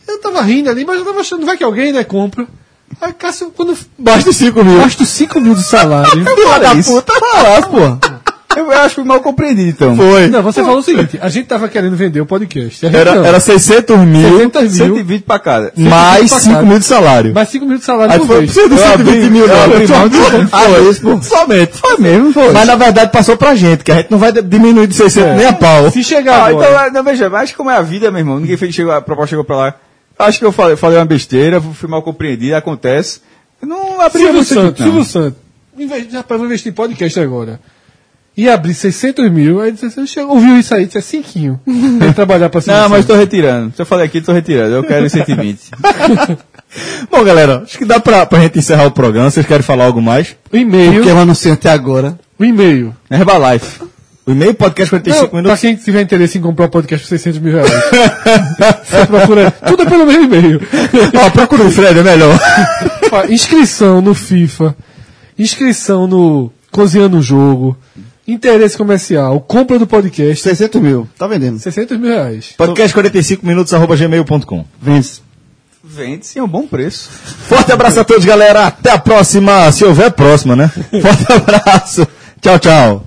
Eu tava rindo ali, mas eu tava achando, vai que alguém, né, compra. Aí, Cássio, quando Basta 5 mil. gasto 5 mil de salário, *laughs* Filha da puta, falasse, porra. Eu acho que mal compreendido, então. Foi. Não, você falou o seguinte, a gente tava querendo vender o podcast. Era, não. era 600 mil, 600 mil, 120 pra cada. mais pra 5 cada. mil de salário. mais 5 mil de salário Aí por foi mês. por 120 mil, não. mão de- Foi, foi. Somente. Foi mesmo, foi. Mas na verdade passou pra gente, que a gente não vai diminuir de 600 nem a pau. Se chegar Ah, agora, então, não, veja, mas como é a vida, meu irmão, ninguém fez, chegou, a proposta chegou pra lá. Acho que eu falei, falei uma besteira, fui mal compreendido, acontece. Não abri Silvio Santos, não. Silvio Santos, rapaz, vou investir em podcast agora. E abrir 600 mil, aí você chegou, ouviu isso aí, disse é cinquinho. *laughs* Tem que trabalhar pra Não, mas tô retirando. Se eu falei aqui, tô retirando. Eu quero 120. *laughs* Bom, galera, acho que dá pra, pra gente encerrar o programa. Vocês querem falar algo mais? O e-mail, Porque eu anunciei até agora. o e-mail. Herbalife. O e-mail podcast 45 Não, pra minutos. quem tiver interesse em comprar o podcast por 600 mil reais. *laughs* Você procura, tudo é pelo mesmo e-mail. Ó, procura o Fred, é melhor. Ó, inscrição no FIFA, inscrição no Cozinhando o Jogo, interesse comercial, compra do podcast, 600 mil. Tá vendendo. 600 mil reais. Podcast 45 minutos, arroba gmail.com. Vende. Vende sim, é um bom preço. Forte abraço a todos, galera. Até a próxima, se houver próxima, né? *laughs* Forte abraço. Tchau, tchau.